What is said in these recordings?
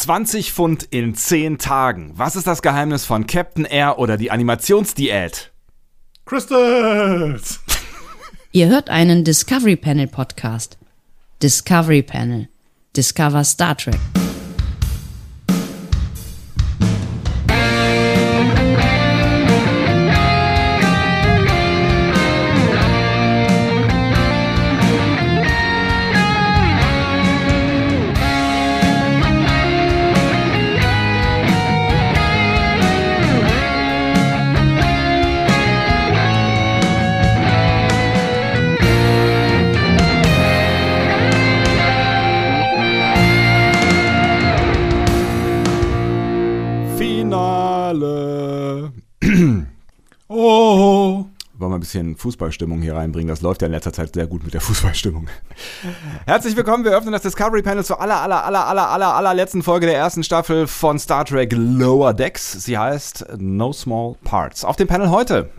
20 Pfund in 10 Tagen. Was ist das Geheimnis von Captain Air oder die Animationsdiät? Crystals! Ihr hört einen Discovery Panel Podcast. Discovery Panel. Discover Star Trek. Bisschen Fußballstimmung hier reinbringen? Das läuft ja in letzter Zeit sehr gut mit der Fußballstimmung. Herzlich willkommen, wir öffnen das Discovery Panel zur aller, aller, aller, aller, aller, allerletzten Folge der ersten Staffel von Star Trek Lower Decks. Sie heißt No Small Parts. Auf dem Panel heute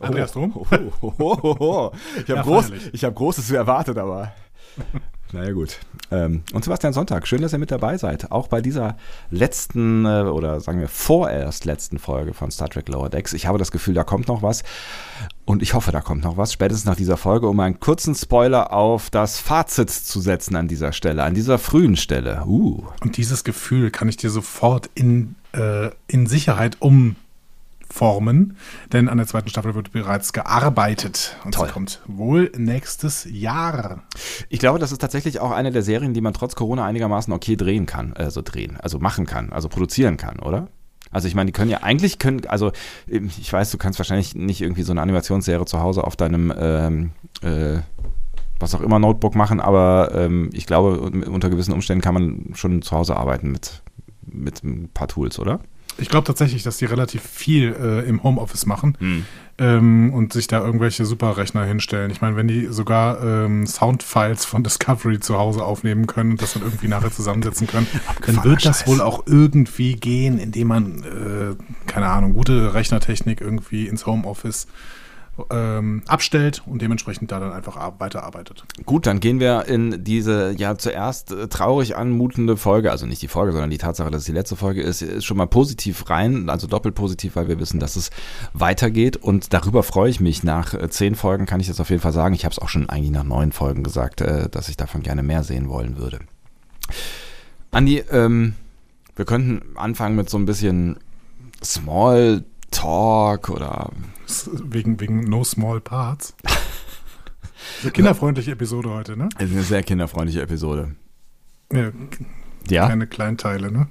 Andreas Dom? Oh, oh, oh, oh, oh. Ich habe Ja, groß, ich hab Großes erwartet, aber. Naja, gut. Ähm, und Sebastian Sonntag, schön, dass ihr mit dabei seid. Auch bei dieser letzten äh, oder sagen wir vorerst letzten Folge von Star Trek Lower Decks. Ich habe das Gefühl, da kommt noch was. Und ich hoffe, da kommt noch was. Spätestens nach dieser Folge, um einen kurzen Spoiler auf das Fazit zu setzen an dieser Stelle, an dieser frühen Stelle. Uh. Und dieses Gefühl kann ich dir sofort in, äh, in Sicherheit umformen, denn an der zweiten Staffel wird bereits gearbeitet. Und Toll. sie kommt wohl nächstes Jahr. Ich glaube, das ist tatsächlich auch eine der Serien, die man trotz Corona einigermaßen okay drehen kann, also drehen, also machen kann, also produzieren kann, oder? Also ich meine, die können ja eigentlich können, also ähm, ich weiß, du kannst wahrscheinlich nicht irgendwie so eine Animationsserie zu Hause auf deinem ähm, äh, was auch immer Notebook machen, aber ähm, ich glaube, un- unter gewissen Umständen kann man schon zu Hause arbeiten mit, mit ein paar Tools, oder? Ich glaube tatsächlich, dass die relativ viel äh, im Homeoffice machen Hm. ähm, und sich da irgendwelche Superrechner hinstellen. Ich meine, wenn die sogar ähm, Soundfiles von Discovery zu Hause aufnehmen können und das dann irgendwie nachher zusammensetzen können, dann wird das Scheiß. wohl auch irgendwie gehen, indem man, äh, keine Ahnung, gute Rechnertechnik irgendwie ins Homeoffice ähm, abstellt und dementsprechend da dann einfach ar- weiterarbeitet. Gut, dann gehen wir in diese ja zuerst äh, traurig anmutende Folge, also nicht die Folge, sondern die Tatsache, dass es die letzte Folge ist, ist schon mal positiv rein, also doppelt positiv, weil wir wissen, dass es weitergeht und darüber freue ich mich. Nach äh, zehn Folgen kann ich das auf jeden Fall sagen. Ich habe es auch schon eigentlich nach neun Folgen gesagt, äh, dass ich davon gerne mehr sehen wollen würde. Andi, ähm, wir könnten anfangen mit so ein bisschen Small Talk oder Wegen, wegen No Small Parts. Eine kinderfreundliche Episode heute, ne? es ist eine sehr kinderfreundliche Episode. Ja, Ja, keine Kleinteile, ne?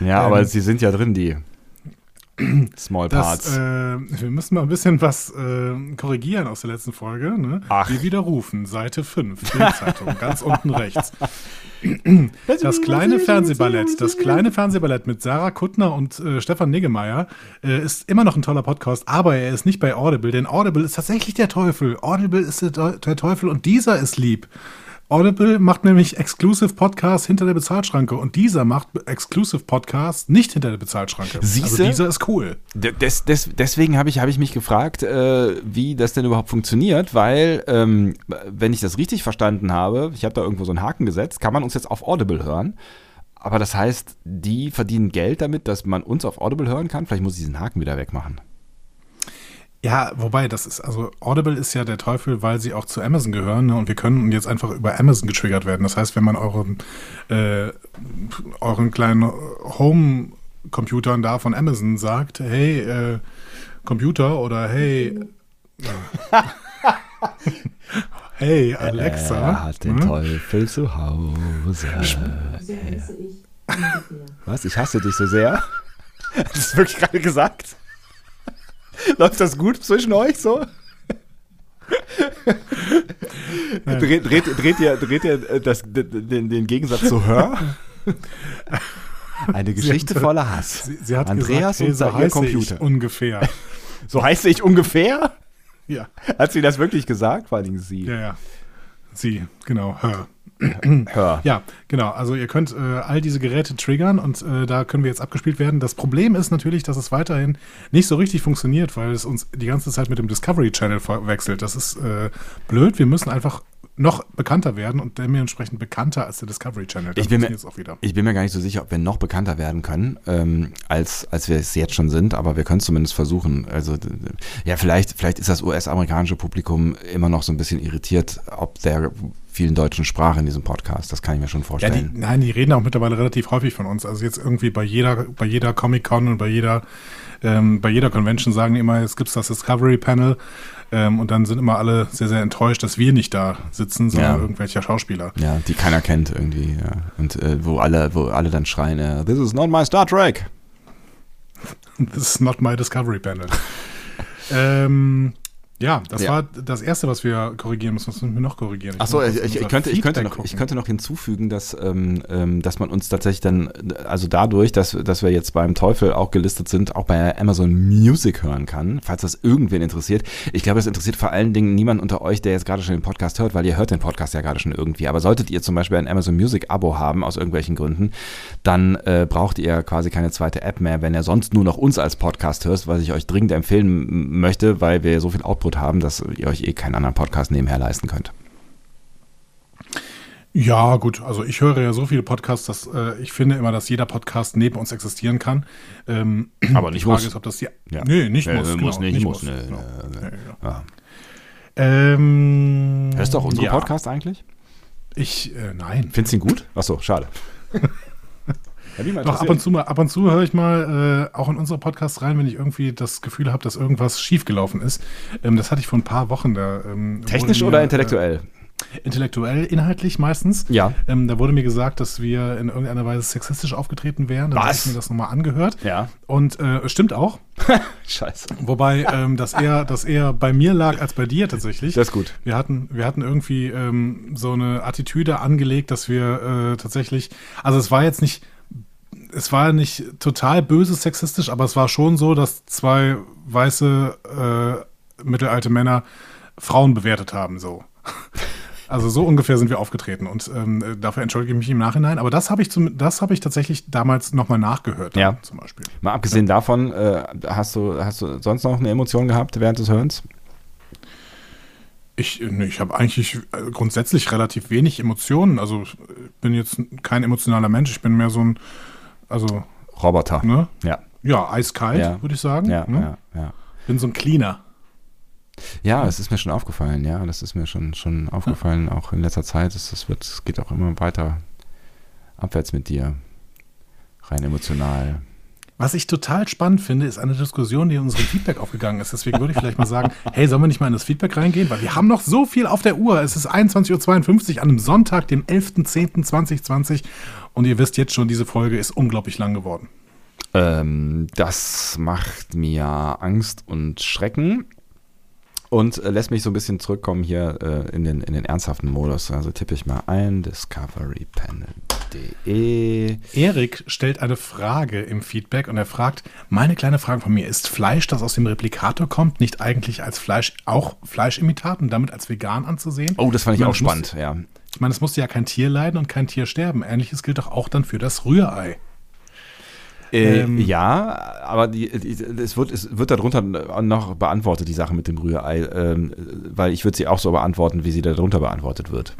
ja, ähm, aber sie sind ja drin, die Small Das, Parts. äh, wir müssen mal ein bisschen was äh, korrigieren aus der letzten Folge. Ne? Ach. Wir widerrufen, Seite 5, Bildzeitung, ganz unten rechts. Das kleine Fernsehballett, das kleine Fernsehballett mit Sarah Kuttner und äh, Stefan Niggemeier äh, ist immer noch ein toller Podcast, aber er ist nicht bei Audible, denn Audible ist tatsächlich der Teufel. Audible ist der, der Teufel und dieser ist lieb. Audible macht nämlich Exclusive Podcasts hinter der Bezahlschranke und dieser macht Exclusive Podcasts nicht hinter der Bezahlschranke. Siehste? Also dieser ist cool. Des, des, deswegen habe ich, hab ich mich gefragt, äh, wie das denn überhaupt funktioniert, weil, ähm, wenn ich das richtig verstanden habe, ich habe da irgendwo so einen Haken gesetzt, kann man uns jetzt auf Audible hören. Aber das heißt, die verdienen Geld damit, dass man uns auf Audible hören kann. Vielleicht muss ich diesen Haken wieder wegmachen. Ja, wobei, das ist, also Audible ist ja der Teufel, weil sie auch zu Amazon gehören ne? und wir können jetzt einfach über Amazon getriggert werden. Das heißt, wenn man euren, äh, euren kleinen Home-Computern da von Amazon sagt, hey, äh, Computer oder hey, äh, hey, Alexa. Er hat den ne? Teufel zu Hause. So ich. Was? Ich hasse dich so sehr? Hast du das wirklich gerade gesagt? Läuft das gut zwischen euch so? dreht, dreht, dreht ihr, dreht ihr äh, das, den, den Gegensatz zu Hör? Eine Geschichte hat- voller Hass. Sie, sie hat Andreas gesagt, hey, und so heiße Computer. ich ungefähr. So heiße ich ungefähr? ja, Hat sie das wirklich gesagt? Vor allem sie. ja, ja. Sie, genau, hör. Hör. Ja, genau. Also ihr könnt äh, all diese Geräte triggern und äh, da können wir jetzt abgespielt werden. Das Problem ist natürlich, dass es weiterhin nicht so richtig funktioniert, weil es uns die ganze Zeit mit dem Discovery Channel verwechselt. Das ist äh, blöd. Wir müssen einfach noch bekannter werden und dementsprechend bekannter als der Discovery Channel. Dann Ich bin, mir, funktioniert's auch wieder. ich bin mir gar nicht so sicher, ob wir noch bekannter werden können, ähm, als, als wir es jetzt schon sind, aber wir können es zumindest versuchen. Also ja, vielleicht, vielleicht ist das US-amerikanische Publikum immer noch so ein bisschen irritiert, ob der vielen deutschen Sprache in diesem Podcast. Das kann ich mir schon Ja, vorstellen. die, nein, die reden auch mittlerweile relativ häufig von uns. Also jetzt irgendwie bei jeder, bei jeder Comic-Con und bei jeder, ähm, bei jeder Convention sagen die immer, es gibt das Discovery Panel. Ähm, und dann sind immer alle sehr, sehr enttäuscht, dass wir nicht da sitzen, sondern Ja. irgendwelche Schauspieler. ja, die keiner kennt irgendwie. Ja. Und äh, wo alle, wo alle dann schreien, äh, This is not my Star Trek. This is not my Discovery Panel. ähm, ja, das Ja. war das Erste, was wir korrigieren müssen. Was müssen wir noch korrigieren? Ich, ich, in ich, unser könnte, ich, könnte ich könnte noch hinzufügen, dass, ähm, ähm, dass man uns tatsächlich dann, also dadurch, dass, dass wir jetzt beim Teufel auch gelistet sind, auch bei Amazon Music hören kann, falls das irgendwen interessiert. Ich glaube, das interessiert vor allen Dingen niemand unter euch, der jetzt gerade schon den Podcast hört, weil ihr hört den Podcast ja gerade schon irgendwie. Aber solltet ihr zum Beispiel ein Amazon Music Abo haben, aus irgendwelchen Gründen, dann äh, braucht ihr quasi keine zweite App mehr, wenn ihr sonst nur noch uns als Podcast hört, was ich euch dringend empfehlen möchte, weil wir so viel Output haben, dass ihr euch eh keinen anderen Podcast nebenher leisten könnt. Ja, gut. Also ich höre ja so viele Podcasts, dass äh, ich finde immer, dass jeder Podcast neben uns existieren kann. Ähm, Aber die nicht Frage muss. ist, ob das die. Ja. Nee, nicht Nee, muss. muss genau, nicht, muss, nee, genau. nee. Ja. Ähm, Hörst du auch unsere ja. Podcast eigentlich? Ich, äh, nein. Findest du ihn gut? Achso, schade. Ja, Doch, ab und zu mal, ab und zu höre ich mal äh, auch in unsere Podcasts rein, wenn ich irgendwie das Gefühl habe, dass irgendwas schiefgelaufen ist. Ähm, das hatte ich vor ein paar Wochen da. Ähm, Technisch mir, oder intellektuell? Äh, intellektuell, inhaltlich meistens. Ja. Ähm, da wurde mir gesagt, dass wir in irgendeiner Weise sexistisch aufgetreten wären. Dann habe ich mir das nochmal angehört. Ja. Und äh, stimmt auch. Scheiße. Wobei ähm, das, eher, das eher bei mir lag als bei dir tatsächlich. Das ist gut. Wir hatten, wir hatten irgendwie ähm, so eine Attitüde angelegt, dass wir äh, tatsächlich, also es war jetzt nicht, es war nicht total böse sexistisch, aber es war schon so, dass zwei weiße äh, mittelalte Männer Frauen bewertet haben, so. Also so ungefähr sind wir aufgetreten und ähm, dafür entschuldige ich mich im Nachhinein. Aber das habe ich zum, das habe ich tatsächlich damals nochmal nachgehört, dann Ja. zum Beispiel. Mal abgesehen davon, äh, hast, du, hast du sonst noch eine Emotion gehabt während des Hörens? Ich, nee, ich habe eigentlich äh, grundsätzlich relativ wenig Emotionen. Also ich bin jetzt kein emotionaler Mensch. Ich bin mehr so ein, also, Roboter. ne? Ja. Ja, eiskalt, Ja. würde ich sagen. Ja, ne? ja, ja. Bin so ein Cleaner. Ja, das ist mir schon aufgefallen, ja. Das ist mir schon, schon aufgefallen, auch in letzter Zeit. Es, es, wird, es geht auch immer weiter abwärts mit dir. Rein emotional. Was ich total spannend finde, ist eine Diskussion, die in unserem Feedback aufgegangen ist. Deswegen würde ich vielleicht mal sagen, hey, sollen wir nicht mal in das Feedback reingehen? Weil wir haben noch so viel auf der Uhr. Es ist 21.52 Uhr an einem Sonntag, dem 11.10.2020. Und ihr wisst jetzt schon, diese Folge ist unglaublich lang geworden. Ähm, das macht mir Angst und Schrecken und äh, lässt mich so ein bisschen zurückkommen hier äh, in, den, in den ernsthaften Modus. Also tippe ich mal ein, discoverypanel.de. Erik stellt eine Frage im Feedback und er fragt, meine kleine Frage von mir, ist Fleisch, das aus dem Replikator kommt, nicht eigentlich als Fleisch auch Fleischimitat und damit als vegan anzusehen? Oh, das fand ich meine, auch es muss- spannend, ja. Ich meine, es musste ja kein Tier leiden und kein Tier sterben. Ähnliches gilt doch auch dann für das Rührei. Äh, Ähm, ja, aber die, die, es, wird, es wird darunter noch beantwortet, die Sache mit dem Rührei, ähm, weil ich würde sie auch so beantworten, wie sie darunter beantwortet wird.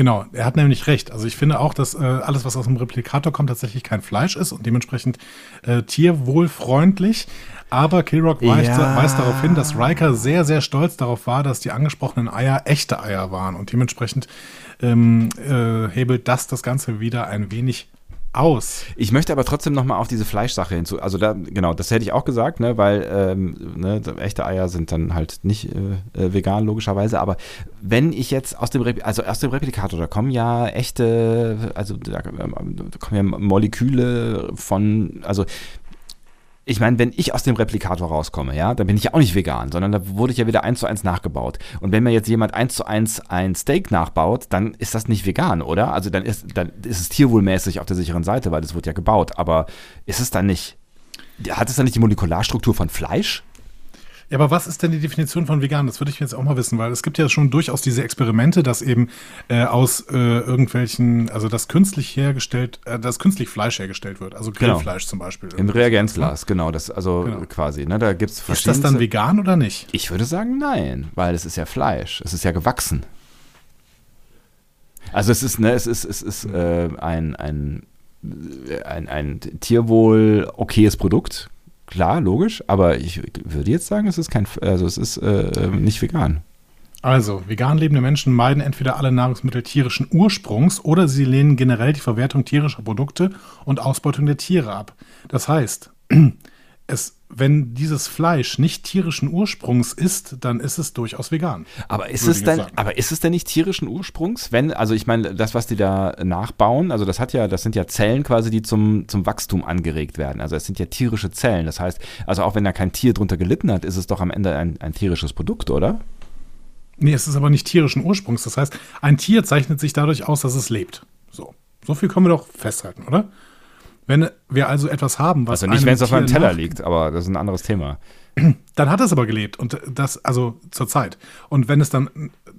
Genau, er hat nämlich recht. Also ich finde auch, dass äh, alles, was aus dem Replikator kommt, tatsächlich kein Fleisch ist und dementsprechend äh, tierwohlfreundlich. Aber Kilrock weist, Ja. weist darauf hin, dass Riker sehr, sehr stolz darauf war, dass die angesprochenen Eier echte Eier waren. Und dementsprechend ähm, äh, hebelt das das Ganze wieder ein wenig aus. Ich möchte aber trotzdem nochmal auf diese Fleischsache hinzu. Also da, genau, das hätte ich auch gesagt, ne, weil ähm, ne, echte Eier sind dann halt nicht äh, äh, vegan, logischerweise. Aber wenn ich jetzt aus dem, Repl also aus dem Replikator, da kommen ja echte, also da, ähm, kommen ja Moleküle von, also ich meine, wenn ich aus dem Replikator rauskomme, ja, dann bin ich ja auch nicht vegan, sondern da wurde ich ja wieder eins zu eins nachgebaut. Und wenn mir jetzt jemand eins zu eins ein Steak nachbaut, dann ist das nicht vegan, oder? Also dann ist, dann ist es tierwohlmäßig auf der sicheren Seite, weil das wird ja gebaut. Aber ist es dann nicht, hat es dann nicht die Molekularstruktur von Fleisch? Ja, aber was ist denn die Definition von vegan? Das würde ich jetzt auch mal wissen, weil es gibt ja schon durchaus diese Experimente, dass eben äh, aus äh, irgendwelchen, also das künstlich hergestellt, äh, dass künstlich Fleisch hergestellt wird, also Genau. Grillfleisch zum Beispiel. Im Reagenzglas, genau, das, also Genau. quasi, ne, da gibt es Ist verschiedene. das dann vegan oder nicht? Ich würde sagen, nein, weil es ist ja Fleisch, es ist ja gewachsen. Also es ist, ne, es ist, es ist äh, ein, ein, ein, ein Tierwohl okayes Produkt, klar, logisch, aber ich würde jetzt sagen, es ist kein, also es ist äh, nicht vegan. Also, vegan lebende Menschen meiden entweder alle Nahrungsmittel tierischen Ursprungs oder sie lehnen generell die Verwertung tierischer Produkte und Ausbeutung der Tiere ab. Das heißt, es, wenn dieses Fleisch nicht tierischen Ursprungs ist, dann ist es durchaus vegan. Aber ist es denn, sagen. aber ist es denn nicht tierischen Ursprungs? Wenn, also ich meine, das, was die da nachbauen, also das hat ja, das sind ja Zellen quasi, die zum, zum Wachstum angeregt werden. Also es sind ja tierische Zellen. Das heißt, also auch wenn da kein Tier drunter gelitten hat, ist es doch am Ende ein, ein tierisches Produkt, oder? Nee, es ist aber nicht tierischen Ursprungs. Das heißt, ein Tier zeichnet sich dadurch aus, dass es lebt. So. So viel können wir doch festhalten, oder? Wenn wir also etwas haben, was. Also nicht, einem wenn es auf Tier meinem Teller liegt, aber das ist ein anderes Thema. Dann hat es aber gelebt und das, also zur Zeit. Und wenn es dann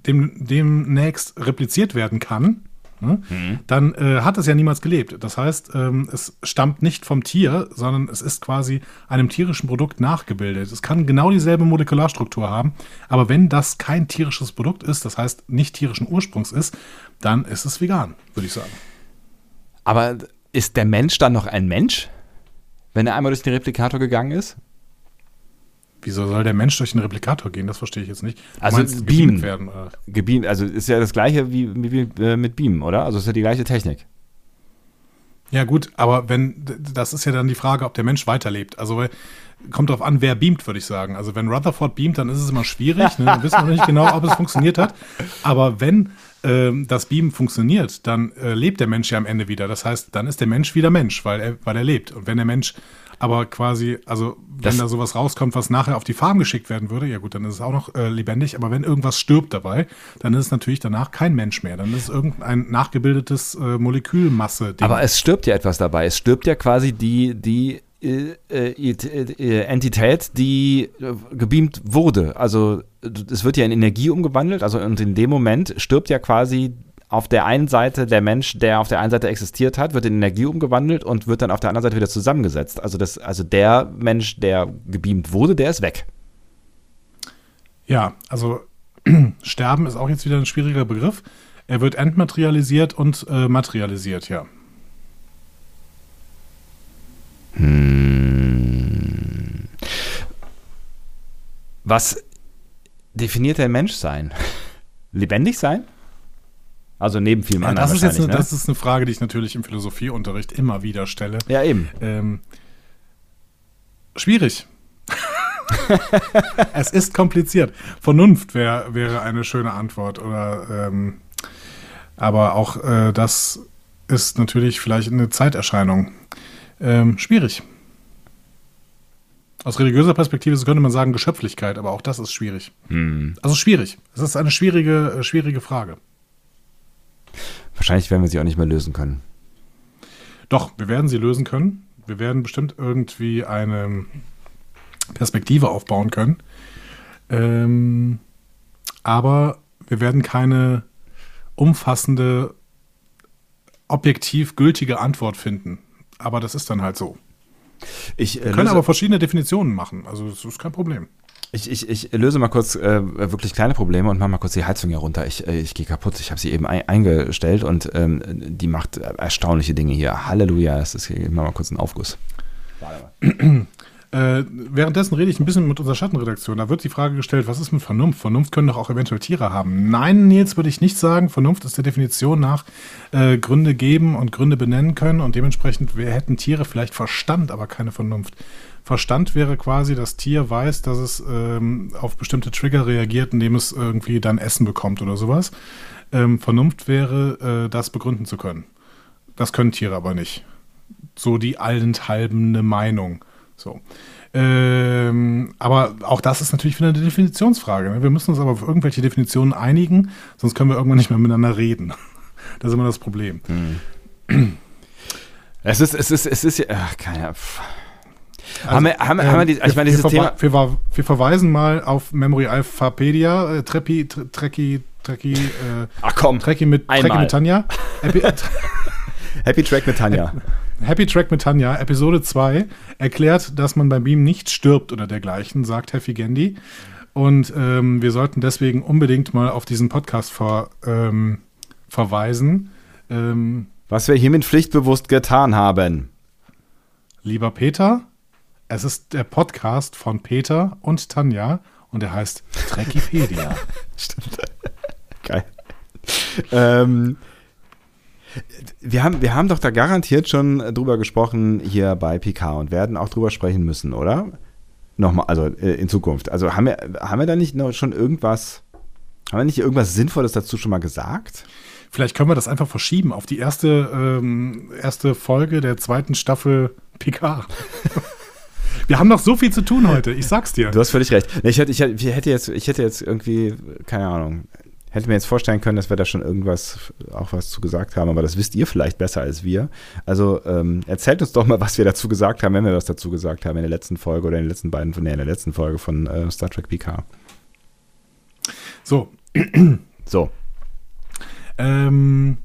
dem, demnächst repliziert werden kann, ne, dann äh, hat es ja niemals gelebt. Das heißt, ähm, es stammt nicht vom Tier, sondern es ist quasi einem tierischen Produkt nachgebildet. Es kann genau dieselbe Molekularstruktur haben, aber wenn das kein tierisches Produkt ist, das heißt nicht tierischen Ursprungs ist, dann ist es vegan, würde ich sagen. Aber ist der Mensch dann noch ein Mensch, wenn er einmal durch den Replikator gegangen ist? Wieso soll der Mensch durch den Replikator gehen? Das verstehe ich jetzt nicht. Du Also meinst, beamen. werden. Oder? Gebeamt, also ist ja das gleiche wie, wie, wie äh, mit Beam, oder? Also ist ja die gleiche Technik. Ja, gut, aber wenn, das ist ja dann die Frage, ob der Mensch weiterlebt. Also weil- kommt drauf an, wer beamt, würde ich sagen. Also wenn Rutherford beamt, dann ist es immer schwierig. Ne? Dann wissen wir noch nicht genau, ob es funktioniert hat. Aber wenn ähm, das Beamen funktioniert, dann äh, lebt der Mensch ja am Ende wieder. Das heißt, dann ist der Mensch wieder Mensch, weil er, weil er lebt. Und wenn der Mensch aber quasi, also wenn Das- da sowas rauskommt, was nachher auf die Farm geschickt werden würde, ja gut, dann ist es auch noch äh, lebendig. Aber wenn irgendwas stirbt dabei, dann ist es natürlich danach kein Mensch mehr. Dann ist es irgendein nachgebildetes äh, Molekülmasse. Aber es stirbt ja etwas dabei. Es stirbt ja quasi die, die Entität, die äh, gebeamt wurde. Also äh, es wird ja in Energie umgewandelt. Also und in dem Moment stirbt ja quasi auf der einen Seite der Mensch, der auf der einen Seite existiert hat, wird in Energie umgewandelt und wird dann auf der anderen Seite wieder zusammengesetzt. Also das, also der Mensch, der gebeamt wurde, der ist weg. Ja, also Sterben ist auch jetzt wieder ein schwieriger Begriff. Er wird entmaterialisiert und äh, materialisiert, ja. Was definiert der Menschsein? Lebendig sein? Also neben vielem ja anderen das, ist jetzt eine, wahrscheinlich, das ist eine Frage, die ich natürlich im Philosophieunterricht immer wieder stelle. ne? Ja, eben. Ähm, schwierig. es ist kompliziert. Vernunft wär, wäre eine schöne Antwort. Oder, ähm, aber auch äh, das ist natürlich vielleicht eine Zeiterscheinung. Ähm, schwierig. Aus religiöser Perspektive könnte man sagen Geschöpflichkeit, aber auch das ist schwierig. Hm. Also schwierig. Es ist eine schwierige, äh, schwierige Frage. Wahrscheinlich werden wir sie auch nicht mehr lösen können. Doch, wir werden sie lösen können. Wir werden bestimmt irgendwie eine Perspektive aufbauen können. Ähm, aber wir werden keine umfassende, objektiv gültige Antwort finden. Aber das ist dann halt so. Ich, äh, Wir können aber verschiedene Definitionen machen. Also das ist kein Problem. ich, ich, ich löse mal kurz äh, wirklich kleine Probleme und mache mal kurz die Heizung hier runter. Ich, äh, ich gehe kaputt. Ich habe sie eben ein, eingestellt und ähm, die macht erstaunliche Dinge hier. Halleluja. Es ist hier, ich mach mal kurz einen Aufguss. Äh, währenddessen rede ich ein bisschen mit unserer Schattenredaktion. Da wird die Frage gestellt, was ist mit Vernunft? Vernunft können doch auch eventuell Tiere haben. Nein, Nils, würde ich nicht sagen. Vernunft ist der Definition nach äh, Gründe geben und Gründe benennen können und dementsprechend wir hätten Tiere vielleicht Verstand, aber keine Vernunft. Verstand wäre quasi, das Tier weiß, dass es ähm, auf bestimmte Trigger reagiert, indem es irgendwie dann Essen bekommt oder sowas. Ähm, Vernunft wäre, äh, das begründen zu können. Das können Tiere aber nicht. So die allenthalbende Meinung. So. Ähm, aber auch das ist natürlich wieder eine Definitionsfrage. Ne? Wir müssen uns aber auf irgendwelche Definitionen einigen, sonst können wir irgendwann nicht mehr miteinander reden. Das ist immer das Problem. Es ist, es ist, es ist, ja- ach, keine. Also, haben wir, haben, wir- haben wir, die, ich meine, dieses wir, Thema. wir, wir verweisen mal auf Memory Alphapedia, äh, Treppi, Tre- Trekkie, Trekkie, äh, Ach komm, Trekkie mit, mit Tanja. Epi Happy Track mit Tanja. Happy Track mit Tanja, Episode 2, erklärt, dass man beim Beam nicht stirbt oder dergleichen, sagt Heffy Gendi. Und ähm, wir sollten deswegen unbedingt mal auf diesen Podcast ver, ähm, verweisen. Ähm, Was wir hiermit pflichtbewusst getan haben. lieber Peter, es ist der Podcast von Peter und Tanja und er heißt Trekkipedia. Stimmt. Geil. Ähm, wir, haben, wir haben doch da garantiert schon drüber gesprochen hier bei PK und werden auch drüber sprechen müssen, oder? Nochmal, also äh, in Zukunft. Also haben wir, haben wir da nicht noch schon irgendwas, haben wir nicht irgendwas Sinnvolles dazu schon mal gesagt? Vielleicht können wir das einfach verschieben auf die erste, ähm, erste Folge der zweiten Staffel Picard. Wir haben noch so viel zu tun heute, ich sag's dir. Du hast völlig recht. Ich hätte, ich hätte, jetzt, ich hätte jetzt irgendwie, keine Ahnung, hätte mir jetzt vorstellen können, dass wir da schon irgendwas, auch was zu gesagt haben, aber das wisst ihr vielleicht besser als wir. Also ähm, erzählt uns doch mal, was wir dazu gesagt haben, wenn wir was dazu gesagt haben in der letzten Folge oder in den letzten beiden, nee, in der letzten Folge von äh, Star Trek PK. So, So, ähm,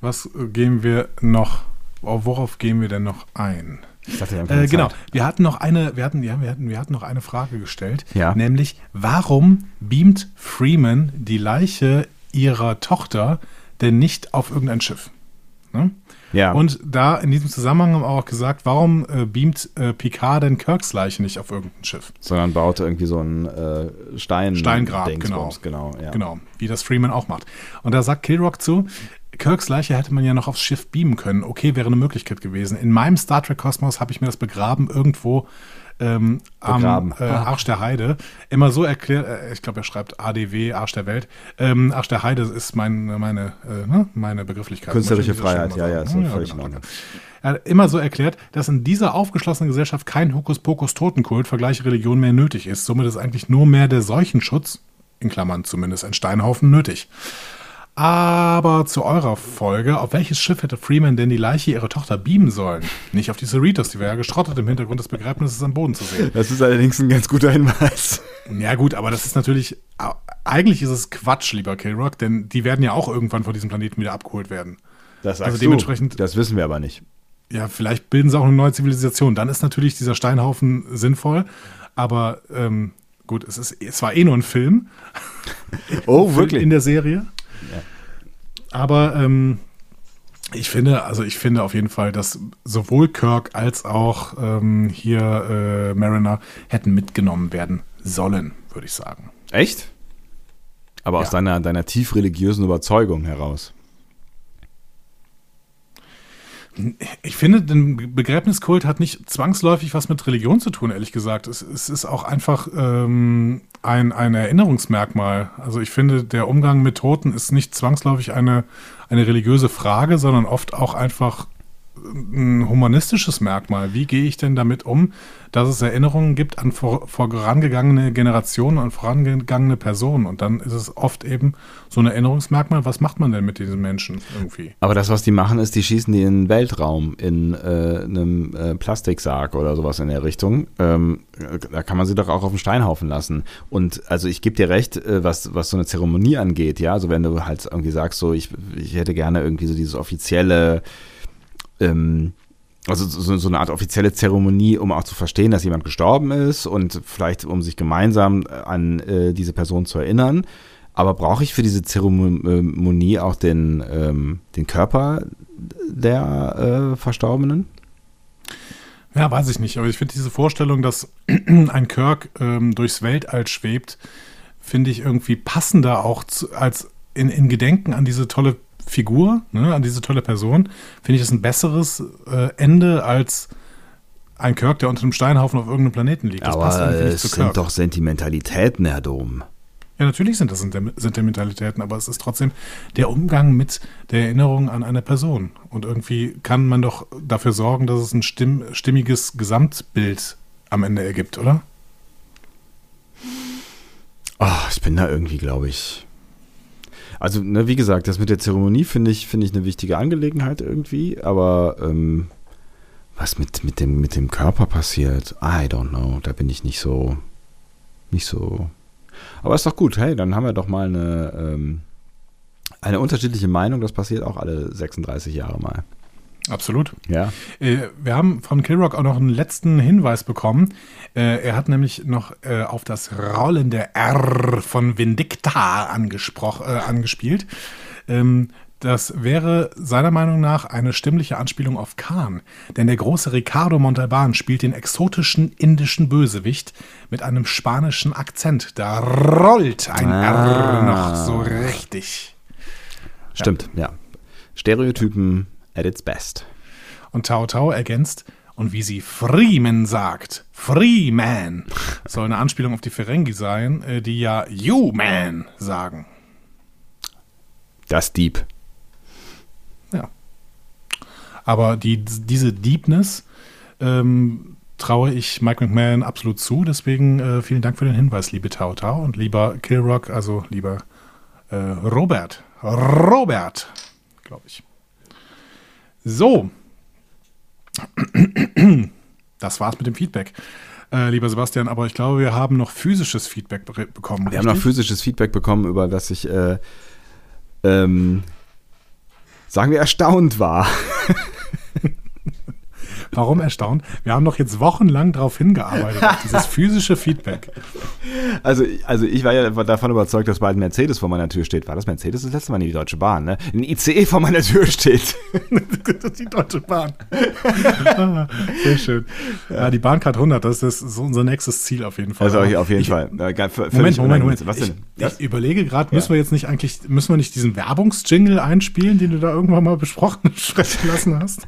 was gehen wir noch, worauf gehen wir denn noch ein? Ich dachte, wir haben keine Äh, genau, Zeit. wir hatten noch eine, wir hatten, ja, wir hatten, wir hatten noch eine Frage gestellt, Ja. nämlich warum beamt Freeman die Leiche ihrer Tochter denn nicht auf irgendein Schiff? Ne? Ja. Und da in diesem Zusammenhang haben wir auch gesagt, warum äh, beamt äh, Picard denn Kirks Leiche nicht auf irgendein Schiff? sondern baute irgendwie so ein äh, Stein Steingrab, Dingsbums, genau. ja. Genau, wie das Freeman auch macht. Und da sagt Kilrock zu, Kirks Leiche hätte man ja noch aufs Schiff beamen können. Okay, wäre eine Möglichkeit gewesen. In meinem Star Trek-Kosmos habe ich mir das begraben irgendwo ähm, Begraben. am äh, Arsch der Heide. Immer so erklärt, äh, ich glaube, er schreibt ADW, Arsch der Welt. Ähm, Arsch der Heide ist mein, meine, äh, ne, meine Begrifflichkeit. Künstlerische Freiheit, ja, ja, ist sagen. völlig in genau, Ordnung. Er hat immer so erklärt, dass in dieser aufgeschlossenen Gesellschaft kein Hokuspokus-Totenkult, Vergleiche Religion mehr nötig ist. Somit ist eigentlich nur mehr der Seuchenschutz, in Klammern zumindest ein Steinhaufen, nötig. Aber zu eurer Folge, auf welches Schiff hätte Freeman denn die Leiche ihrer Tochter beamen sollen? Nicht auf die Cerritos, die wäre ja gestrottet im Hintergrund des Begräbnisses am Boden zu sehen. Das ist allerdings ein ganz guter Hinweis. Ja gut, aber das ist natürlich, eigentlich ist es Quatsch, lieber Kilrock, denn die werden ja auch irgendwann von diesem Planeten wieder abgeholt werden. Das sagst Also du. dementsprechend- Das wissen wir aber nicht. Ja, vielleicht bilden sie auch eine neue Zivilisation. Dann ist natürlich dieser Steinhaufen sinnvoll. Aber ähm, gut, es, ist, es war eh nur ein Film. Oh, wirklich? In der Serie. Aber ähm, ich finde, also ich finde auf jeden Fall, dass sowohl Kirk als auch ähm, hier äh, Mariner hätten mitgenommen werden sollen, würde ich sagen. Echt? Aber aus Ja. deiner, deiner tief religiösen Überzeugung heraus. Ich finde, den Begräbniskult hat nicht zwangsläufig was mit Religion zu tun, ehrlich gesagt. Es, es ist auch einfach ähm, ein, ein Erinnerungsmerkmal. Also ich finde, der Umgang mit Toten ist nicht zwangsläufig eine, eine religiöse Frage, sondern oft auch einfach ein humanistisches Merkmal. Wie gehe ich denn damit um, dass es Erinnerungen gibt an vor, vorangegangene Generationen und vorangegangene Personen? Und dann ist es oft eben so ein Erinnerungsmerkmal. Was macht man denn mit diesen Menschen irgendwie? Aber das, was die machen, ist, die schießen die in den Weltraum, in äh, einem äh, Plastiksarg oder sowas in der Richtung. Ähm, da kann man sie doch auch auf den Steinhaufen lassen. Und also ich gebe dir recht, äh, was, was so eine Zeremonie angeht, ja. Also wenn du halt irgendwie sagst, so, ich, ich hätte gerne irgendwie so dieses offizielle, ähm, also so, so eine Art offizielle Zeremonie, um auch zu verstehen, dass jemand gestorben ist und vielleicht um sich gemeinsam an äh, diese Person zu erinnern. Aber brauche ich für diese Zeremonie auch den, ähm, den Körper der äh, Verstorbenen? Ja, weiß ich nicht, aber ich finde diese Vorstellung, dass ein Kirk ähm, durchs Weltall schwebt, finde ich irgendwie passender auch zu, als in, in Gedenken an diese tolle Figur, ne, an diese tolle Person, finde ich das ein besseres äh, Ende als ein Kirk, der unter einem Steinhaufen auf irgendeinem Planeten liegt. Das passt Aber irgendwie nicht es zu sind Kirk. doch Sentimentalitäten, Herr Dom. Ja, natürlich sind das Sentimentalitäten, aber es ist trotzdem der Umgang mit der Erinnerung an eine Person. Und irgendwie kann man doch dafür sorgen, dass es ein stimm stimmiges Gesamtbild am Ende ergibt, oder? Oh, ich bin da irgendwie, glaube ich. Also, ne, wie gesagt, das mit der Zeremonie finde ich, finde ich eine wichtige Angelegenheit irgendwie, aber ähm, was mit, mit, dem, mit dem Körper passiert, I don't know. Da bin ich nicht so, nicht so. Aber ist doch gut, hey, dann haben wir doch mal eine, ähm, eine unterschiedliche Meinung. Das passiert auch alle 36 Jahre mal. Absolut. Ja. Äh, wir haben von Kilrock auch noch einen letzten Hinweis bekommen. Äh, er hat nämlich noch äh, auf das rollende R von Vindicta angesprochen, äh, angespielt. Ähm, das wäre seiner Meinung nach eine stimmliche Anspielung auf Khan, denn der große Ricardo Montalban spielt den exotischen indischen Bösewicht mit einem spanischen Akzent. Da rollt ein Ah. R noch so richtig. Stimmt, ja. Stereotypen at its best. Und Tao Tao ergänzt, und wie sie Freeman sagt, Freeman, soll eine Anspielung auf die Ferengi sein, äh, die ja You Man sagen. Das Dieb. Ja. Aber die, diese Deepness ähm, traue ich Mike McMahon absolut zu. Deswegen äh, vielen Dank für den Hinweis, liebe Tao Tao und lieber Killrock, also lieber äh, Robert. Robert, glaube ich. So. Das war's mit dem Feedback. Äh, lieber Sebastian, aber ich glaube, wir haben noch physisches Feedback be bekommen. Wir haben noch richtig? physisches Feedback bekommen, über das ich, äh, ähm, sagen wir, erstaunt war. Warum erstaunt? Wir haben doch jetzt wochenlang darauf hingearbeitet, auf dieses physische Feedback. Also, also ich war ja davon überzeugt, dass bald ein Mercedes vor meiner Tür steht. War das Mercedes das letzte Mal? Nee, die Deutsche Bahn, ne? Ein ICE vor meiner Tür steht. Das ist die Deutsche Bahn. Ah, Sehr schön. Ja, die Bahncard 100, das ist so unser nächstes Ziel auf jeden Fall. Also auf jeden ich, Fall. Ja, Moment, Moment. Moment. Was denn? Ich, ich überlege gerade, müssen wir jetzt nicht eigentlich, müssen wir nicht diesen Werbungsjingle einspielen, den du da irgendwann mal besprochen sprechen lassen hast?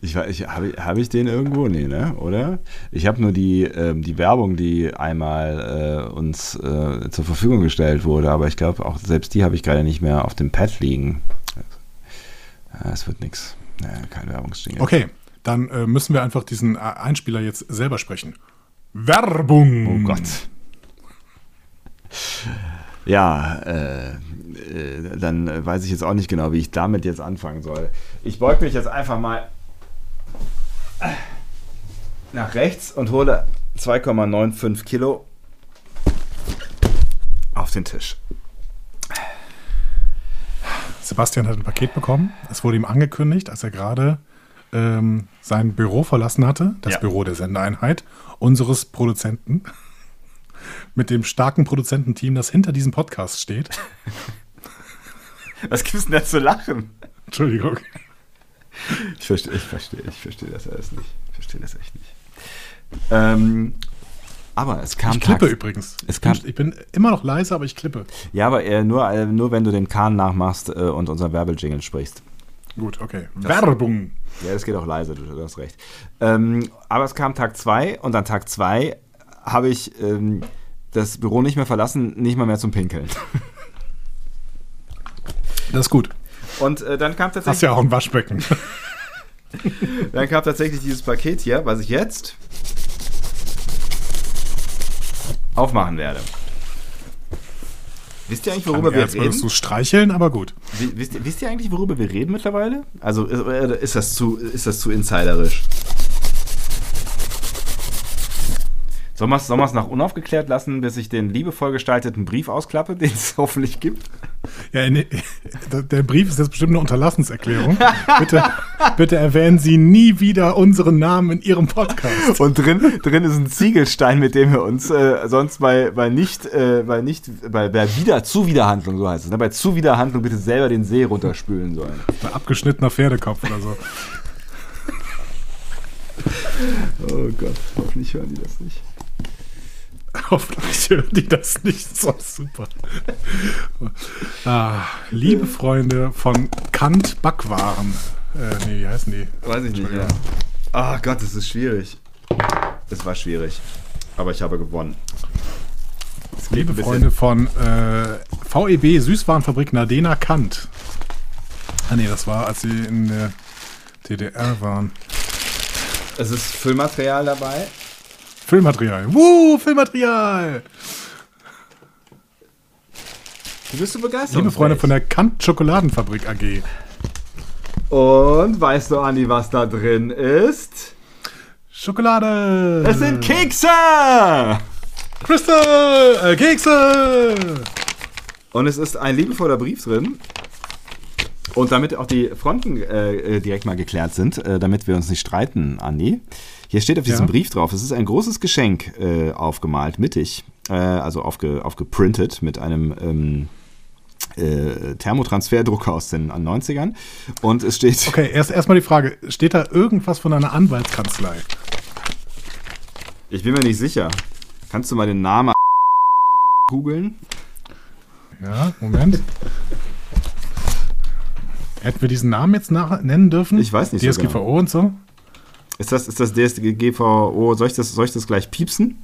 Ich, ich, habe, habe ich den irgendwo? Nee, ne? Oder? Ich habe nur die, ähm, die Werbung, die einmal äh, uns äh, zur Verfügung gestellt wurde, aber ich glaube, auch selbst die habe ich gerade nicht mehr auf dem Pad liegen. Ja, es wird nichts. Naja, kein Werbungsjingle. Okay, dann äh, müssen wir einfach diesen äh, Einspieler jetzt selber sprechen. Werbung! Oh Gott. Ja, äh, äh, dann äh, weiß ich jetzt auch nicht genau, wie ich damit jetzt anfangen soll. Ich beug mich jetzt einfach mal nach rechts und hole 2,95 Kilo auf den Tisch. Sebastian hat ein Paket bekommen. Es wurde ihm angekündigt, als er gerade ähm, sein Büro verlassen hatte, das Ja. Büro der Sendeeinheit, unseres Produzenten, mit dem starken Produzententeam, das hinter diesem Podcast steht. Was gibt's denn da zu lachen? Entschuldigung. Ich verstehe, ich verstehe, ich verstehe das alles nicht. Ich verstehe das echt nicht. Ähm, aber es kam Ich klippe Tag- übrigens. Es ich, bin, kam- ich bin immer noch leise, aber ich klippe. Ja, aber äh, nur, äh, nur wenn du den Kahn nachmachst äh, und unser Werbejingle sprichst. Gut, okay. Werbung. Ja, das geht auch leise, du, du hast recht. Ähm, aber es kam Tag 2 und an Tag 2 habe ich ähm, das Büro nicht mehr verlassen, nicht mal mehr zum Pinkeln. Das ist gut. Und äh, dann kam Hast tatsächlich, ja auch ein Waschbecken. dann kam tatsächlich dieses Paket hier, was ich jetzt aufmachen werde. Wisst ihr eigentlich, worüber wir Jetzt würdest reden? du streicheln, aber gut. Wi- Wisst ihr, wisst ihr eigentlich, worüber wir reden mittlerweile? Also ist, oder ist, das, zu, ist das zu insiderisch? Sollen wir es nach unaufgeklärt lassen, bis ich den liebevoll gestalteten Brief ausklappe, den es hoffentlich gibt? Ja, nee, der- Brief ist jetzt bestimmt eine Unterlassenserklärung. Bitte, bitte erwähnen Sie nie wieder unseren Namen in Ihrem Podcast. Und drin, drin ist ein Ziegelstein, mit dem wir uns äh, sonst bei, bei nicht, äh, bei nicht, bei, bei wieder, Zuwiderhandlung, so heißt es, ne? bei Zuwiderhandlung bitte selber den See runterspülen sollen. Ein abgeschnittener Pferdekopf oder so. Oh Gott, hoffentlich hören die das nicht. Hoffentlich hören die das nicht so super. Ah, liebe Freunde von Kant Backwaren. Äh, nee, wie heißen die? Weiß ich nicht, ja. Ah Gott, das ist schwierig. Es war schwierig. Aber ich habe gewonnen. Es Liebe Freunde von äh, VEB Süßwarenfabrik Nadena Kant. Ah nee, das war, als sie in der DDR waren. Es ist Füllmaterial dabei. Füllmaterial. Wuh, Füllmaterial! Du bist so begeistert. Liebe Freunde von der Kant Schokoladenfabrik AG. Und weißt du, Andi, was da drin ist? Schokolade! Es sind Kekse! Crystal! Äh, Kekse! Und es ist ein liebevoller Brief drin. Und damit auch die Fronten äh, äh, direkt mal geklärt sind, äh, damit wir uns nicht streiten, Andi. Hier steht auf diesem Ja. Brief drauf, es ist ein großes Geschenk äh, aufgemalt, mittig, äh, also aufge, aufgeprintet mit einem, ähm, äh, Thermotransferdrucker aus den 90ern. Und es steht. Okay, erst erstmal die Frage: Steht da irgendwas von einer Anwaltskanzlei? Ich bin mir nicht sicher. Kannst du mal den Namen googeln? Ja, Moment. Hätten wir diesen Namen jetzt nach nennen dürfen? Ich weiß nicht so DSGVO genau. und so? Ist das, ist das DSGVO? Soll ich das, soll ich das gleich piepsen?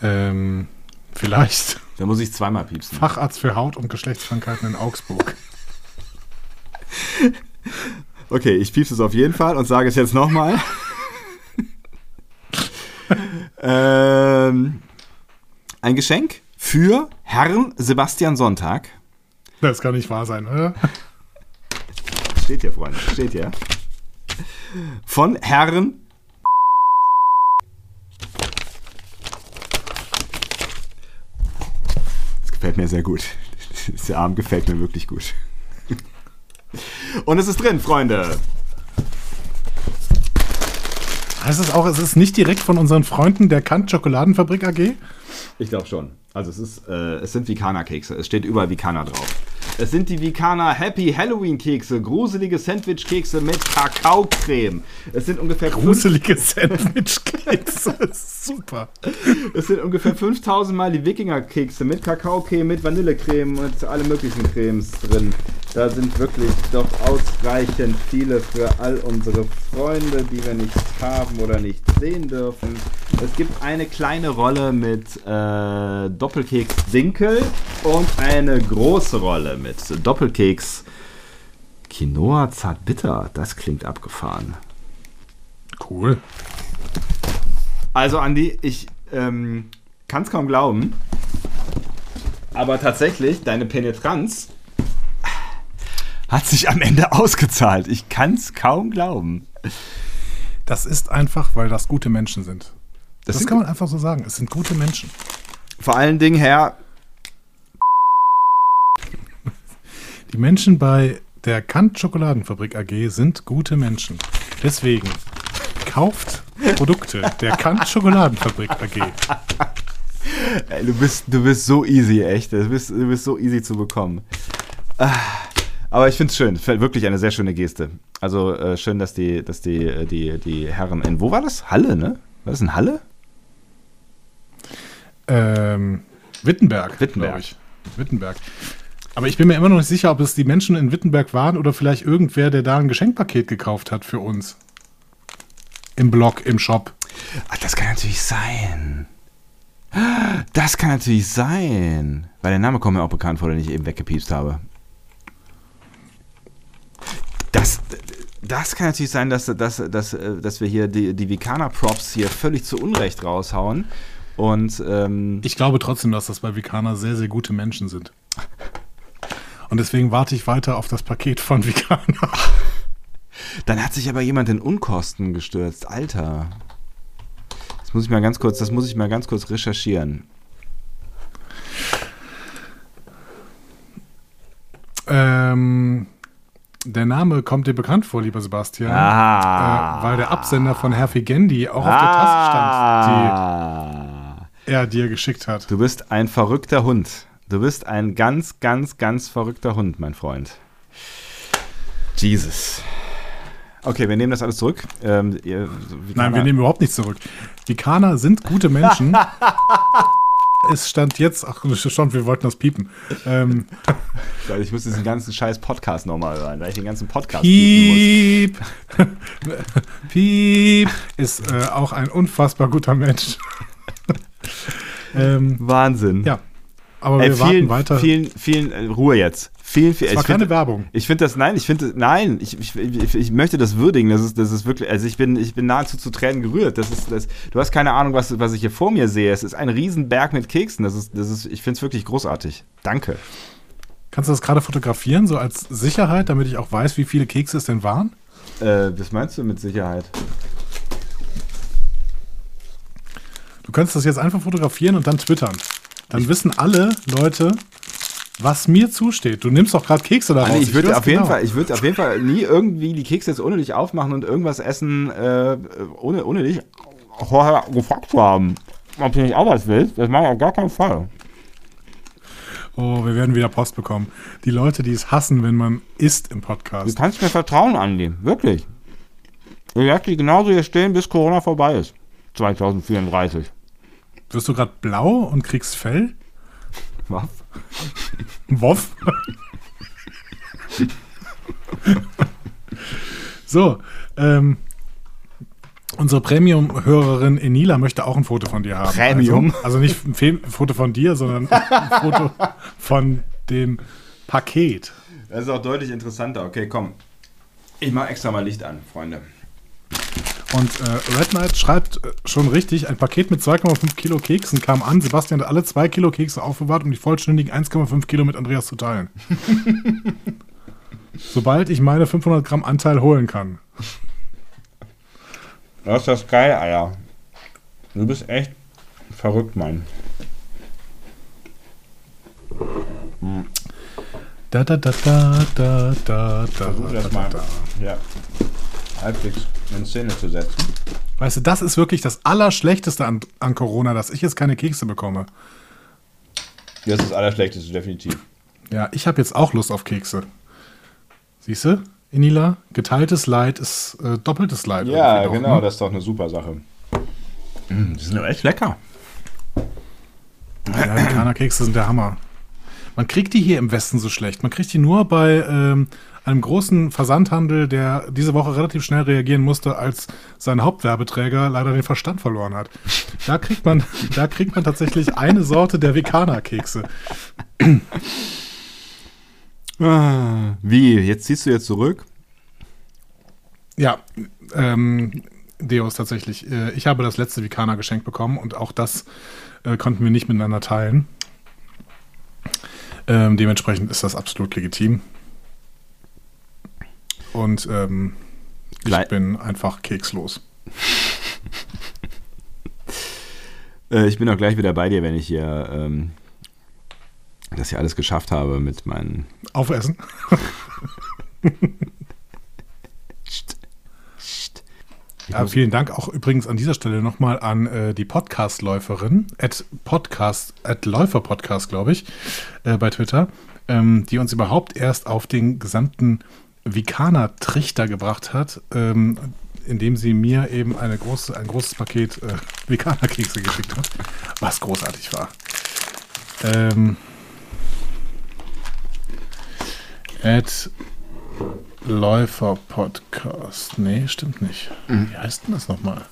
Ähm, vielleicht. Da muss ich zweimal piepsen. Facharzt für Haut- und Geschlechtskrankheiten in Augsburg. Okay, ich piepse es auf jeden Fall und sage es jetzt nochmal. ähm, ein Geschenk für Herrn Sebastian Sonntag. Das kann nicht wahr sein, oder? Steht hier, Freunde, steht hier. Von Herrn. Das gefällt mir sehr gut. Der Arm gefällt mir wirklich gut. Und es ist drin, Freunde. Heißt es auch, es ist nicht direkt von unseren Freunden der Kant Schokoladenfabrik AG? Ich glaube schon. Also es ist, äh, es sind Vikana-Kekse. Es steht überall Vikana drauf. Es sind die Vikana Happy Halloween Kekse, gruselige Sandwich-Kekse mit Kakaocreme. Es sind ungefähr Gruselige Sandwich-Kekse. Super. Es sind ungefähr 5000 Mal die Wikinger-Kekse mit Kakaocreme, mit Vanillecreme und alle möglichen Cremes drin. Da sind wirklich doch ausreichend viele für all unsere Freunde, die wir nicht haben oder nicht sehen dürfen. Es gibt eine kleine Rolle mit äh, Doppelkeks Dinkel und eine große Rolle mit Doppelkeks Quinoa Zartbitter. Das klingt abgefahren. Cool. Also, Andi, ich ähm, kann es kaum glauben. Aber tatsächlich, deine Penetranz hat sich am Ende ausgezahlt. Ich kann es kaum glauben. Das ist einfach, weil das gute Menschen sind. Das, sind kann man einfach so sagen. Es sind gute Menschen. Vor allen Dingen, Herr, Die Menschen bei der Kant Schokoladenfabrik AG sind gute Menschen. Deswegen kauft Produkte der Kant Schokoladenfabrik AG. ey, du, bist, du bist so easy, echt. Du bist, du bist so easy zu bekommen. Ah, Aber ich finde es schön. Wirklich eine sehr schöne Geste. Also äh, schön, dass die, dass die, äh, die, die Herren in, wo war das? Halle, ne? War das in Halle? Ähm, Wittenberg. Wittenberg. Ich. Wittenberg. Aber ich bin mir immer noch nicht sicher, ob es die Menschen in Wittenberg waren oder vielleicht irgendwer, der da ein Geschenkpaket gekauft hat für uns. Im Blog, im Shop. Ach, das kann natürlich sein. Das kann natürlich sein. Weil der Name kommt mir auch bekannt vor, den ich eben weggepiepst habe. Das, das kann natürlich sein, dass, dass, dass, dass wir hier die, die Vikana-Props hier völlig zu Unrecht raushauen. Und ähm, Ich glaube trotzdem, dass das bei Vikana sehr, sehr gute Menschen sind. Und deswegen warte ich weiter auf das Paket von Vikana. dann hat sich aber jemand in Unkosten gestürzt. Alter. Das muss ich mal ganz kurz, das muss ich mal ganz kurz recherchieren. Ähm, der Name kommt dir bekannt vor, lieber Sebastian. Ah. Äh, weil der Absender von Herr Figendi auch auf der Tasse stand, Ah. die er dir geschickt hat. Du bist ein verrückter Hund. Du bist ein ganz, ganz, ganz verrückter Hund, mein Freund. Jesus. Okay, wir nehmen das alles zurück. Ähm, ihr, Nein, wir nehmen überhaupt nichts zurück. Vikaner sind gute Menschen. es stand jetzt, ach schon, wir wollten das piepen. Ähm, ich muss diesen ganzen scheiß Podcast nochmal hören, weil ich den ganzen Podcast piepen muss. Piep. Piep ist äh, auch ein unfassbar guter Mensch. ähm, Wahnsinn. ja, aber Ey, wir vielen, warten weiter. vielen, vielen, äh, Ruhe jetzt. Vielen, vielen, es war ich find- keine Werbung. Ich finde das, nein, ich finde, nein, ich, ich, ich, ich möchte das würdigen. Das ist, das ist wirklich, also ich bin, ich bin nahezu zu Tränen gerührt. Das ist, das, du hast keine Ahnung, was, was ich hier vor mir sehe. Es ist ein Riesenberg mit Keksen. Das ist, das ist, ich finde es wirklich großartig. Danke. Kannst du das gerade fotografieren, so als Sicherheit, damit ich auch weiß, wie viele Kekse es denn waren? Äh, was meinst du mit Sicherheit? Du kannst das jetzt einfach fotografieren und dann twittern. Dann wissen alle Leute, was mir zusteht. Du nimmst doch gerade Kekse daraus. Anni, ich würde auf jeden genau. Fall, ich würde auf jeden Fall nie irgendwie die Kekse jetzt ohne dich aufmachen und irgendwas essen, äh, ohne, ohne dich vorher gefragt zu haben, ob du nicht auch was willst. Das mache ich auf gar keinen Fall. Oh, wir werden wieder Post bekommen. Die Leute, die es hassen, wenn man isst im Du Podcast. kannst mir vertrauen, Andi. Wirklich. Ich werde die genauso hier stehen, bis Corona vorbei ist. 2034. Wirst du gerade blau und kriegst Fell? Was? Woff? so, ähm, unsere Premium-Hörerin Enila möchte auch ein Foto von dir haben. Premium? Also, also nicht ein Foto von dir, sondern ein Foto von dem Paket. Das ist auch deutlich interessanter. Okay, komm. Ich mache extra mal Licht an, Freunde. Und äh, Red Knight schreibt äh, schon richtig, ein Paket mit 2,5 Kilo Keksen kam an. Sebastian hat alle 2 Kilo Kekse aufbewahrt, um die vollständigen 1,5 Kilo mit Andreas zu teilen. Sobald ich meine 500 Gramm Anteil holen kann. Das ist das geil, Alter. Du bist echt verrückt, Mann. Da, da, da, da, da, da, da, Versuch da, das da, mal. da. Ja. Halbwegs in Szene zu setzen. Weißt du, das ist wirklich das Allerschlechteste an, an Corona, dass ich jetzt keine Kekse bekomme. Das ist das Allerschlechteste, definitiv. Ja, ich habe jetzt auch Lust auf Kekse. Siehst du, Enila? Geteiltes Leid ist äh, doppeltes Leid. Ja, genau, ne? das ist doch eine super Sache. Mm, die sind doch echt lecker. Ja, die Kana-Kekse sind der Hammer. Man kriegt die hier im Westen so schlecht. Man kriegt die nur bei ähm, einem großen Versandhandel, der diese Woche relativ schnell reagieren musste, als sein Hauptwerbeträger leider den Verstand verloren hat. Da kriegt man, da kriegt man tatsächlich eine Sorte der Vekana-Kekse. Ah, Wie? Jetzt ziehst du jetzt zurück? Ja, ähm, Deus tatsächlich. Äh, ich habe das letzte Vikana geschenkt bekommen und auch das äh, konnten wir nicht miteinander teilen. Ähm, dementsprechend ist das absolut legitim. Und ähm, ich bin einfach kekslos. Äh, ich bin auch gleich wieder bei dir, wenn ich hier ähm, das hier alles geschafft habe mit meinen. Aufessen. Ja, vielen Dank auch übrigens an dieser Stelle nochmal an äh, die Podcast-Läuferin, at Podcast, at Läufer-Podcast, glaube ich, äh, bei Twitter, ähm, die uns überhaupt erst auf den gesamten Vikana-Trichter gebracht hat, ähm, indem sie mir eben eine große, ein großes Paket äh, Vikana-Kekse geschickt hat, was großartig war. Ähm, at Läufer Podcast. Nee, stimmt nicht. Wie heißt denn das nochmal?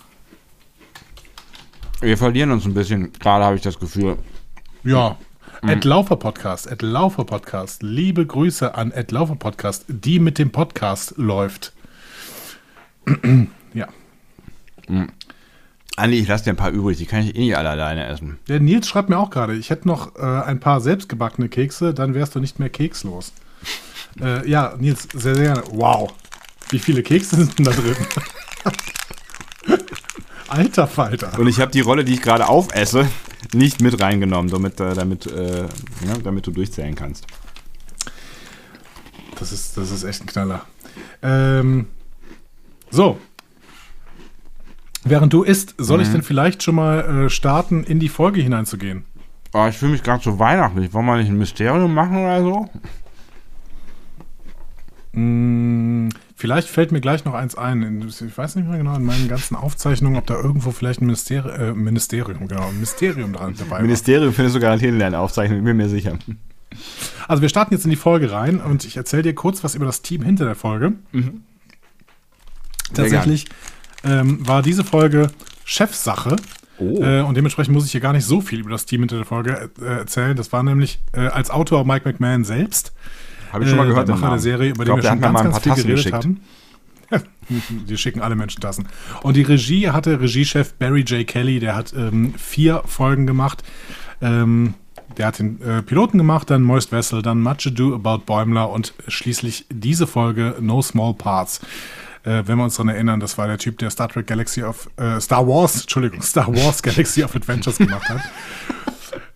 Wir verlieren uns ein bisschen. Gerade habe ich das Gefühl. Ja. At Laufer Podcast, at Laufer Podcast. Liebe Grüße an at Laufer Podcast, die mit dem Podcast läuft. ja. Andi, ich lasse dir ein paar übrig. Die kann ich eh nicht alle alleine essen. Der Nils schreibt mir auch gerade, ich hätte noch äh, ein paar selbstgebackene Kekse, dann wärst du nicht mehr kekslos. Äh, ja, Nils, sehr, sehr gerne. Wow. Wie viele Kekse sind denn da drin? Alter Falter. Und ich habe die Rolle, die ich gerade aufesse, nicht mit reingenommen, damit, äh, damit, äh, ja, damit du durchzählen kannst. Das ist, das ist echt ein Knaller. Ähm, so. Während du isst, soll ich denn vielleicht schon mal äh, starten, in die Folge hineinzugehen? Oh, ich fühle mich gerade so weihnachtlich. Wollen wir nicht ein Mysterium machen oder so? Mm, vielleicht fällt mir gleich noch eins ein. Ich weiß nicht mehr genau in meinen ganzen Aufzeichnungen, ob da irgendwo vielleicht ein Ministeri äh, Ministerium, genau, ein Mysterium dran dabei war. Ministerium findest du garantiert in deinen Aufzeichnungen, bin mir sicher. Also wir starten jetzt in die Folge rein und ich erzähle dir kurz was über das Team hinter der Folge. Sehr Tatsächlich ähm, war diese Folge Chefsache. Oh. Äh, und dementsprechend muss ich hier gar nicht so viel über das Team hinter der Folge äh, erzählen. Das war nämlich äh, als Autor Mike McMahon selbst. Habe ich schon mal äh, gehört. Den Macher der. Serie, über glaube, wir schon ganz, mal ein ganz viel geredet geschickt. haben. Die schicken alle Menschen Tassen. Und die Regie hatte Regiechef Barry J. Kelly, der hat ähm, vier Folgen gemacht. Ähm, der hat den äh, Piloten gemacht, dann Moist Vessel, dann Much Ado About Bäumler und schließlich diese Folge No Small Parts. Äh, wenn wir uns daran erinnern, das war der Typ, der Star Trek Galaxy of äh, Star Wars, Entschuldigung, Star Wars Galaxy of Adventures gemacht hat.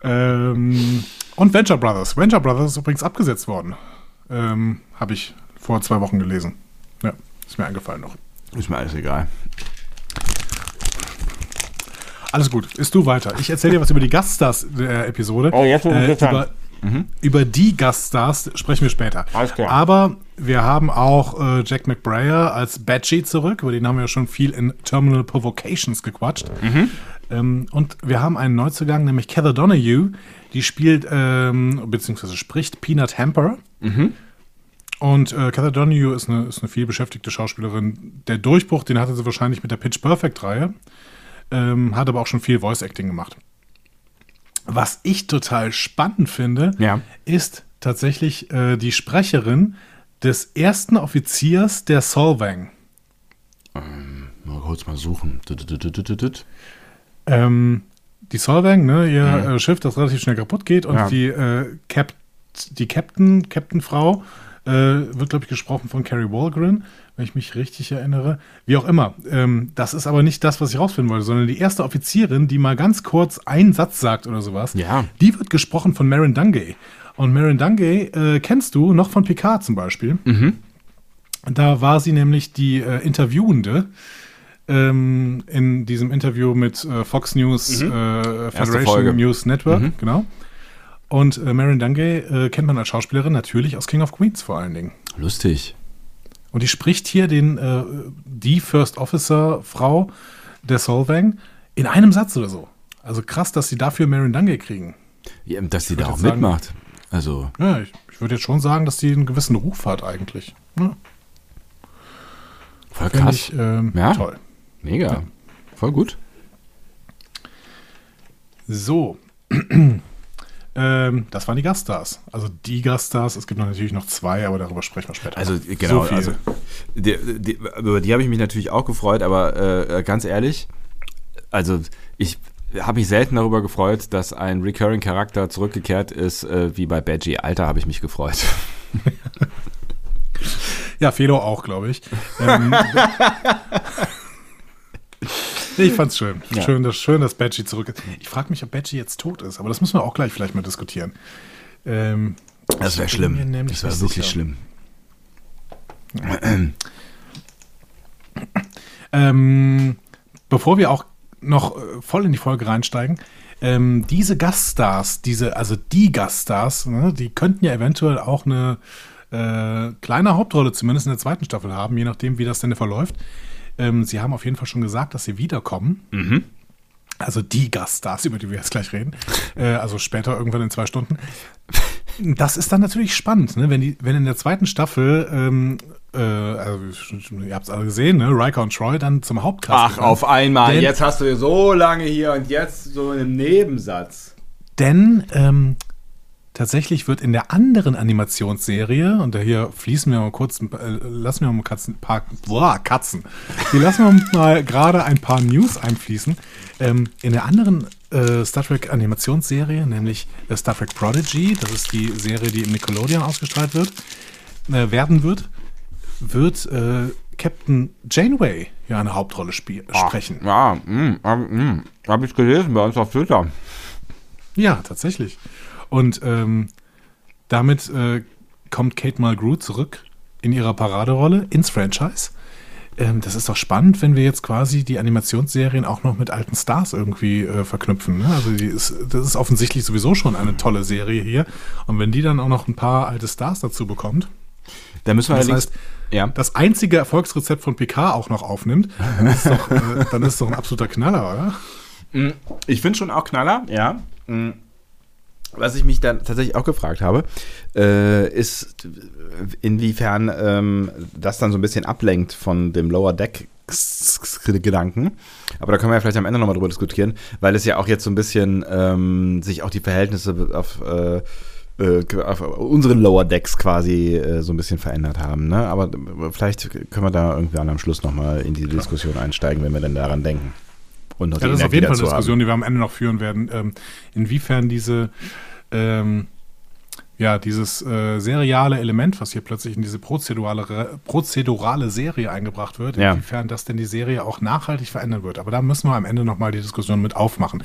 ähm, und Venture Brothers. Venture Brothers ist übrigens abgesetzt worden. Ähm, Habe ich vor zwei Wochen gelesen. Ja, ist mir eingefallen noch. Ist mir alles egal. Alles gut, ist du weiter. Ich erzähle dir was über die Gaststars der Episode. Oh, jetzt äh, interessant. über, Über die Gaststars sprechen wir später. Alles klar. Aber wir haben auch äh, Jack McBrayer als Badgie zurück, über den haben wir ja schon viel in Terminal Provocations gequatscht. Ähm, und wir haben einen Neuzugang, nämlich Heather Donahue, die spielt, ähm, beziehungsweise spricht Peanut Hamper. Und äh, Heather Donahue ist eine, ist eine viel beschäftigte Schauspielerin. Der Durchbruch, den hatte sie wahrscheinlich mit der Pitch Perfect-Reihe, ähm, hat aber auch schon viel Voice-Acting gemacht. Was ich total spannend finde, Ja. ist tatsächlich äh, die Sprecherin des ersten Offiziers der Solvang. Mal kurz mal suchen. Ähm, die Solvang, ne, ihr äh, Schiff, das relativ schnell kaputt geht und Ja. die, äh, Cap die Captain, Captain-Frau äh, wird, glaube ich, gesprochen von Carrie Walgren, wenn ich mich richtig erinnere. Wie auch immer. Ähm, das ist aber nicht das, was ich rausfinden wollte, sondern die erste Offizierin, die mal ganz kurz einen Satz sagt oder sowas, Ja. die wird gesprochen von Marin Dungay. Und Marin Dungay äh, kennst du noch von Picard zum Beispiel. Da war sie nämlich die äh, Interviewende ähm, in diesem Interview mit äh, Fox News, äh, Federation. News Network, genau. Und äh, Marin Dungay äh, kennt man als Schauspielerin natürlich aus King of Queens vor allen Dingen. Lustig. Und die spricht hier den, äh, die First Officer Frau der Solvang in einem Satz oder so. Also krass, dass sie dafür Marin Dungay kriegen. Ja, dass sie da auch sagen- mitmacht. Also, Ja, ich, ich würde jetzt schon sagen, dass die einen gewissen Ruf hat eigentlich. Ja, voll Finde krass. ich ähm, Ja. toll. Mega. Voll gut. So. ähm, das waren die Gaststars. Also die Gaststars. Es gibt noch natürlich noch zwei, aber darüber sprechen wir später. Also genau, So also die, die, über die habe ich mich natürlich auch gefreut, aber äh, ganz ehrlich, also ich habe mich selten darüber gefreut, dass ein recurring Charakter zurückgekehrt ist, äh, wie bei Badgie. Alter, habe ich mich gefreut. ja, Felo auch, glaube ich. Ähm, nee, ich fand's schön. Ja. Schön, dass, schön, dass Badgie zurück ist. Ich frage mich, ob Badgie jetzt tot ist, aber das müssen wir auch gleich vielleicht mal diskutieren. Ähm, Das wäre schlimm. Das wäre wirklich schlimm. Ähm, bevor wir auch noch äh, voll in die Folge reinsteigen, ähm, diese Gaststars, diese, also die Gaststars, ne, die könnten ja eventuell auch eine äh, kleine Hauptrolle zumindest in der zweiten Staffel haben, je nachdem, wie das denn verläuft. Ähm, sie haben auf jeden Fall schon gesagt, dass sie wiederkommen. Also die Gaststars, über die wir jetzt gleich reden. Äh, also später irgendwann in zwei Stunden. Das ist dann natürlich spannend, ne? wenn, die, wenn in der zweiten Staffel, ähm, äh, also, ihr habt es alle gesehen, ne? Riker und Troy dann zum Hauptcast. Ach, gehören. auf einmal. Denn- jetzt hast du so lange hier und jetzt so im Nebensatz. Denn ähm, tatsächlich wird in der anderen Animationsserie, und da hier fließen wir mal kurz, äh, lassen wir mal Katzen, paar, boah, Katzen. Hier lassen wir mal gerade ein paar News einfließen. Ähm, in der anderen äh, Star Trek Animationsserie, nämlich äh, Star Trek Prodigy, das ist die Serie, die im Nickelodeon ausgestrahlt wird, äh, werden wird, wird äh, Captain Janeway ja eine Hauptrolle spiel sprechen. Ja, mh, hab, mh, hab ich gelesen bei uns auf Twitter. Ja, tatsächlich. Und ähm, damit äh, kommt Kate Mulgrew zurück in ihrer Paraderolle ins Franchise. Ähm, das ist doch spannend, wenn wir jetzt quasi die Animationsserien auch noch mit alten Stars irgendwie äh, verknüpfen. Ne? Also die ist, das ist offensichtlich sowieso schon eine tolle Serie hier. Und wenn die dann auch noch ein paar alte Stars dazu bekommt, Da müssen wir das heißt, ja. das einzige Erfolgsrezept von Picard auch noch aufnimmt, dann ist doch, äh, dann ist doch ein absoluter Knaller, oder? Ich finde schon auch Knaller, ja. Was ich mich dann tatsächlich auch gefragt habe, äh, ist, inwiefern ähm, das dann so ein bisschen ablenkt von dem Lower Deck Gedanken. Aber da können wir ja vielleicht am Ende nochmal drüber diskutieren, weil es ja auch jetzt so ein bisschen ähm, sich auch die Verhältnisse auf, äh, äh, auf unseren Lower Decks quasi äh, so ein bisschen verändert haben. Ne? Aber vielleicht können wir da irgendwann am Schluss nochmal in die Diskussion einsteigen, wenn wir denn daran denken. Und Ja, das ist auf jeden Fall eine dazu haben. Diskussion, die wir am Ende noch führen werden. Ähm, inwiefern diese, ähm, ja, dieses äh, seriale Element, was hier plötzlich in diese prozedurale, prozedurale Serie eingebracht wird, Ja. inwiefern das denn die Serie auch nachhaltig verändern wird. Aber da müssen wir am Ende nochmal die Diskussion mit aufmachen.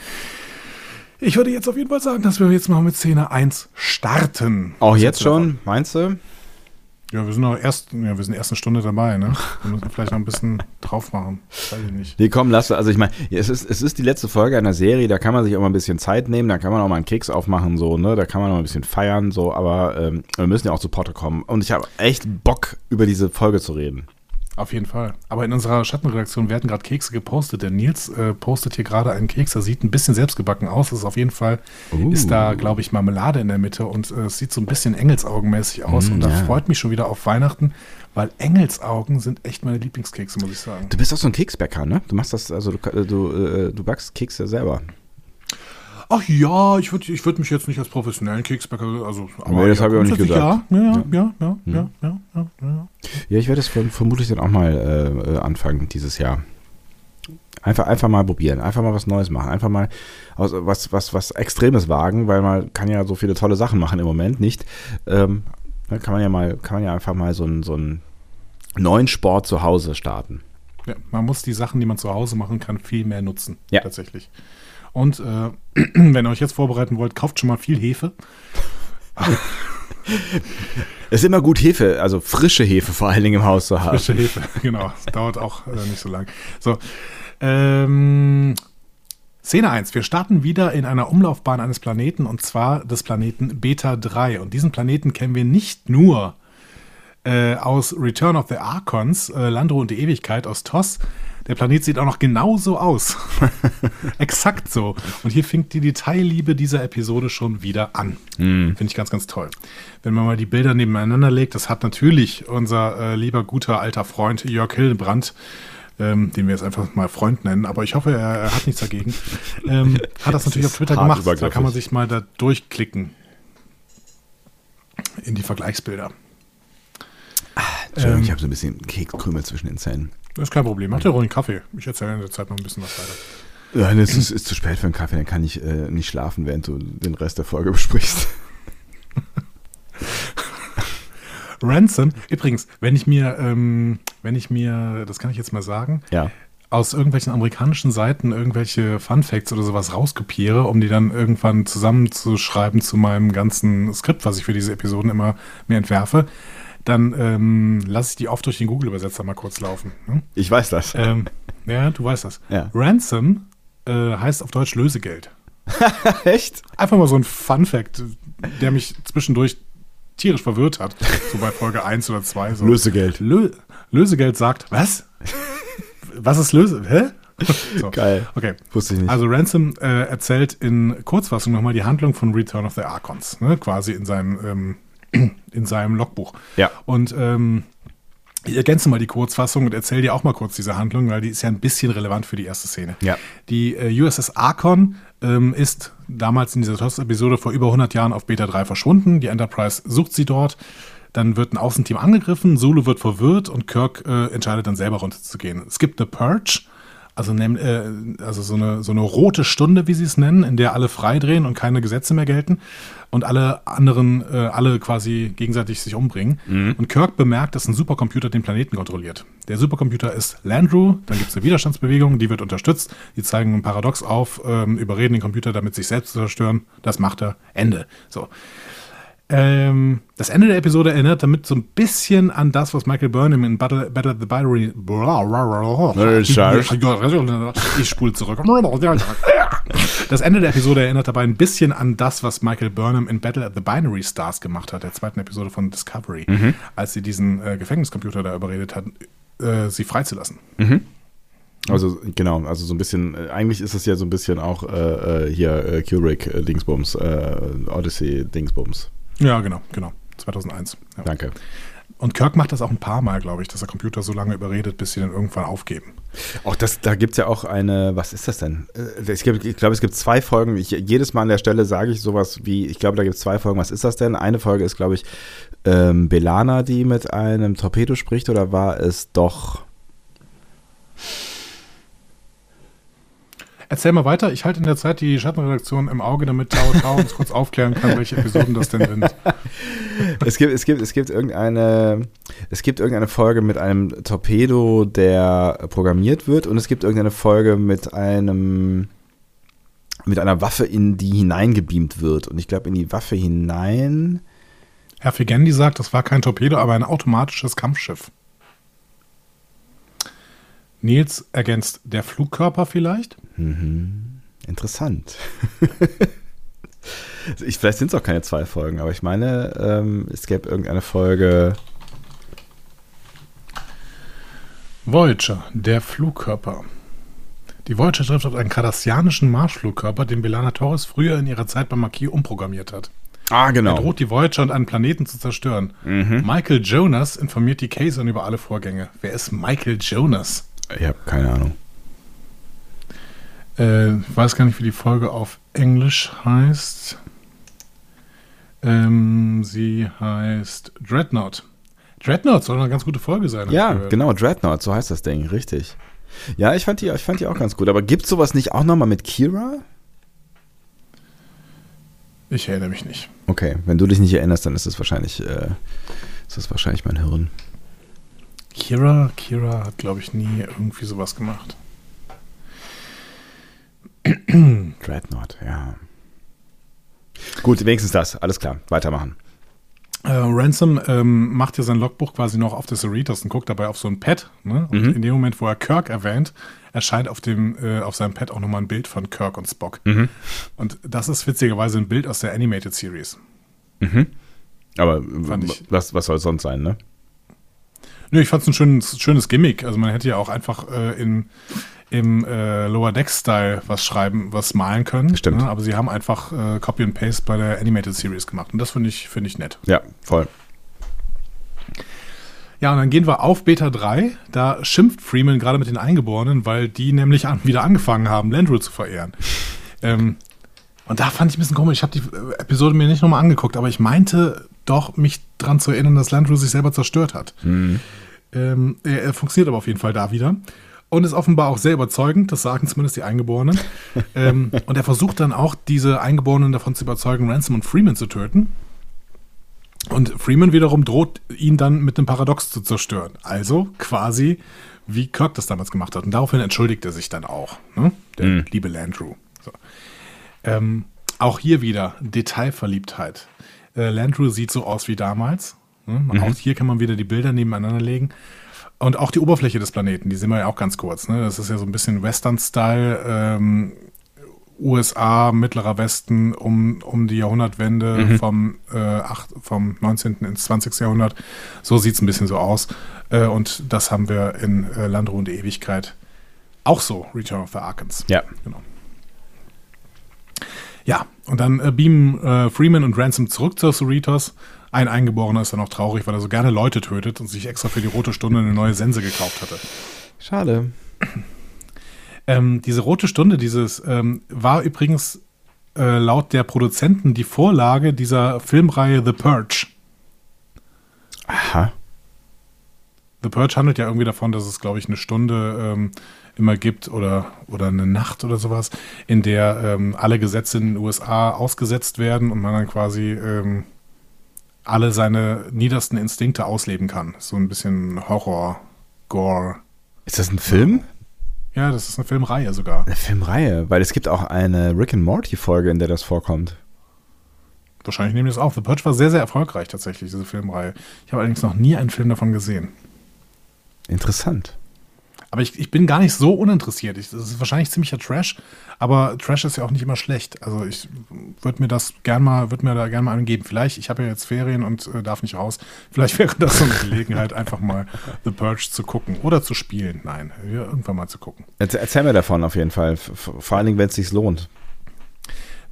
Ich würde jetzt auf jeden Fall sagen, dass wir jetzt mal mit Szene 1 starten. Auch jetzt schon, meinst du? Ja, wir sind noch erst, ja, wir sind erst eine Stunde dabei, ne? Wir müssen vielleicht noch ein bisschen drauf machen. Weiß ich nicht. Nee, komm, lass. Also ich meine, es ist, es ist die letzte Folge einer Serie, da kann man sich auch mal ein bisschen Zeit nehmen, da kann man auch mal einen Keks aufmachen, so, ne? Da kann man auch ein bisschen feiern, so, aber ähm, wir müssen ja auch zu Potte kommen. Und ich habe echt Bock, über diese Folge zu reden. Auf jeden Fall. Aber in unserer Schattenredaktion werden gerade Kekse gepostet. Der Nils äh, postet hier gerade einen Keks. Der sieht ein bisschen selbstgebacken aus. Das ist auf jeden Fall, Uh. ist da, glaube ich, Marmelade in der Mitte und äh, es sieht so ein bisschen Engelsaugenmäßig aus. Mm, und da ja. freut mich schon wieder auf Weihnachten, weil Engelsaugen sind echt meine Lieblingskekse, muss ich sagen. Du bist auch so ein Keksbäcker, ne? Du machst das, also du, du, äh, du backst Kekse selber. Ach ja, ich würde ich würd mich jetzt nicht als professionellen Keksbäcker, also. Nee, das ja, hab ich auch nicht gesagt. Ja, ja, ja, ja, ja, ja, ja, ja. Ja, ich werde es verm- vermutlich dann auch mal äh, äh, anfangen dieses Jahr. Einfach, einfach mal probieren, einfach mal was Neues machen, einfach mal aus, was, was, was Extremes wagen, weil man kann ja so viele tolle Sachen machen im Moment nicht. Ähm, dann kann man ja mal, kann man ja einfach mal so einen, so einen neuen Sport zu Hause starten. Ja, man muss die Sachen, die man zu Hause machen kann, viel mehr nutzen. Ja. Tatsächlich. Und äh, wenn ihr euch jetzt vorbereiten wollt, kauft schon mal viel Hefe. Es ist immer gut Hefe, also frische Hefe vor allen Dingen im Haus zu haben. Frische Hefe, genau. Das dauert auch äh, nicht so lang. So. Ähm, Szene 1. Wir starten wieder in einer Umlaufbahn eines Planeten und zwar des Planeten Beta 3. Und diesen Planeten kennen wir nicht nur äh, aus Return of the Archons, äh, Landro und die Ewigkeit aus TOS. Der Planet sieht auch noch genauso aus. Exakt so. Und hier fängt die Detailliebe dieser Episode schon wieder an. Finde ich ganz, ganz toll. Wenn man mal die Bilder nebeneinander legt, das hat natürlich unser äh, lieber, guter, alter Freund Jörg Hildebrand, ähm, den wir jetzt einfach mal Freund nennen, aber ich hoffe, er, er hat nichts dagegen, ähm, hat das natürlich auf Twitter gemacht. Da kann man sich mal da durchklicken in die Vergleichsbilder. Entschuldigung, Ähm, ich habe so ein bisschen Kekskrümel zwischen den Zähnen. Das ist kein Problem. Macht ihr ruhig einen Kaffee. Ich erzähle in der Zeit noch ein bisschen was weiter. Ja, es ist, ist zu spät für einen Kaffee, dann kann ich äh, nicht schlafen, während du den Rest der Folge besprichst. Ransom, übrigens, wenn ich mir, ähm, wenn ich mir, das kann ich jetzt mal sagen, Ja. aus irgendwelchen amerikanischen Seiten irgendwelche Fun Facts oder sowas rauskopiere, um die dann irgendwann zusammenzuschreiben zu meinem ganzen Skript, was ich für diese Episoden immer mir entwerfe, dann ähm, lasse ich die oft durch den Google-Übersetzer mal kurz laufen. Ne? Ich weiß das. Ähm, ja, du weißt das. Ja. Ransom äh, heißt auf Deutsch Lösegeld. Echt? Einfach mal so ein Fun Fact, der mich zwischendurch tierisch verwirrt hat. So bei Folge 1 oder 2. So. Lösegeld. Lö Lösegeld sagt, was? was ist Löse? Hä? So. Geil. Okay. Wusste ich nicht. Also Ransom äh, erzählt in Kurzfassung nochmal die Handlung von Return of the Archons, ne? quasi in seinem, ähm, in seinem Logbuch. Ja. Und ähm, ich ergänze mal die Kurzfassung und erzähle dir auch mal kurz diese Handlung, weil die ist ja ein bisschen relevant für die erste Szene. Ja. Die äh, USS Archon ähm, ist damals in dieser TOS-Episode vor über 100 Jahren auf Beta 3 verschwunden. Die Enterprise sucht sie dort. Dann wird ein Außenteam angegriffen, Sulu wird verwirrt und Kirk äh, entscheidet dann selber runterzugehen. Es gibt eine Purge, also, äh, also so, eine, so eine rote Stunde, wie sie es nennen, in der alle freidrehen und keine Gesetze mehr gelten und alle anderen, äh, alle quasi gegenseitig sich umbringen. Und Kirk bemerkt, dass ein Supercomputer den Planeten kontrolliert. Der Supercomputer ist Landru, dann gibt es eine Widerstandsbewegung, die wird unterstützt. Die zeigen ein Paradox auf, ähm, überreden den Computer damit, sich selbst zu zerstören. Das macht er. Ende. So. Ähm, das Ende der Episode erinnert damit so ein bisschen an das, was Michael Burnham in Battle, Battle at the Binary. Ich spule zurück. Das Ende der Episode erinnert dabei ein bisschen an das, was Michael Burnham in Battle at the Binary Stars gemacht hat, der zweiten Episode von Discovery, als sie diesen äh, Gefängniscomputer da überredet hat, äh, sie freizulassen. Also genau, also so ein bisschen, äh, eigentlich ist es ja so ein bisschen auch äh, äh, hier äh, Kubrick äh, Dingsbums, äh, Odyssey Dingsbums. Ja, genau, genau. 2001. Ja. Danke. Und Kirk macht das auch ein paar Mal, glaube ich, dass der Computer so lange überredet, bis sie dann irgendwann aufgeben. Auch das, da gibt es ja auch eine, was ist das denn? Äh, Es gibt, ich glaube, es gibt zwei Folgen. Ich, jedes Mal an der Stelle sage ich sowas wie, ich glaube, da gibt es zwei Folgen. Was ist das denn? Eine Folge ist, glaube ich, ähm, Belana, die mit einem Torpedo spricht, oder war es doch. Erzähl mal weiter. Ich halte in der Zeit die Schattenredaktion im Auge, damit Tau Tau uns kurz aufklären kann, welche Episoden das denn sind. Es gibt, es gibt, es gibt irgendeine, es gibt irgendeine Folge mit einem Torpedo, der programmiert wird, und es gibt irgendeine Folge mit einem, mit einer Waffe, in die hineingebeamt wird. Und ich glaube, in die Waffe hinein. Herr Figendi sagt, das war kein Torpedo, aber ein automatisches Kampfschiff. Nils ergänzt der Flugkörper vielleicht? Interessant. ich, vielleicht sind es auch keine zwei Folgen, aber ich meine, ähm, es gäbe irgendeine Folge. Voyager, der Flugkörper. Die Voyager trifft auf einen kardassianischen Marschflugkörper, den Belana Torres früher in ihrer Zeit beim Marquis umprogrammiert hat. Ah, Er genau. droht die Voyager und einen Planeten zu zerstören. Michael Jonas informiert die Kazon über alle Vorgänge. Wer ist Michael Jonas? Ich habe keine Ahnung. Äh, ich weiß gar nicht, wie die Folge auf Englisch heißt. Ähm, sie heißt Dreadnought. Dreadnought soll eine ganz gute Folge sein. Ja, genau, Dreadnought, so heißt das Ding, richtig. Ja, ich fand die, ich fand die auch ganz gut. Aber gibt sowas nicht auch nochmal mit Kira? Ich erinnere mich nicht. Okay, wenn du dich nicht erinnerst, dann ist es wahrscheinlich, äh, ist das wahrscheinlich mein Hirn. Kira, Kira hat, glaube ich, nie irgendwie sowas gemacht. Dreadnought, ja. Gut, wenigstens das. Alles klar, weitermachen. Äh, Ransom ähm, macht ja sein Logbuch quasi noch auf des Cerritos und guckt dabei auf so ein Pad. Ne? Und Mhm. in dem Moment, wo er Kirk erwähnt, erscheint auf, dem, äh, auf seinem Pad auch nochmal ein Bild von Kirk und Spock. Mhm. Und das ist witzigerweise ein Bild aus der Animated Series. Aber w- ich. was, was soll es sonst sein, ne? Nö, ich fand es ein schönes, schönes Gimmick. Also man hätte ja auch einfach äh, in, im äh, Lower Deck-Style was schreiben, was malen können. Stimmt. Ne? Aber sie haben einfach äh, Copy and Paste bei der Animated Series gemacht. Und das finde ich, finde ich nett. Ja, voll. Ja, und dann gehen wir auf Beta 3. Da schimpft Freeman gerade mit den Eingeborenen, weil die nämlich an, wieder angefangen haben, Landru zu verehren. ähm, und da fand ich ein bisschen komisch. Ich habe die äh, Episode mir nicht nochmal angeguckt, aber ich meinte doch, mich dran zu erinnern, dass Landru sich selber zerstört hat. Ähm, er, er funktioniert aber auf jeden Fall da wieder. Und ist offenbar auch sehr überzeugend, das sagen zumindest die Eingeborenen. ähm, und er versucht dann auch, diese Eingeborenen davon zu überzeugen, Ransom und Freeman zu töten. Und Freeman wiederum droht ihn dann mit einem Paradox zu zerstören. Also quasi wie Kirk das damals gemacht hat. Und daraufhin entschuldigt er sich dann auch, ne? der liebe Landru. So. Ähm, auch hier wieder Detailverliebtheit. Äh, Landru sieht so aus wie damals. Ne? Auch hier kann man wieder die Bilder nebeneinander legen. Und auch die Oberfläche des Planeten, die sehen wir ja auch ganz kurz. Ne? Das ist ja so ein bisschen Western-Style. Ähm, USA, Mittlerer Westen um, um die Jahrhundertwende vom, äh, acht, vom 19. ins 20. Jahrhundert. So sieht es ein bisschen so aus. Äh, und das haben wir in äh, Landruhe und Ewigkeit auch so, Return of the Arkans. Ja. Genau. Ja, und dann äh, beamen äh, Freeman und Ransom zurück zur Cerritos. Ein Eingeborener ist dann auch traurig, weil er so gerne Leute tötet und sich extra für die rote Stunde eine neue Sense gekauft hatte. Schade. Ähm, diese rote Stunde, dieses ähm, war übrigens äh, laut der Produzenten die Vorlage dieser Filmreihe The Purge. Aha. The Purge handelt ja irgendwie davon, dass es, glaube ich, eine Stunde ähm, immer gibt oder, oder eine Nacht oder sowas, in der ähm, alle Gesetze in den USA ausgesetzt werden und man dann quasi ähm, alle seine niedersten Instinkte ausleben kann. So ein bisschen Horror, Gore. Ist das ein Film? Ja, das ist eine Filmreihe sogar. Eine Filmreihe, weil es gibt auch eine Rick and Morty Folge, in der das vorkommt. Wahrscheinlich nehmen die das auf. The Purge war sehr, sehr erfolgreich tatsächlich, diese Filmreihe. Ich habe allerdings noch nie einen Film davon gesehen. Interessant. Aber ich, ich bin gar nicht so uninteressiert. Ich, das ist wahrscheinlich ziemlicher Trash, aber Trash ist ja auch nicht immer schlecht. Also ich würde mir das gern mal, würde mir da gern mal angeben. Vielleicht, ich habe ja jetzt Ferien und äh, darf nicht raus. Vielleicht wäre das so eine Gelegenheit, einfach mal The Purge zu gucken oder zu spielen. Nein, ja, irgendwann mal zu gucken. Erzähl, erzähl mir davon auf jeden Fall. Vor allen Dingen, wenn es sich lohnt.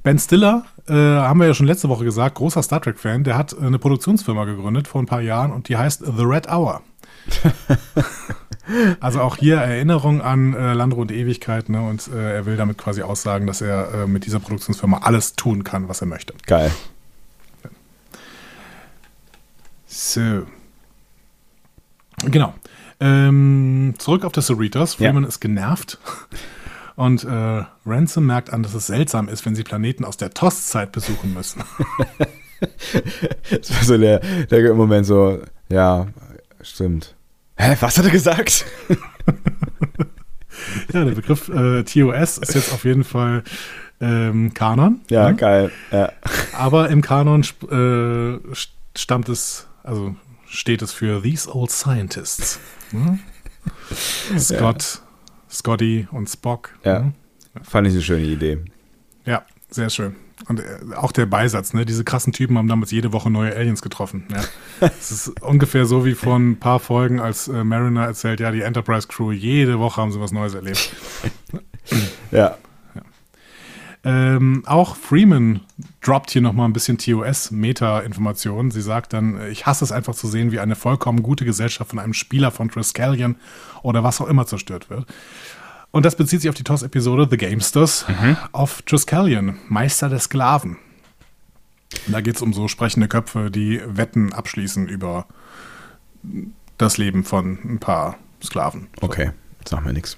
Ben Stiller, äh, haben wir ja schon letzte Woche gesagt, großer Star Trek-Fan, der hat äh, eine Produktionsfirma gegründet vor ein paar Jahren und die heißt The Red Hour. also auch hier Erinnerung an äh, Landro und Ewigkeit, ne? Und äh, er will damit quasi aussagen, dass er äh, mit dieser Produktionsfirma alles tun kann, was er möchte. Geil. So. Genau. Ähm, zurück auf das Cerritos. Freeman ist genervt. Und äh, Ransom merkt an, dass es seltsam ist, wenn sie Planeten aus der TOS-Zeit besuchen müssen. Das war so der, der Moment so, ja, stimmt. Hä, was hat er gesagt? ja, der Begriff äh, TOS ist jetzt auf jeden Fall ähm, Kanon. Ja, ne? geil. Ja. Aber im Kanon äh, stammt es, also steht es für These Old Scientists. Ne? Scott, Scotty und Spock. Ja. ne? Fand ich eine schöne Idee. Ja, sehr schön. Und äh, auch der Beisatz, ne? Diese krassen Typen haben damals jede Woche neue Aliens getroffen. Ja. Es ist ungefähr so wie vor ein paar Folgen, als äh, Mariner erzählt, ja, die Enterprise Crew, jede Woche haben sie was Neues erlebt. Ja. Ähm, auch Freeman droppt hier nochmal ein bisschen TOS-Meta-Informationen. Sie sagt dann, äh, ich hasse es einfach zu sehen, wie eine vollkommen gute Gesellschaft von einem Spieler von Triskelion oder was auch immer zerstört wird. Und das bezieht sich auf die TOS-Episode The Gamesters auf Triskelion, Meister der Sklaven. Da geht es um so sprechende Köpfe, die Wetten abschließen über das Leben von ein paar Sklaven. So. Okay, sag mir nichts.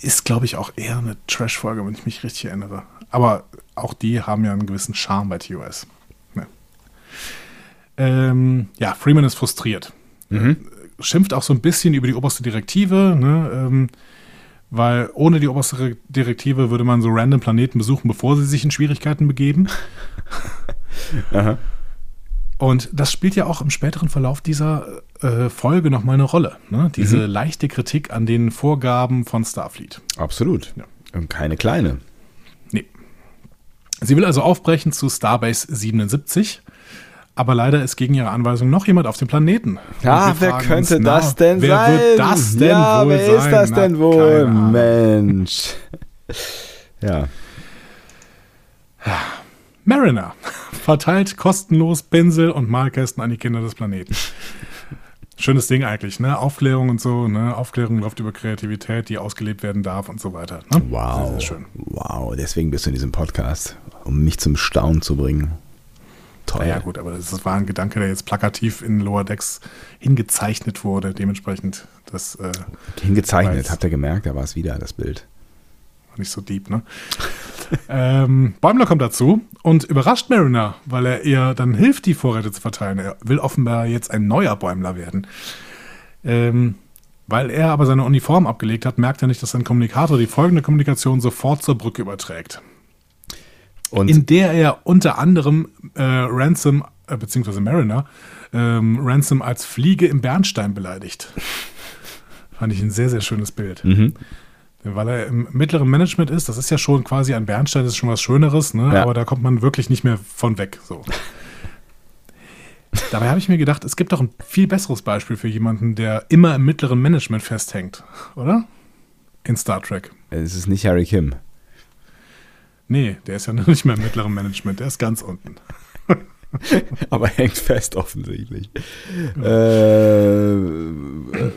Ist, glaube ich, auch eher eine Trash-Folge, wenn ich mich richtig erinnere. Aber auch die haben ja einen gewissen Charme bei TOS. Ne. Ähm, ja, Freeman ist frustriert. Schimpft auch so ein bisschen über die oberste Direktive, ne, ähm, weil ohne die oberste Direktive würde man so random Planeten besuchen, bevor sie sich in Schwierigkeiten begeben. Aha. Und das spielt ja auch im späteren Verlauf dieser äh, Folge nochmal eine Rolle. Ne? Diese leichte Kritik an den Vorgaben von Starfleet. Absolut. Ja. Und keine kleine. Nee. Sie will also aufbrechen zu Starbase 77, aber leider ist gegen ihre Anweisung noch jemand auf dem Planeten. Ja, wer könnte uns, das na, denn wer sein? Wird das denn ja, wohl wer sein? ist das Na, denn wohl? Mensch. Ja. Mariner verteilt kostenlos Pinsel und Malkästen an die Kinder des Planeten. Schönes Ding eigentlich, ne? Aufklärung und so, ne? Aufklärung läuft über Kreativität, die ausgelebt werden darf und so weiter. Ne? Wow. Sehr, sehr schön. Wow, deswegen bist du in diesem Podcast, um mich zum Staunen zu bringen. Toll. Naja, gut, aber das war ein Gedanke, der jetzt plakativ in Lower Decks hingezeichnet wurde. Dementsprechend, das äh, Hingezeichnet, habt ihr gemerkt, da war es wieder, das Bild. nicht so deep, ne? ähm, Bäumler kommt dazu und überrascht Mariner, weil er ihr dann hilft, die Vorräte zu verteilen. Er will offenbar jetzt ein neuer Bäumler werden. Ähm, weil er aber seine Uniform abgelegt hat, merkt er nicht, dass sein Kommunikator die folgende Kommunikation sofort zur Brücke überträgt. Und in der er unter anderem äh, Ransom, äh, beziehungsweise Mariner, ähm, Ransom als Fliege im Bernstein beleidigt. Fand ich ein sehr, sehr schönes Bild. Mhm. Weil er im mittleren Management ist, das ist ja schon quasi ein Bernstein, das ist schon was Schöneres, ne? Ja. aber da kommt man wirklich nicht mehr von weg. So. Dabei habe ich mir gedacht, es gibt doch ein viel besseres Beispiel für jemanden, der immer im mittleren Management festhängt, oder? In Star Trek. es ist nicht Harry Kim. Nee, der ist ja noch nicht mehr im mittleren Management, der ist ganz unten. Aber hängt fest offensichtlich. Äh, äh,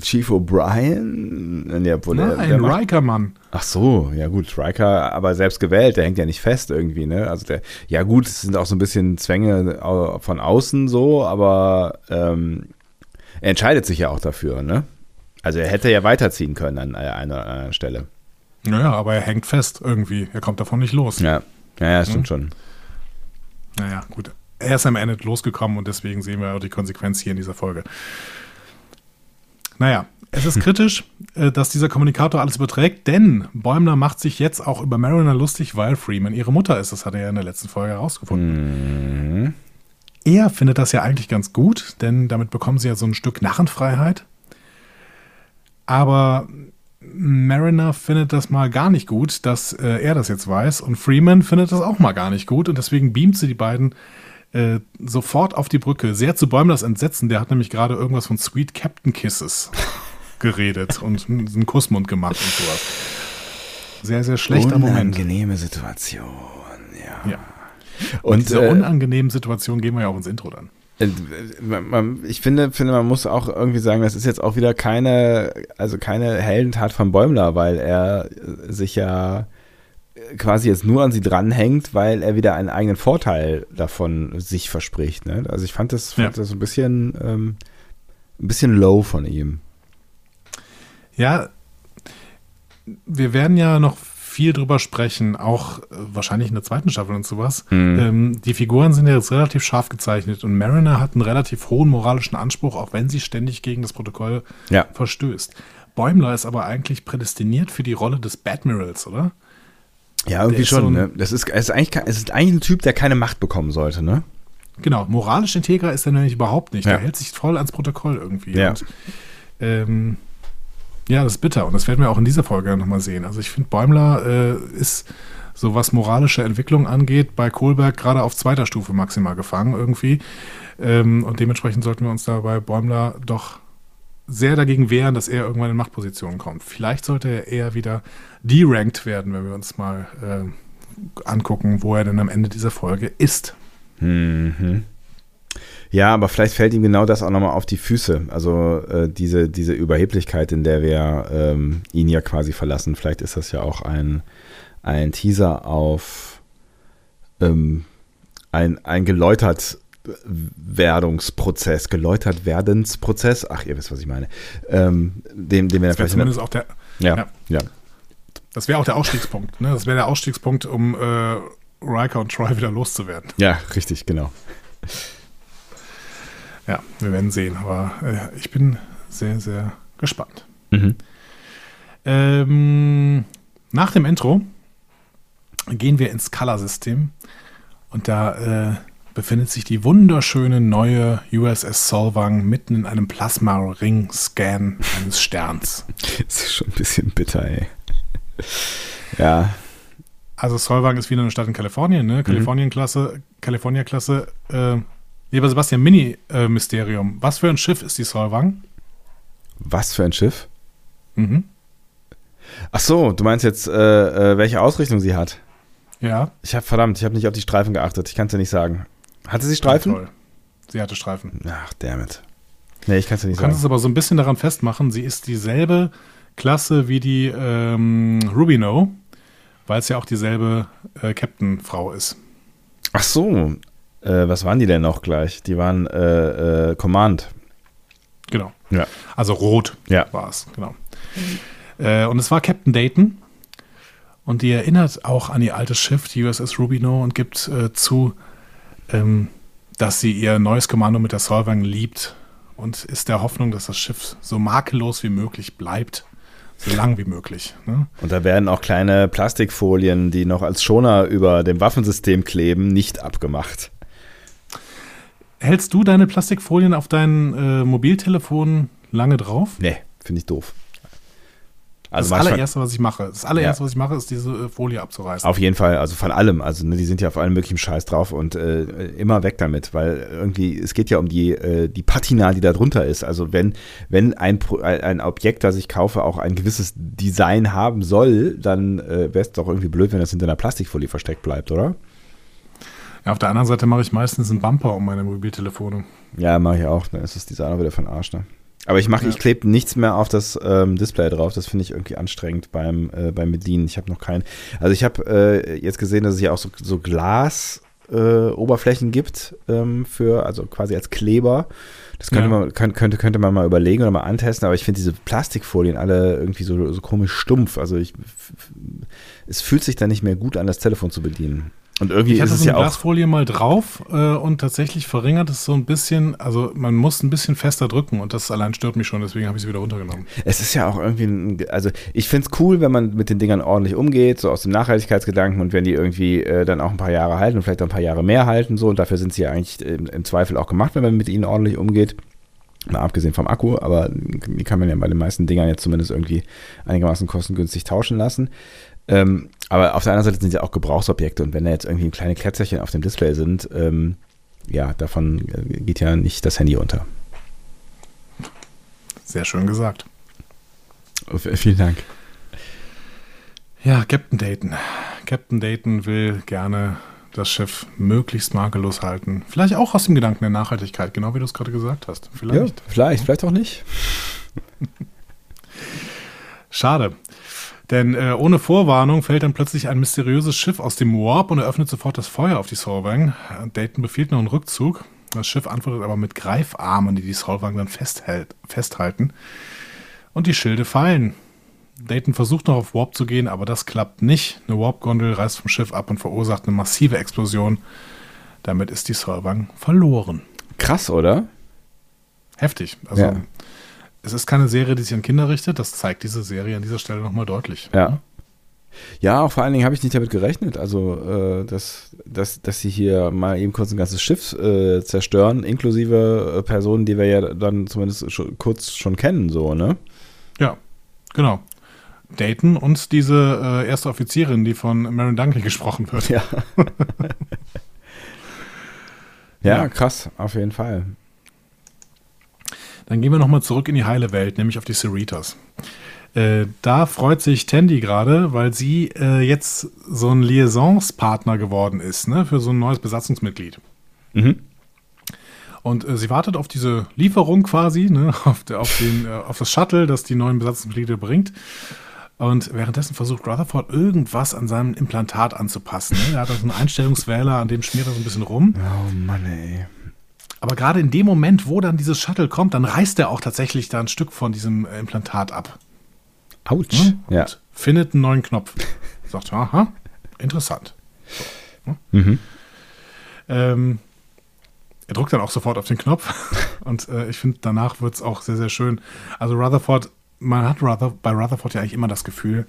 Chief O'Brien? Ja, obwohl der- der Nein, macht- Riker, Mann. Ach so, ja gut, Riker, aber selbst gewählt, der hängt ja nicht fest irgendwie, ne? Also der, ja gut, es sind auch so ein bisschen Zwänge von außen so, aber ähm, er entscheidet sich ja auch dafür, ne? Also er hätte ja weiterziehen können an einer, einer Stelle. Naja, aber er hängt fest irgendwie. Er kommt davon nicht los. Ja, ja, ja stimmt schon. Naja, gut. Er ist am Ende losgekommen und deswegen sehen wir auch die Konsequenz hier in dieser Folge. Naja, es ist kritisch, äh, dass dieser Kommunikator alles überträgt, denn Bäumler macht sich jetzt auch über Mariner lustig, weil Freeman ihre Mutter ist. Das hat er ja in der letzten Folge herausgefunden. Mhm. Er findet das ja eigentlich ganz gut, denn damit bekommen sie ja so ein Stück Narrenfreiheit. Aber Mariner findet das mal gar nicht gut, dass äh, er das jetzt weiß. Und Freeman findet das auch mal gar nicht gut. Und deswegen beamt sie die beiden äh, sofort auf die Brücke. Sehr zu Bäumlers Entsetzen. Der hat nämlich gerade irgendwas von Sweet Captain Kisses geredet und einen Kussmund gemacht und sowas. Sehr, sehr schlechter Moment. Unangenehme Situation, ja. Ja. Und Diese äh, unangenehmen Situation gehen wir ja auch ins Intro dann. Äh, Ich finde, finde, man muss auch irgendwie sagen, das ist jetzt auch wieder keine, also keine Heldentat von Bäumler, weil er äh, sich ja quasi jetzt nur an sie dranhängt, weil er wieder einen eigenen Vorteil davon sich verspricht. Ne? Also ich fand das, fand Ja. das ein bisschen, ähm, ein bisschen low von ihm. Ja, wir werden ja noch viel drüber sprechen, auch äh, wahrscheinlich in der zweiten Staffel und sowas. Mhm. Ähm, die Figuren sind ja jetzt relativ scharf gezeichnet und Mariner hat einen relativ hohen moralischen Anspruch, auch wenn sie ständig gegen das Protokoll Ja. verstößt. Bäumler ist aber eigentlich prädestiniert für die Rolle des Badmirals, oder? Ja, irgendwie schon. so ne? Das ist, es ist, eigentlich, es ist eigentlich ein Typ, der keine Macht bekommen sollte, ne? Genau, moralisch integer ist er nämlich überhaupt nicht. Ja. Der hält sich voll ans Protokoll irgendwie. Ja. Und, ähm, ja, das ist bitter. Und das werden wir auch in dieser Folge nochmal sehen. Also ich finde, Bäumler äh, ist, so was moralische Entwicklung angeht, bei Kohlberg gerade auf zweiter Stufe maximal gefangen irgendwie. Ähm, und dementsprechend sollten wir uns da bei Bäumler doch sehr dagegen wehren, dass er irgendwann in Machtpositionen kommt. Vielleicht sollte er eher wieder deranked werden, wenn wir uns mal äh, angucken, wo er denn am Ende dieser Folge ist. Mhm. Ja, aber vielleicht fällt ihm genau das auch nochmal auf die Füße. Also äh, diese, diese Überheblichkeit, in der wir ähm, ihn ja quasi verlassen. Vielleicht ist das ja auch ein, ein Teaser auf ähm, ein, ein geläutert Werdungsprozess, geläutert Werdensprozess. Ach, ihr wisst, was ich meine. Ähm, dem, dem wir Das vielleicht. zumindest auch der, Ja, ja. ja. Das wäre auch der Ausstiegspunkt. Ne? Das wäre der Ausstiegspunkt, um äh, Riker und Troy wieder loszuwerden. Ja, richtig, genau. Ja, wir werden sehen. Aber äh, ich bin sehr, sehr gespannt. Mhm. Ähm, nach dem Intro gehen wir ins Color-System. Und da äh, befindet sich die wunderschöne neue USS Solvang mitten in einem Plasma-Ring-Scan eines Sterns. Das ist schon ein bisschen bitter, ey. Ja, Also Solvang ist wieder eine Stadt in Kalifornien, ne? Kalifornien-Klasse, California-Klasse. Äh, lieber Sebastian, Mini-Mysterium. Was für ein Schiff ist die Solvang? was für ein Schiff? Mhm. Ach so, du meinst jetzt, äh, äh, welche Ausrichtung sie hat? Ja. Ich habe verdammt, ich habe nicht auf die Streifen geachtet. Ich kann es dir nicht sagen. Hatte sie Streifen? Toll. Sie hatte Streifen. Ach, damit. Nee, ich kann es dir nicht Du kannst es sagen. aber so ein bisschen daran festmachen, sie ist dieselbe Klasse wie die ähm, Rubino, weil es ja auch dieselbe äh, Captain-Frau ist. Ach so, äh, was waren die denn noch gleich? Die waren äh, äh, Command. Genau. Ja. Also rot Ja. war es, genau. Äh, und es war Captain Dayton. Und die erinnert auch an ihr altes Schiff, die USS Rubino, und gibt äh, zu, ähm, dass sie ihr neues Kommando mit der Solvang liebt und ist der Hoffnung, dass das Schiff so makellos wie möglich bleibt. So lang wie möglich. Ne? Und da werden auch kleine Plastikfolien, die noch als Schoner über dem Waffensystem kleben, nicht abgemacht. Hältst du deine Plastikfolien auf dein äh, Mobiltelefon lange drauf? Nee, finde ich doof. das Also manchmal, allererste, was ich mache. Das allererste, Ja. was ich mache, ist diese äh, Folie abzureißen. auf jeden Fall, also von allem. Also ne, die sind ja auf allem möglichen Scheiß drauf und äh, immer weg damit, weil irgendwie, es geht ja um die, äh, die Patina, die da drunter ist. Also wenn, wenn ein, ein ein Objekt, das ich kaufe, auch ein gewisses Design haben soll, dann äh, wäre es doch irgendwie blöd, wenn das hinter einer Plastikfolie versteckt bleibt, oder? Ja, auf der anderen Seite mache ich meistens einen Bumper um meine Mobiltelefone. Ja, mache ich auch. Dann ist das Design auch wieder von Arsch, ne? Aber ich mache, Ja. ich klebe nichts mehr auf das ähm, Display drauf. Das finde ich irgendwie anstrengend beim, äh, beim Bedienen. Ich habe noch keinen. Also ich habe äh, jetzt gesehen, dass es ja auch so, so Glas äh, Oberflächen gibt ähm, für, also quasi als Kleber. Das könnte, Ja. man, könnte, könnte, könnte man mal überlegen oder mal antesten, aber ich finde diese Plastikfolien alle irgendwie so, so komisch stumpf. Also ich, es fühlt sich dann nicht mehr gut an, das Telefon zu bedienen. Und irgendwie Ich ist hatte es so eine ja auch. Glasfolie mal drauf äh, und tatsächlich verringert es so ein bisschen, also man muss ein bisschen fester drücken und das allein stört mich schon, deswegen habe ich es wieder runtergenommen. Es ist ja auch irgendwie, ein, also ich finde es cool, wenn man mit den Dingern ordentlich umgeht, so aus dem Nachhaltigkeitsgedanken und wenn die irgendwie äh, dann auch ein paar Jahre halten und vielleicht auch ein paar Jahre mehr halten, so und dafür sind sie ja eigentlich im, im Zweifel auch gemacht, wenn man mit ihnen ordentlich umgeht. Mal abgesehen vom Akku, aber die kann man ja bei den meisten Dingern jetzt zumindest irgendwie einigermaßen kostengünstig tauschen lassen. Ähm, aber auf der anderen Seite sind sie auch Gebrauchsobjekte und wenn da jetzt irgendwie kleine Klätzerchen auf dem Display sind, ähm, ja, davon äh, geht ja nicht das Handy unter. Sehr schön gesagt. Vielen Dank. Ja, Captain Dayton. Captain Dayton will gerne das Schiff möglichst makellos halten. Vielleicht auch aus dem Gedanken der Nachhaltigkeit, genau wie du es gerade gesagt hast. Ja, Vielleicht. vielleicht, vielleicht auch nicht. Schade. Denn äh, ohne Vorwarnung fällt dann plötzlich ein mysteriöses Schiff aus dem Warp und eröffnet sofort das Feuer auf die Solvang. Dayton befiehlt noch einen Rückzug. Das Schiff antwortet aber mit Greifarmen, die die Solvang dann festhält, festhalten. Und die Schilde fallen. Dayton versucht noch auf Warp zu gehen, aber das klappt nicht. Eine Warp-Gondel reißt vom Schiff ab und verursacht eine massive Explosion. Damit ist die Solvang verloren. Krass, oder? Heftig. Also, Ja. Es ist keine Serie, die sich an Kinder richtet. Das zeigt diese Serie an dieser Stelle nochmal deutlich. Ja. Ja, auch vor allen Dingen habe ich nicht damit gerechnet, also äh, dass, dass, dass sie hier mal eben kurz ein ganzes Schiff äh, zerstören, inklusive äh, Personen, die wir ja dann zumindest schon, kurz schon kennen, so, ne? Ja, genau. Dayton und diese äh, erste Offizierin, die von Maren Dunkley gesprochen wird. Ja. ja, Ja. krass, auf jeden Fall. Dann gehen wir nochmal zurück in die heile Welt, nämlich auf die Cerritos. Äh, da freut sich Tandy gerade, weil sie äh, jetzt so ein Liaisonspartner geworden ist, ne, für so ein neues Besatzungsmitglied. Mhm. Und äh, sie wartet auf diese Lieferung quasi, ne, auf, der, auf, den, äh, auf das Shuttle, das die neuen Besatzungsmitglieder bringt. Und währenddessen versucht Rutherford irgendwas an seinem Implantat anzupassen. Ne? Er hat da so einen Einstellungswähler, an dem schmiert er so ein bisschen rum. Oh Mann, ey. Aber gerade in dem Moment, wo dann dieses Shuttle kommt, dann reißt er auch tatsächlich da ein Stück von diesem äh, Implantat ab. Autsch. Ne? Ja. Und findet einen neuen Knopf. Sagt, aha, interessant. Mhm. Ähm, er drückt dann auch sofort auf den Knopf und äh, ich finde, danach wird es auch sehr, sehr schön. Also Rutherford, man hat Ruther, bei Rutherford ja eigentlich immer das Gefühl,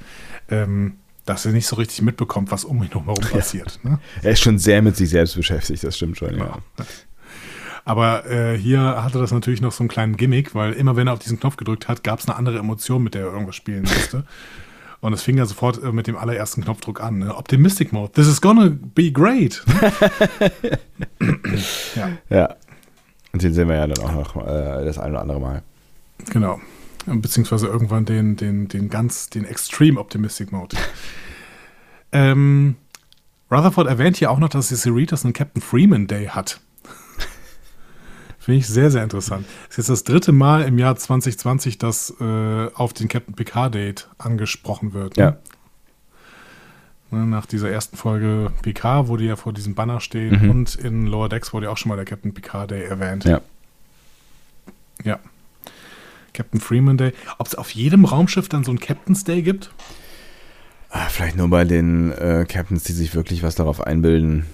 ähm, dass er nicht so richtig mitbekommt, was um ihn herum passiert. Ne? Er ist schon sehr mit sich selbst beschäftigt, das stimmt schon, ja. Ja. Aber äh, hier hatte das natürlich noch so einen kleinen Gimmick, weil immer wenn er auf diesen Knopf gedrückt hat, gab es eine andere Emotion, mit der er irgendwas spielen musste. Und es fing ja sofort äh, mit dem allerersten Knopfdruck an. Ne? Optimistic Mode. This is gonna be great. ja, Ja. Und den sehen wir ja dann auch noch äh, das ein oder andere Mal. genau. Beziehungsweise irgendwann den, den, den ganz, den Extreme Optimistic Mode. ähm, Rutherford erwähnt hier auch noch, dass die Cerritos einen Captain Freeman Day hat. Finde ich sehr, sehr interessant. Es ist jetzt das dritte Mal im Jahr 2020, dass äh, auf den Captain Picard Date angesprochen wird. ne? Ja. Ne, nach dieser ersten Folge Picard, wo die ja vor diesem Banner stehen Mhm. und in Lower Decks wurde ja auch schon mal der Captain Picard Day erwähnt. Ja. Ja. Captain Freeman Day. Ob es auf jedem Raumschiff dann so einen Captain's Day gibt? Ah, vielleicht nur bei den äh, Captains, die sich wirklich was darauf einbilden.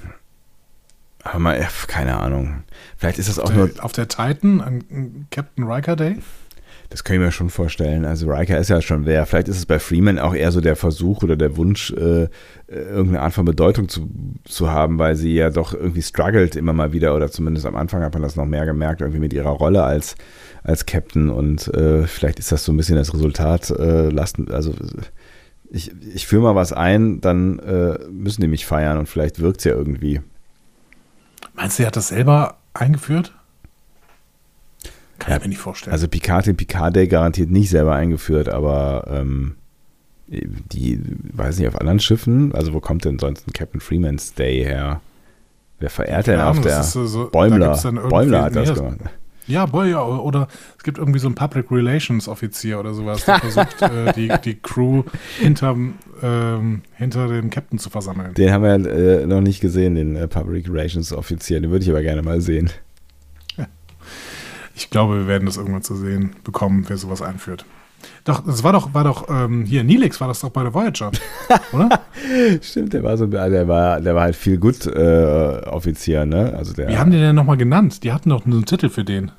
Aber mal, keine Ahnung. Vielleicht ist das auch nur, Der, auf der Titan ein Captain Riker Day? das kann ich mir schon vorstellen. Also Riker ist ja schon wer. Vielleicht ist es bei Freeman auch eher so der Versuch oder der Wunsch, äh, äh, irgendeine Art von Bedeutung zu, zu haben, weil sie ja doch irgendwie struggelt immer mal wieder oder zumindest am Anfang hat man das noch mehr gemerkt, irgendwie mit ihrer Rolle als, als Captain und äh, vielleicht ist das so ein bisschen das Resultat, äh, lassen, also ich, ich führe mal was ein, dann äh, müssen die mich feiern und vielleicht wirkt es ja irgendwie. Meinst du, er hat das selber eingeführt? Kann Ja, ich mir nicht vorstellen. Also Picard den Picard Day garantiert nicht selber eingeführt, aber ähm, die, weiß nicht, auf anderen Schiffen, also wo kommt denn sonst ein Captain Freeman's Day her? Wer verehrt denn auf der so- so- Bäumler? Bäumler hat das gemacht. Ja, boah, ja, oder es gibt irgendwie so einen Public Relations Offizier oder sowas, der versucht, äh, die, die Crew hinterm, ähm, hinter dem Captain zu versammeln. Den haben wir äh, noch nicht gesehen, den äh, Public Relations Offizier. Den würde ich aber gerne mal sehen. Ich glaube, wir werden das irgendwann zu sehen bekommen, wer sowas einführt. Doch, das war doch, war doch, ähm, hier, Nilix war das doch bei der Voyager, oder? Stimmt, der war so, der war, der war halt viel gut äh, Offizier, ne? Also der Wie haben die denn nochmal genannt? Die hatten doch einen Titel für den.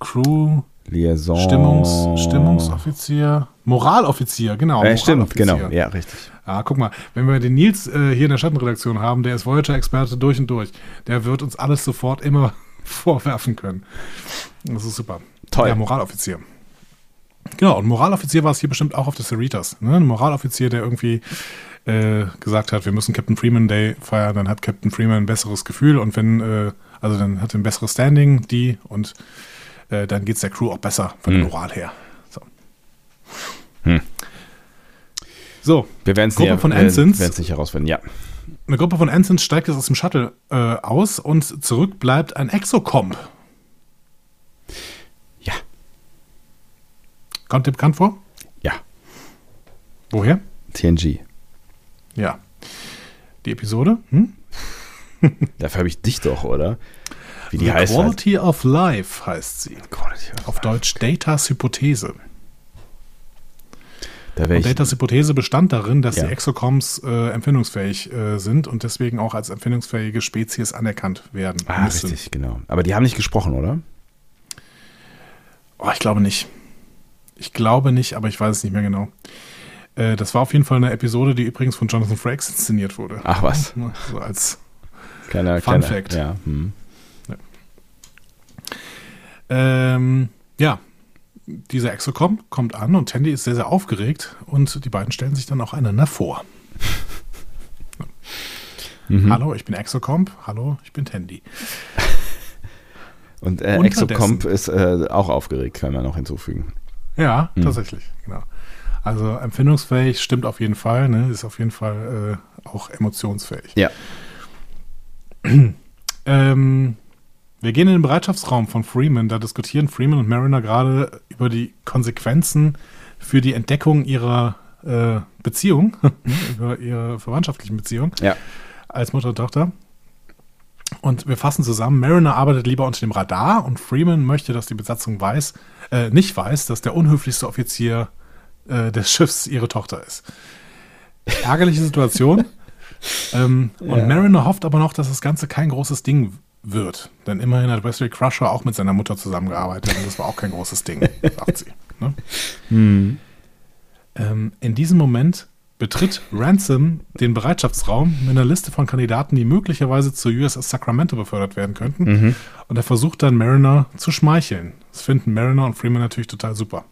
Crew, Liaison. Stimmungs, Stimmungsoffizier, Moraloffizier, genau. Äh, stimmt, genau. Ja, richtig. Ah, guck mal, wenn wir den Nils äh, hier in der Schattenredaktion haben, der ist Voyager-Experte durch und durch, der wird uns alles sofort immer vorwerfen können. Das ist super. Toll. Der Moraloffizier. Genau, und Moraloffizier war es hier bestimmt auch auf der Cerritos. Ne? Ein Moraloffizier, der irgendwie äh, gesagt hat, wir müssen Captain Freeman Day feiern, dann hat Captain Freeman ein besseres Gefühl und wenn, äh, also dann hat er ein besseres Standing, die, und äh, dann geht es der Crew auch besser von der Hm. Moral her. So. Hm. So, Wir werden es nicht, nicht herausfinden, ja. eine Gruppe von Ensigns steigt jetzt aus dem Shuttle äh, aus und zurück bleibt ein Exocomp. Kommt dir bekannt vor? Ja. Woher? TNG. Ja. Die Episode? Hm? Dafür habe ich dich doch, oder? Wie die The heißt. halt. Quality of Life heißt sie. Quality of Auf Deutsch Datas Hypothese. Da Und. Datas Hypothese bestand darin, dass Ja. die Exocoms äh, empfindungsfähig äh, sind und deswegen auch als empfindungsfähige Spezies anerkannt werden Ah, müssen. richtig, genau. Aber die haben nicht gesprochen, oder? Oh, ich glaube nicht. Ich glaube nicht, aber ich weiß es nicht mehr genau. Äh, das war auf jeden Fall eine Episode, die übrigens von Jonathan Frakes inszeniert wurde. Ach was. So als Kleiner, Fun kleiner, Fact. Ja, hm. Ähm, ja, dieser Exocom kommt an und Tandy ist sehr, sehr aufgeregt und die beiden stellen sich dann auch einander vor. Mhm. Hallo, ich bin Exocomp. Hallo, ich bin Tandy. Und äh. Exocomp ist äh, auch aufgeregt, kann man noch hinzufügen. Ja, Hm. tatsächlich, genau. Also empfindungsfähig stimmt auf jeden Fall, ne? ist auf jeden Fall äh, auch emotionsfähig. Ja. Ähm, wir gehen in den Bereitschaftsraum von Freeman. Da diskutieren Freeman und Mariner gerade über die Konsequenzen für die Entdeckung ihrer äh, Beziehung, über ihre verwandtschaftlichen Beziehung Ja. als Mutter und Tochter. Und wir fassen zusammen, Mariner arbeitet lieber unter dem Radar und Freeman möchte, dass die Besatzung weiß, äh, nicht weiß, dass der unhöflichste Offizier äh, des Schiffs ihre Tochter ist. Ärgerliche Situation. ähm, und Ja. Mariner hofft aber noch, dass das Ganze kein großes Ding wird. Denn immerhin hat Wesley Crusher auch mit seiner Mutter zusammengearbeitet und das war auch kein großes Ding, sagt sie. Ne? Hm. Ähm, in diesem Moment betritt Ransom den Bereitschaftsraum mit einer Liste von Kandidaten, die möglicherweise zur USS Sacramento befördert werden könnten. Mhm. Und er versucht dann Mariner zu schmeicheln. Das finden Mariner und Freeman natürlich total super.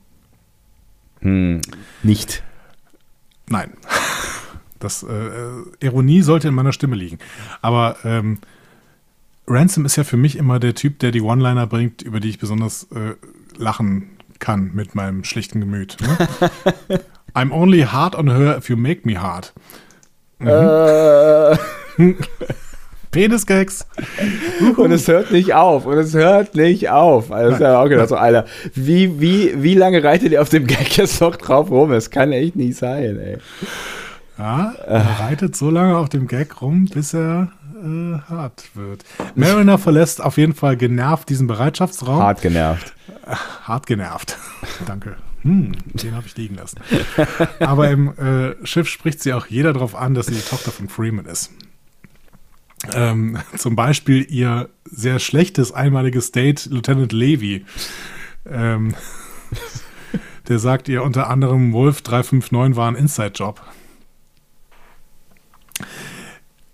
Hm. Nicht. Nein. Das äh, äh, Ironie sollte in meiner Stimme liegen. Aber ähm, Ransom ist ja für mich immer der Typ, der die One-Liner bringt, über die ich besonders äh, lachen kann mit meinem schlichten Gemüt. Ne? I'm only hard on her if you make me hard. Äh, Penisgags. und es hört nicht auf. Und es hört nicht auf. Also, ja auch gedacht, so, Alter, wie, wie, wie lange reitet ihr auf dem Gag jetzt noch drauf rum? Das kann echt nicht sein, ey. Ja, er reitet so lange auf dem Gag rum, bis er äh, hart wird. Mariner verlässt auf jeden Fall genervt diesen Bereitschaftsraum. Hart genervt. Hart genervt. Danke. Hm, den habe ich liegen lassen. Aber im äh, Schiff spricht sie auch jeder darauf an, dass sie die Tochter von Freeman ist. Ähm, zum Beispiel ihr sehr schlechtes einmaliges Date, Lieutenant Levy. Ähm, der sagt ihr unter anderem, Wolf 359 war ein Inside-Job.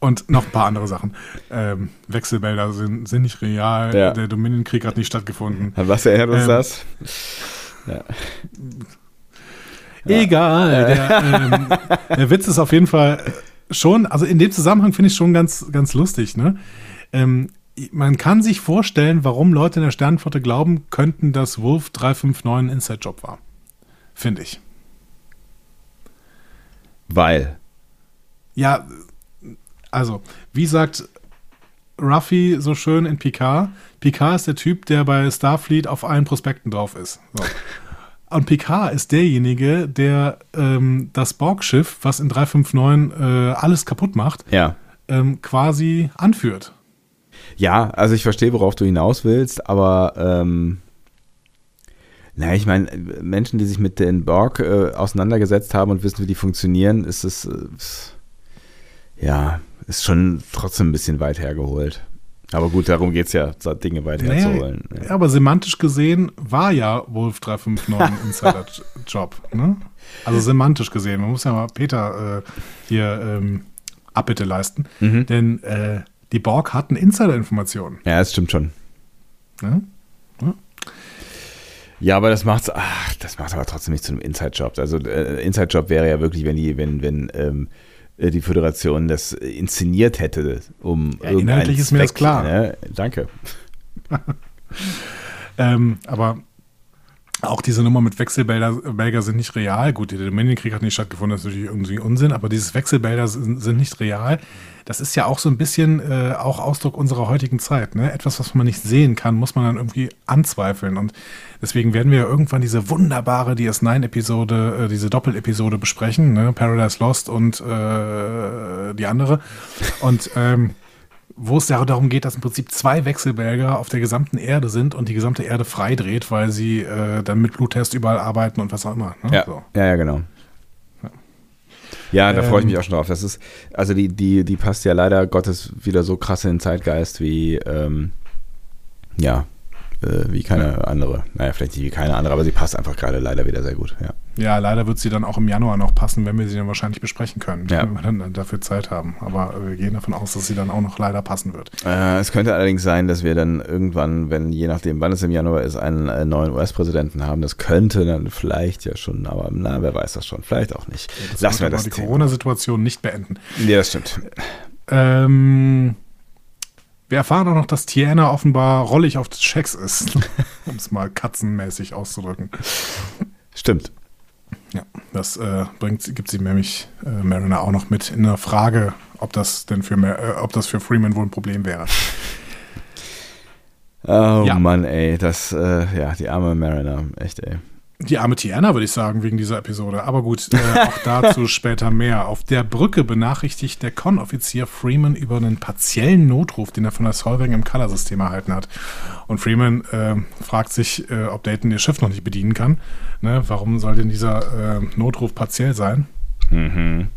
Und noch ein paar andere Sachen. Ähm, Wechselbälder sind, sind nicht real. Ja. Der Dominion-Krieg hat nicht stattgefunden. Was erinnert uns Ähm, das? Egal. Der, ähm, der Witz ist auf jeden Fall schon, also in dem Zusammenhang finde ich schon ganz, ganz lustig. Ne? Ähm, man kann sich vorstellen, warum Leute in der Sternenflotte glauben könnten, dass Wolf 359 ein Inside-Job war. Finde ich. Weil. Ja, also, wie sagt Ruffy so schön in Picard? Picard ist der Typ, der bei Starfleet auf allen Prospekten drauf ist. So. Und Picard ist derjenige, der ähm, das Borg-Schiff, was in 359 äh, alles kaputt macht, Ja. ähm, quasi anführt. Ja, also ich verstehe, worauf du hinaus willst, aber ähm, naja, ich meine, Menschen, die sich mit den Borg äh, auseinandergesetzt haben und wissen, wie die funktionieren, ist es äh, ja, ist schon trotzdem ein bisschen weit hergeholt. Aber gut, darum geht es ja, Dinge weit Naja, herzuholen. ja, aber semantisch gesehen war ja Wolf 359 ein Insider-Job. Ne? Also semantisch gesehen. Man muss ja mal Peter äh, hier ähm, Abbitte leisten. Mhm. Denn äh, die Borg hatten Insider-Informationen. Ja, das stimmt schon. Ne? Ja, aber das macht's, ach, das macht aber trotzdem nicht zu einem Inside-Job. Also äh, Inside-Job wäre ja wirklich, wenn die, wenn, wenn ähm, äh, die Föderation das inszeniert hätte, um Ja, inhaltlich ist mir das klar. Ne? Danke. Ähm, aber auch diese Nummer mit Wechselbälger Bälger sind nicht real. Gut, der Dominion-Krieg hat nicht stattgefunden, das ist natürlich irgendwie Unsinn, aber dieses Wechselbälger sind, sind nicht real. Das ist ja auch so ein bisschen äh, auch Ausdruck unserer heutigen Zeit. Ne? Etwas, was man nicht sehen kann, muss man dann irgendwie anzweifeln. Und deswegen werden wir ja irgendwann diese wunderbare DS9-Episode, äh, diese Doppelepisode besprechen, ne? Paradise Lost und äh, die andere. Und ähm, wo es ja darum geht, dass im Prinzip zwei Wechselbälger auf der gesamten Erde sind und die gesamte Erde freidreht, weil sie äh, dann mit Bluttest überall arbeiten und was auch immer. Ne? Ja, So. ja, ja, genau. Ja, da freue ich Ähm, mich auch schon drauf. Das ist, also die, die, die passt ja leider Gottes wieder so krass in den Zeitgeist wie, ähm, ja, äh, wie keine andere. Naja, vielleicht nicht wie keine andere, aber sie passt einfach gerade leider wieder sehr gut. Ja. Ja, leider wird sie dann auch im Januar noch passen, wenn wir sie dann wahrscheinlich besprechen können, Ja. wenn wir dann dafür Zeit haben. Aber wir gehen davon aus, dass sie dann auch noch leider passen wird. Äh, es könnte allerdings sein, dass wir dann irgendwann, wenn je nachdem, wann es im Januar ist, einen äh, neuen US-Präsidenten haben. Das könnte dann vielleicht ja schon, aber na, wer weiß das schon. Vielleicht auch nicht. Das Lassen wir das die. Corona-Situation nicht beenden. Ja, das stimmt. Ähm, wir erfahren auch noch, dass Tiana offenbar rollig auf des Schecks ist, um es mal katzenmäßig auszudrücken. Stimmt. Ja, das äh, bringt, gibt sie nämlich äh, Mariner auch noch mit in der Frage, ob das denn für, äh, ob das für Freeman wohl ein Problem wäre. Oh Ja. Mann, ey, das, äh, ja, die arme Mariner, echt, ey. Die arme Tiana, würde ich sagen, wegen dieser Episode. Aber gut, äh, auch dazu später mehr. Auf der Brücke benachrichtigt der Con-Offizier Freeman über einen partiellen Notruf, den er von der Solvang im Color-System erhalten hat. Und Freeman äh, fragt sich, äh, ob Dayton ihr Schiff noch nicht bedienen kann. Ne? Warum soll denn dieser äh, Notruf partiell sein? Mhm.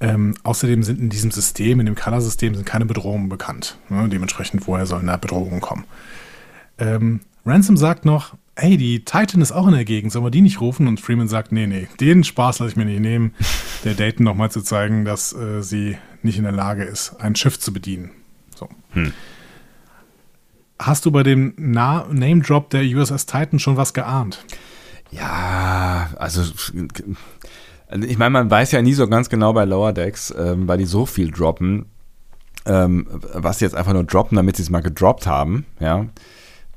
Ähm, außerdem sind in diesem System, in dem Color-System, sind keine Bedrohungen bekannt. Ne? Dementsprechend, woher sollen da Bedrohungen kommen? Ähm, Ransom sagt noch, hey, die Titan ist auch in der Gegend, sollen wir die nicht rufen? Und Freeman sagt, nee, nee, den Spaß lasse ich mir nicht nehmen, der Dayton nochmal zu zeigen, dass äh, sie nicht in der Lage ist, ein Schiff zu bedienen. So. Hm. Hast du bei dem Na Name-Drop der USS Titan schon was geahnt? Ja, also also ich meine, man weiß ja nie so ganz genau bei Lower Decks, ähm, weil die so viel droppen, ähm, was sie jetzt einfach nur droppen, damit sie es mal gedroppt haben, ja.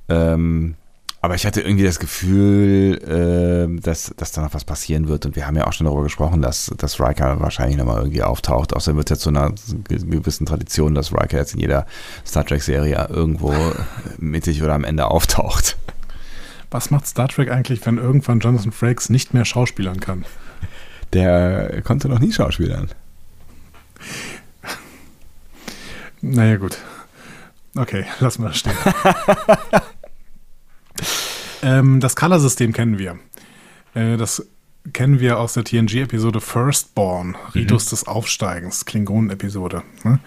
Ähm, aber ich hatte irgendwie das Gefühl, ähm, dass, dass da noch was passieren wird. Und wir haben ja auch schon darüber gesprochen, dass, dass Riker wahrscheinlich nochmal irgendwie auftaucht. Außerdem wird es jetzt zu einer gewissen Tradition, dass Riker jetzt in jeder Star Trek-Serie irgendwo mittig oder am Ende auftaucht. Was macht Star Trek eigentlich, wenn irgendwann Jonathan Frakes nicht mehr schauspielern kann? Der konnte noch nie schauspielern. Naja, gut. Okay, lassen wir das stehen. ähm, das Color-System kennen wir. Äh, das kennen wir aus der TNG-Episode Firstborn, Ritus des Aufsteigens, Klingonen-Episode. Ne?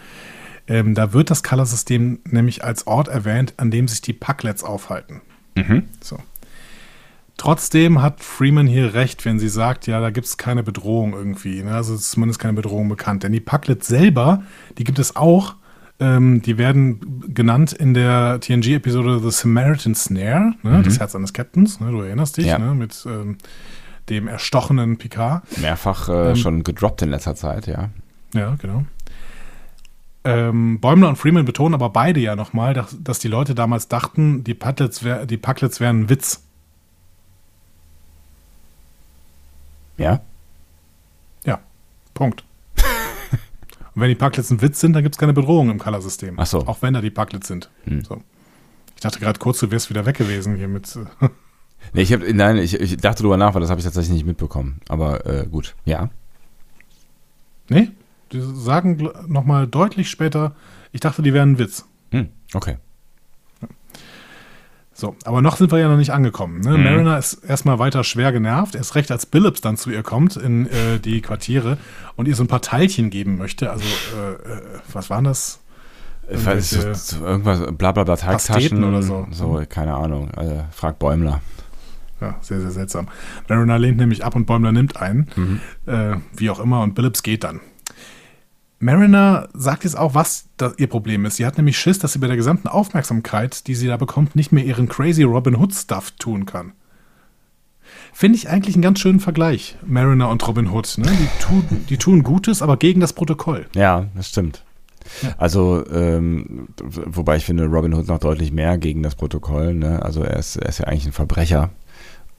Ähm, da wird das Color-System nämlich als Ort erwähnt, an dem sich die Packlets aufhalten. Mhm. So. Trotzdem hat Freeman hier recht, wenn sie sagt, ja, da gibt es keine Bedrohung irgendwie. Ne? Also zumindest keine Bedrohung bekannt. Denn die Packlets selber, die gibt es auch. Ähm, die werden genannt in der TNG-Episode The Samaritan Snare, ne? das Herz eines Captains. Ne? Du erinnerst dich, Ja. ne? mit ähm, dem erstochenen Picard. Mehrfach äh, Ähm, schon gedroppt in letzter Zeit, ja. Ja, genau. Ähm, Bäumler und Freeman betonen aber beide ja nochmal, dass, dass die Leute damals dachten, die Packlets, wär, die Packlets wären ein Witz. Ja? Ja, Punkt. Und wenn die Packlets ein Witz sind, dann gibt es keine Bedrohung im Color-System. Ach so. Auch wenn da die Packlets sind. Hm. So. Ich dachte gerade kurz, du wärst wieder weg gewesen hier mit. Äh, Nee, ich hab, nein, ich, ich dachte drüber nach, weil das habe ich tatsächlich nicht mitbekommen. Aber äh, gut, ja. nee, die sagen nochmal deutlich später, ich dachte, die wären ein Witz. Hm, okay. So, aber noch sind wir ja noch nicht angekommen. Ne? Mhm. Mariner ist erstmal weiter schwer genervt, erst recht als Billups dann zu ihr kommt in äh, die Quartiere und ihr so ein paar Teilchen geben möchte. Also, äh, äh, was waren das? Ich weiß, so, irgendwas, bla bla bla, Pasteten oder so. So, keine Ahnung. Äh, frag Bäumler. Ja, sehr, sehr seltsam. Mariner lehnt nämlich ab und Bäumler nimmt einen. Mhm. Äh, wie auch immer, und Billups geht dann. Mariner sagt jetzt auch, was ihr Problem ist. Sie hat nämlich Schiss, dass sie bei der gesamten Aufmerksamkeit, die sie da bekommt, nicht mehr ihren crazy Robin Hood-Stuff tun kann. Finde ich eigentlich einen ganz schönen Vergleich, Mariner und Robin Hood. Ne? Die, tun, die tun Gutes, aber gegen das Protokoll. Ja, das stimmt. Also, ähm, wobei ich finde, Robin Hood noch deutlich mehr gegen das Protokoll. Ne? Also er ist, er ist ja eigentlich ein Verbrecher.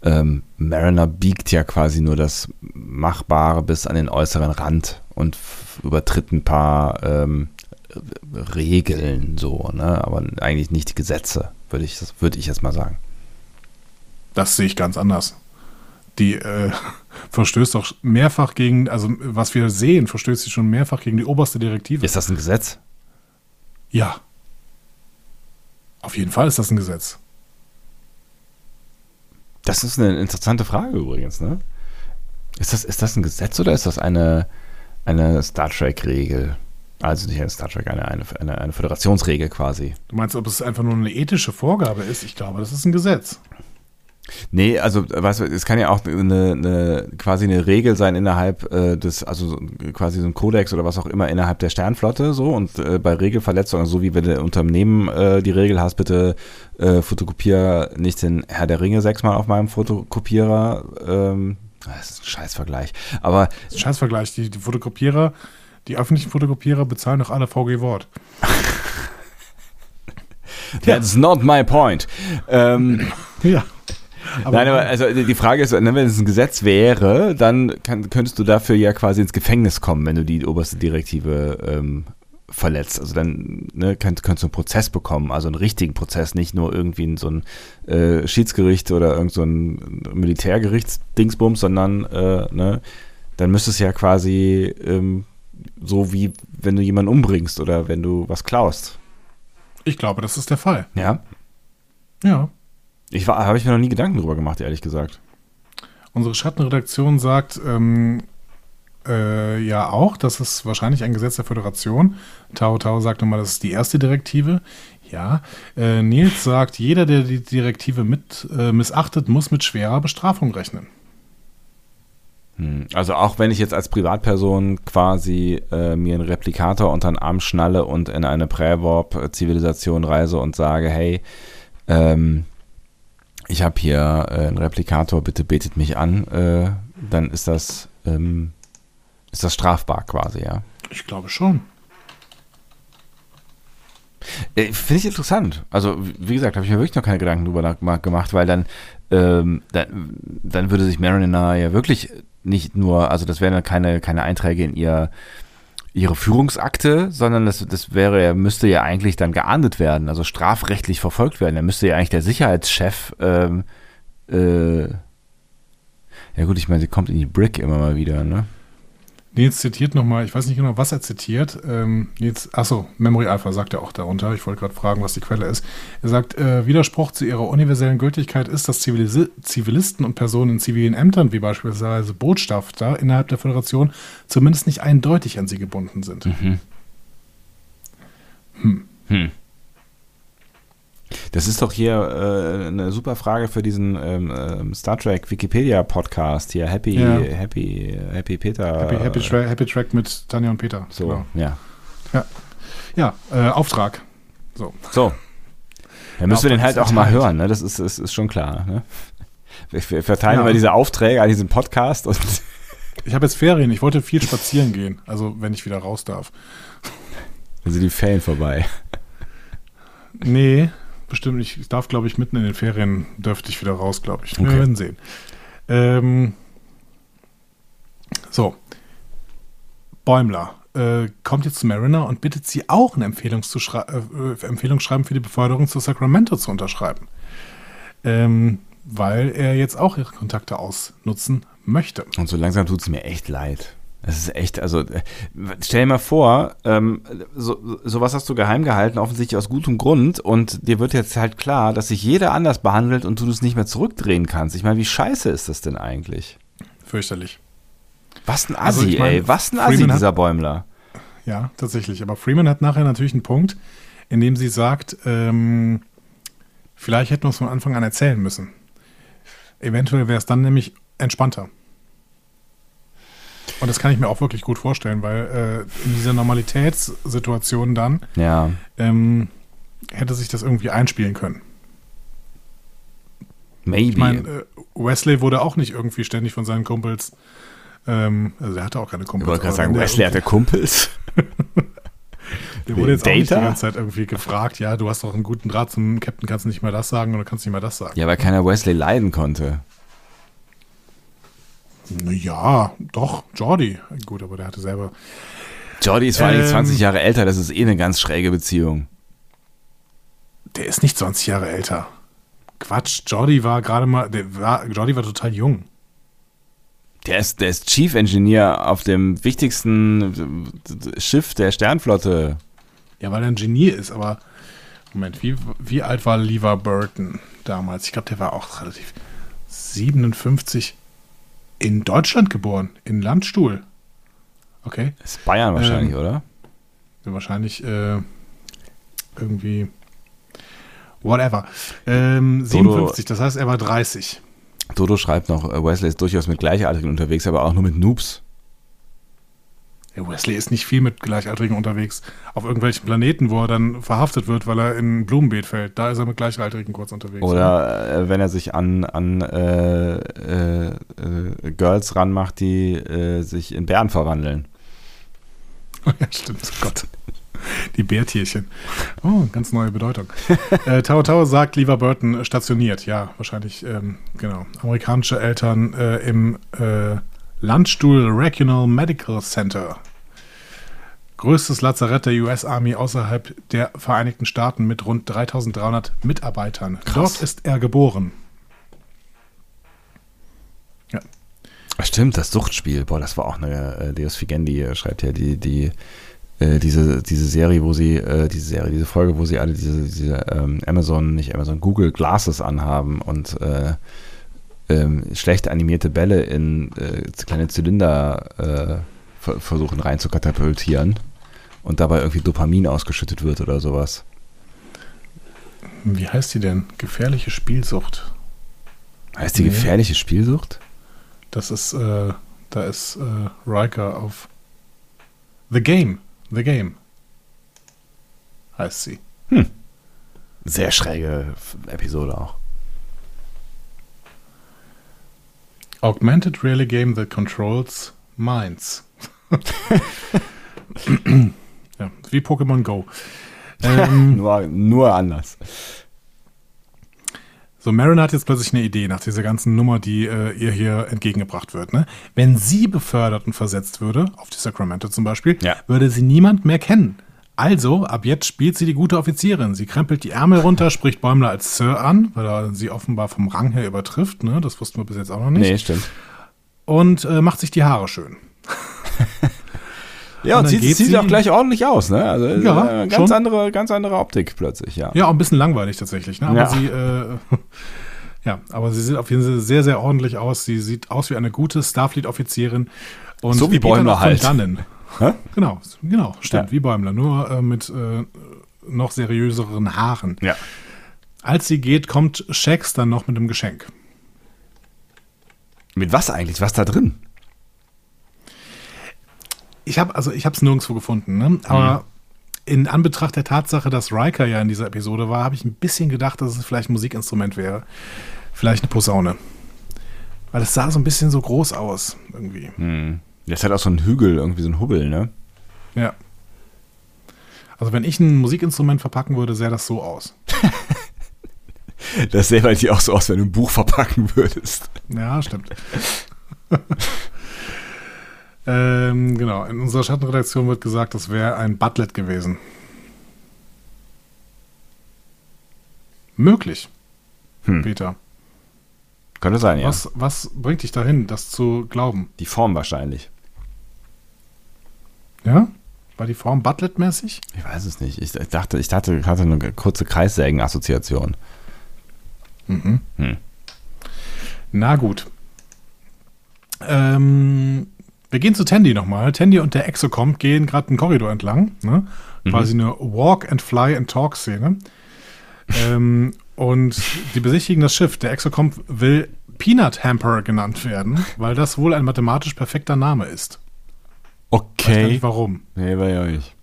Ähm, Mariner biegt ja quasi nur das Machbare bis an den äußeren Rand und übertritt ein paar ähm, Regeln so, ne? aber eigentlich nicht die Gesetze, würde ich, würde ich jetzt mal sagen. Das sehe ich ganz anders. Die äh, verstößt doch mehrfach gegen, also was wir sehen, verstößt sie schon mehrfach gegen die oberste Direktive. Ist das ein Gesetz? Ja. Auf jeden Fall ist das ein Gesetz. Das ist eine interessante Frage übrigens, ne? Ist das, ist das ein Gesetz oder ist das eine, eine Star Trek-Regel? Also nicht eine Star Trek, eine, eine, eine, Föderationsregel quasi. Du meinst, ob es einfach nur eine ethische Vorgabe ist? Ich glaube, das ist ein Gesetz. Nee, also weißt du, es kann ja auch eine, eine quasi eine Regel sein innerhalb äh, des, also so- quasi so ein Kodex oder was auch immer innerhalb der Sternflotte so und äh, bei Regelverletzungen, so wie wenn du Unternehmen äh, die Regel hast, bitte äh, fotokopier nicht den Herr der Ringe sechsmal auf meinem Fotokopierer. Ähm, das ist ein Scheißvergleich. Aber Das ist ein Scheißvergleich. Die, die Fotokopierer, die öffentlichen Fotokopierer bezahlen doch alle VG Wort. that's not my point. Ähm, Ja. Nein, aber also die Frage ist, ne, wenn es ein Gesetz wäre, dann kann, könntest du dafür ja quasi ins Gefängnis kommen, wenn du die oberste Direktive ähm, verletzt. Also dann ne, könnt, könntest du einen Prozess bekommen, also einen richtigen Prozess, nicht nur irgendwie so ein äh, Schiedsgericht oder irgend so ein Militärgerichtsdingsbums, sondern äh, ne, dann müsste es ja quasi ähm, so wie wenn du jemanden umbringst oder wenn du was klaust. Ich glaube, das ist der Fall. Ja, Ja. ich habe ich mir noch nie Gedanken drüber gemacht, ehrlich gesagt. Unsere Schattenredaktion sagt ähm, äh, ja auch, das ist wahrscheinlich ein Gesetz der Föderation. Tao Tao sagt nochmal, das ist die erste Direktive. Ja. Äh, Nils sagt, jeder, der die Direktive mit äh, missachtet, muss mit schwerer Bestrafung rechnen. Hm, Also auch wenn ich jetzt als Privatperson quasi äh, mir einen Replikator unter den Arm schnalle und in eine Prä-Warp-Zivilisation reise und sage, hey, ähm, ich habe hier äh, einen Replikator, bitte betet mich an, äh, dann ist das, ähm, ist das strafbar quasi, ja. Ich glaube schon. Äh, Finde ich interessant. Also, wie gesagt, habe ich mir wirklich noch keine Gedanken drüber gemacht, weil dann, ähm, dann, dann würde sich Mariner ja wirklich nicht nur, also das wären dann keine, keine Einträge in ihr, ihre Führungsakte, sondern das, das wäre, müsste ja eigentlich dann geahndet werden, also strafrechtlich verfolgt werden. Er müsste ja eigentlich der Sicherheitschef, ähm, äh, ja gut, ich meine, sie kommt in die Brick immer mal wieder, ne? Nils zitiert nochmal, ich weiß nicht genau, was er zitiert. Ähm, Nils, achso, Memory Alpha sagt er auch darunter. Ich wollte gerade fragen, was die Quelle ist. Er sagt, äh, Widerspruch zu ihrer universellen Gültigkeit ist, dass Zivilisi Zivilisten und Personen in zivilen Ämtern, wie beispielsweise Botschafter innerhalb der Föderation, zumindest nicht eindeutig an sie gebunden sind. Hm. Das ist doch hier äh, eine super Frage für diesen ähm, ähm, Star Trek Wikipedia Podcast hier. Happy, Ja. Happy, Happy Peter. Happy, Happy, Tra Happy Track mit Tanja und Peter. So, Genau. ja. Ja, äh, Auftrag. So. So. Dann müssen wir den halt auch mal hören, ne? Das ist, ist, ist schon klar. Ne? Wir, wir verteilen Ja. immer diese Aufträge an diesem Podcast und Ich habe jetzt Ferien. Ich wollte viel spazieren gehen. Also, wenn ich wieder raus darf. dann sind die Ferien vorbei. Nee, bestimmt. Ich darf, glaube ich, mitten in den Ferien dürfte ich wieder raus, glaube ich. Wir Okay. werden sehen. Ähm, so. Bäumler äh, kommt jetzt zu Mariner und bittet sie auch eine Empfehlung zu schrei- äh, Empfehlungsschreiben für die Beförderung zu Sacramento zu unterschreiben. Ähm, weil er jetzt auch ihre Kontakte ausnutzen möchte. Und so langsam tut es mir echt leid. Das ist echt, also äh, stell dir mal vor, ähm, so, sowas hast du geheim gehalten, offensichtlich aus gutem Grund, und dir wird jetzt halt klar, dass sich jeder anders behandelt und du das nicht mehr zurückdrehen kannst. Ich meine, wie scheiße ist das denn eigentlich? Fürchterlich. Was ein Assi, Also ich meine, ey, was ein Assi, Freeman hat- dieser Bäumler. Ja, tatsächlich. Aber Freeman hat nachher natürlich einen Punkt, in dem sie sagt, ähm, vielleicht hätten wir es von Anfang an erzählen müssen. Eventuell wäre es dann nämlich entspannter. Und das kann ich mir auch wirklich gut vorstellen, weil äh, in dieser Normalitätssituation dann Ja, ähm, hätte sich das irgendwie einspielen können. maybe. Ich meine, äh, Wesley wurde auch nicht irgendwie ständig von seinen Kumpels, ähm, also er hatte auch keine ich Kumpels. wollte gerade sagen, Wesley hatte Kumpels. Der wurde jetzt auch nicht die Data? ganze Zeit irgendwie gefragt, ja, du hast doch einen guten Draht zum Captain, kannst du nicht mal das sagen oder kannst du nicht mal das sagen? Ja, weil keiner Wesley leiden konnte. Ja, doch, Jordi. Gut, aber der hatte selber. Jordi ist vor allem Ähm. 20 Jahre älter, das ist eh eine ganz schräge Beziehung. Der ist nicht 20 Jahre älter. Quatsch, Jordi war gerade mal, der war, Jordi war total jung. Der ist, der ist Chief Engineer auf dem wichtigsten Schiff der Sternflotte. Ja, weil er ein Genie ist, aber Moment, wie, wie alt war Lever Burton damals? Ich glaube, der war auch relativ 57 in Deutschland geboren, in Landstuhl. Okay. Das ist Bayern wahrscheinlich, Ähm. oder? Wahrscheinlich äh, irgendwie. Whatever. Ähm, 57, das heißt, er war 30. Dodo schreibt noch, äh, Wesley ist durchaus mit Gleichaltrigen unterwegs, aber auch nur mit Noobs. Ja, Wesley ist nicht viel mit Gleichaltrigen unterwegs. Auf irgendwelchen Planeten, wo er dann verhaftet wird, weil er in ein Blumenbeet fällt. Da ist er mit Gleichaltrigen kurz unterwegs. Oder äh, wenn er sich an, an äh, äh, äh, Girls ranmacht, die äh, sich in Bären verwandeln. ja, stimmt. Oh Gott. Die Bärtierchen. Oh, ganz neue Bedeutung. äh, Tao Tao sagt, lieber Burton stationiert. Ja, wahrscheinlich, ähm, genau. Amerikanische Eltern äh, im äh, Landstuhl Regional Medical Center. Größtes Lazarett der US Army außerhalb der Vereinigten Staaten mit rund 3300 Mitarbeitern. Krass. Dort ist er geboren. Ja. Stimmt, das Suchtspiel. Boah, das war auch eine, äh, Deus Figendi äh, schreibt ja die, die, äh, diese, diese Serie, wo sie, äh, diese Serie, diese Folge, wo sie alle diese, diese ähm, Amazon, nicht Amazon, Google Glasses anhaben und äh, ähm, schlecht animierte Bälle in äh, kleine Zylinder äh, ver versuchen rein zu katapultieren und dabei irgendwie Dopamin ausgeschüttet wird oder sowas. Wie heißt die denn? Gefährliche Spielsucht. Heißt die Nee. gefährliche Spielsucht? Das ist, äh, da ist äh, Riker auf The Game. The Game. Heißt sie. Sehr schräge Episode auch. Augmented Reality Game that controls minds. ja, wie Pokémon Go. Ähm, Nur, nur anders. so, Marin hat jetzt plötzlich eine Idee nach dieser ganzen Nummer, die äh, ihr hier entgegengebracht wird. Ne? Wenn sie befördert und versetzt würde, auf die Sacramento zum Beispiel, Ja. würde sie niemand mehr kennen. Also, ab jetzt spielt sie die gute Offizierin. Sie krempelt die Ärmel runter, spricht Bäumler als Sir an, weil er sie offenbar vom Rang her übertrifft. Ne? Das wussten wir bis jetzt auch noch nicht. Nee, stimmt. Und äh, macht sich die Haare schön. Ja, Und und sieht, sieht sie- auch gleich ordentlich aus, ne? Also Ja, äh, ganz schon. andere, ganz andere Optik plötzlich, ja. Ja, auch ein bisschen langweilig tatsächlich. Ne? Aber Ja. sie, äh, ja, aber sie sieht auf jeden Fall sehr, sehr ordentlich aus. Sie sieht aus wie eine gute Starfleet-Offizierin. Und So wie Bäumler von halt. Dannen. Hä? Genau, genau, stimmt, Ja. wie Bäumler, nur äh, mit äh, noch seriöseren Haaren. Ja. Als sie geht, kommt Shax dann noch mit einem Geschenk. Mit was eigentlich? Was da drin? Ich habe also ich habe es nirgendwo gefunden, ne? aber Mhm. in Anbetracht der Tatsache, dass Riker ja in dieser Episode war, habe ich ein bisschen gedacht, dass es vielleicht ein Musikinstrument wäre. Vielleicht eine Posaune. Weil es sah so ein bisschen so groß aus, irgendwie. Hm. Das hat auch so einen Hügel, irgendwie so ein Hubbel, ne? Ja. Also wenn ich ein Musikinstrument verpacken würde, sähe das so aus. Das sähe dir auch so aus, wenn du ein Buch verpacken würdest. Ja, stimmt. ähm, genau, in unserer Schattenredaktion wird gesagt, das wäre ein Butlet gewesen. Möglich, Hm. Peter. Könnte sein, ja. Was, was bringt dich dahin, das zu glauben? Die Form wahrscheinlich. Ja? War die Form Butlet-mäßig? Ich weiß es nicht. Ich dachte, ich ich hatte eine kurze Kreissägen-Assoziation. Mhm. Hm. Na gut. Ähm, wir gehen zu Tandy nochmal. Tandy und der Exocomp gehen gerade einen Korridor entlang. Ne? Quasi eine Walk and Fly and Talk Szene. ähm, und die besichtigen das Schiff. Der Exocomp will Peanut Hamper genannt werden, weil das wohl ein mathematisch perfekter Name ist. Okay. nicht warum. Nee, war ja nicht.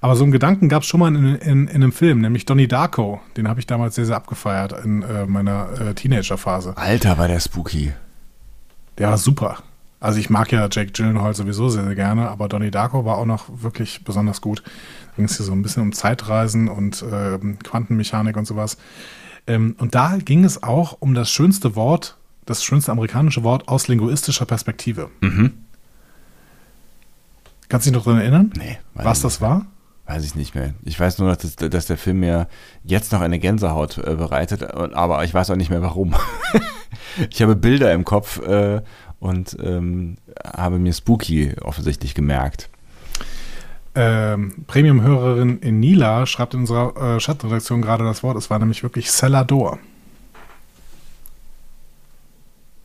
Aber so einen Gedanken gab es schon mal in, in, in einem Film, nämlich Donnie Darko. Den habe ich damals sehr, sehr abgefeiert in äh, meiner äh, Teenager-Phase. Alter, war der spooky. Der war super. Also ich mag ja Jake Gyllenhaal sowieso sehr, sehr gerne, aber Donnie Darko war auch noch wirklich besonders gut. Da ging es hier so ein bisschen um Zeitreisen und ähm, Quantenmechanik und sowas. Ähm, und da ging es auch um das schönste Wort, das schönste amerikanische Wort aus linguistischer Perspektive. Mhm. Kannst du dich noch daran erinnern, Nee, was das war? Weiß ich nicht mehr. Ich weiß nur, dass, dass der Film mir jetzt noch eine Gänsehaut äh, bereitet, aber ich weiß auch nicht mehr warum. ich habe Bilder im Kopf äh, und ähm, habe mir Spooky offensichtlich gemerkt. Ähm, Premium-Hörerin Enila schreibt in unserer äh, Chatredaktion gerade das Wort. Es war nämlich wirklich Cellador.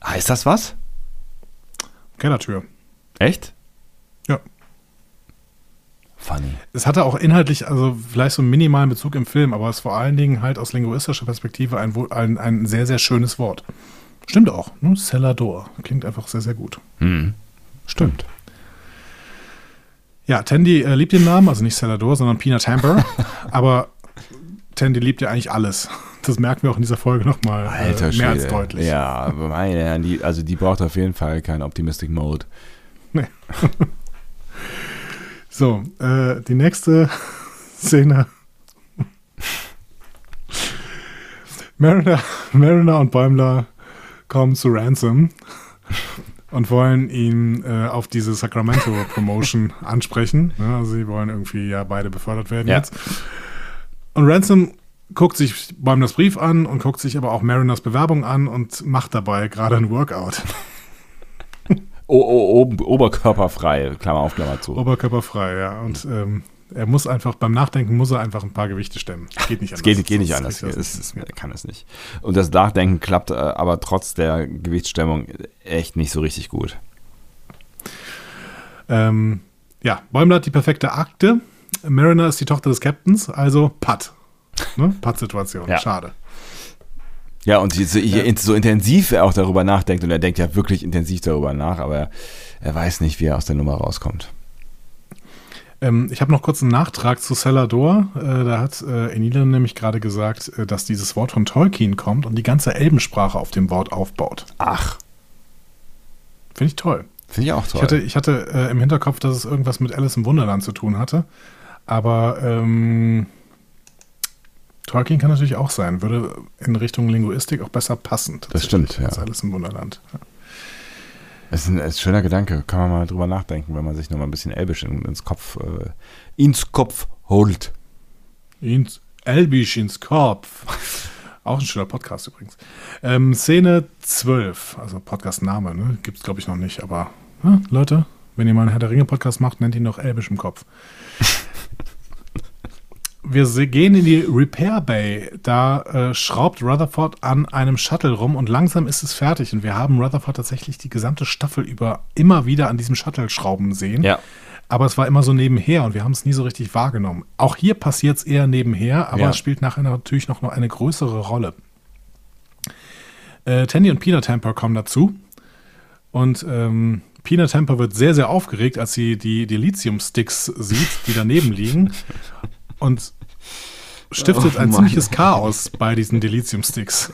Heißt das was? Kellertür. Echt? Funny. Es hatte auch inhaltlich, also vielleicht so einen minimalen Bezug im Film, aber es ist vor allen Dingen halt aus linguistischer Perspektive ein, ein, ein sehr, sehr schönes Wort. Stimmt auch, ne? Celador. Klingt einfach sehr, sehr gut. Hm. Stimmt. Ja, Tandy äh, liebt den Namen, also nicht Celador, sondern Pina Tamper. aber Tandy liebt ja eigentlich alles. Das merken wir auch in dieser Folge nochmal äh, Schwede. mehr als deutlich. Ja, aber meine Herren, die, also die braucht auf jeden Fall keinen Optimistic Mode. So, äh, die nächste Szene. Mariner, Mariner und Bäumler kommen zu Ransom und wollen ihn äh, auf diese Sacramento-Promotion ansprechen. Ja, also sie wollen irgendwie ja beide befördert werden Ja. jetzt. Und Ransom guckt sich Bäumlers Brief an und guckt sich aber auch Mariners Bewerbung an und macht dabei gerade ein Workout. O o oben- oberkörperfrei, Klammer auf, Klammer zu. Oberkörperfrei, ja. Und ähm, er muss einfach, beim Nachdenken muss er einfach ein paar Gewichte stemmen. Geht nicht Es anders. geht, geht nicht anders. er Es, das es, nicht. er kann es nicht. Und das Nachdenken klappt äh, aber trotz der Gewichtsstemmung echt nicht so richtig gut. Ähm, ja, Bäumler hat die perfekte Akte. Mariner ist die Tochter des Captains, also Putt. Ne? Putt-Situation. Ja. Schade. Ja, und so, so intensiv er auch darüber nachdenkt, und er denkt ja wirklich intensiv darüber nach, aber er, er weiß nicht, wie er aus der Nummer rauskommt. Ähm, ich habe noch kurz einen Nachtrag zu Celador. Äh, da hat äh, Enila nämlich gerade gesagt, äh, dass dieses Wort von Tolkien kommt und die ganze Elbensprache auf dem Wort aufbaut. Ach, Finde ich toll. finde ich auch toll. Ich hatte, ich hatte äh, im Hinterkopf, dass es irgendwas mit Alice im Wunderland zu tun hatte. Aber ähm, Tolkien kann natürlich auch sein. Würde in Richtung Linguistik auch besser passen. Das stimmt, ja. Alice im Wunderland. Ja. Das ist ein, ist ein schöner Gedanke, kann man mal drüber nachdenken, wenn man sich noch mal ein bisschen Elbisch in, ins Kopf, äh, ins Kopf holt. Ins Elbisch ins Kopf. Auch ein schöner Podcast übrigens. Ähm, Szene 12, also Podcast-Name, ne? gibt es glaube ich noch nicht, aber ne? Leute, wenn ihr mal einen Herr der Ringe-Podcast macht, nennt ihn noch Elbisch im Kopf. Wir gehen in die Repair Bay. Da äh, schraubt Rutherford an einem Shuttle rum und langsam ist es fertig. Und wir haben Rutherford tatsächlich die gesamte Staffel über immer wieder an diesem Shuttle schrauben sehen. Ja. Aber es war immer so nebenher und wir haben es nie so richtig wahrgenommen. Auch hier passiert es eher nebenher, aber Ja. es spielt nachher natürlich noch eine größere Rolle. Äh, Tandy und Peanut Tamper kommen dazu. Und ähm, Peanut Tamper wird sehr, sehr aufgeregt, als sie die, die Lithium-Sticks sieht, die daneben liegen. Und stiftet Oh ein ziemliches Chaos bei diesen Dilithium-Sticks.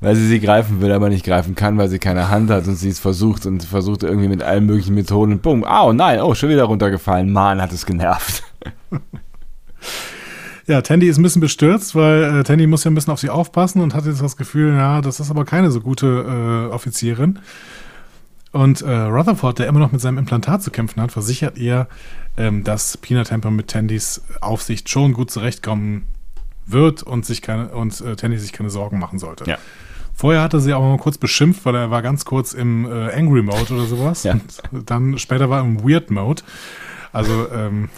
Weil sie sie greifen will, aber nicht greifen kann, weil sie keine Hand hat und sie es versucht und versucht irgendwie mit allen möglichen Methoden und bumm, oh nein, oh, schon wieder runtergefallen. Mann, hat es genervt. Ja, Tandy ist ein bisschen bestürzt, weil äh, Tandy muss ja ein bisschen auf sie aufpassen und hat jetzt das Gefühl, ja, das ist aber keine so gute äh, Offizierin. Und äh, Rutherford, der immer noch mit seinem Implantat zu kämpfen hat, versichert ihr, ähm, dass Peanut Temper mit Tandys Aufsicht schon gut zurechtkommen wird und sich keine und äh, Tandy sich keine Sorgen machen sollte. Ja. Vorher hatte sie aber mal kurz beschimpft, weil er war ganz kurz im äh, Angry Mode oder sowas. Ja. Und dann später war er im Weird Mode. Also ähm,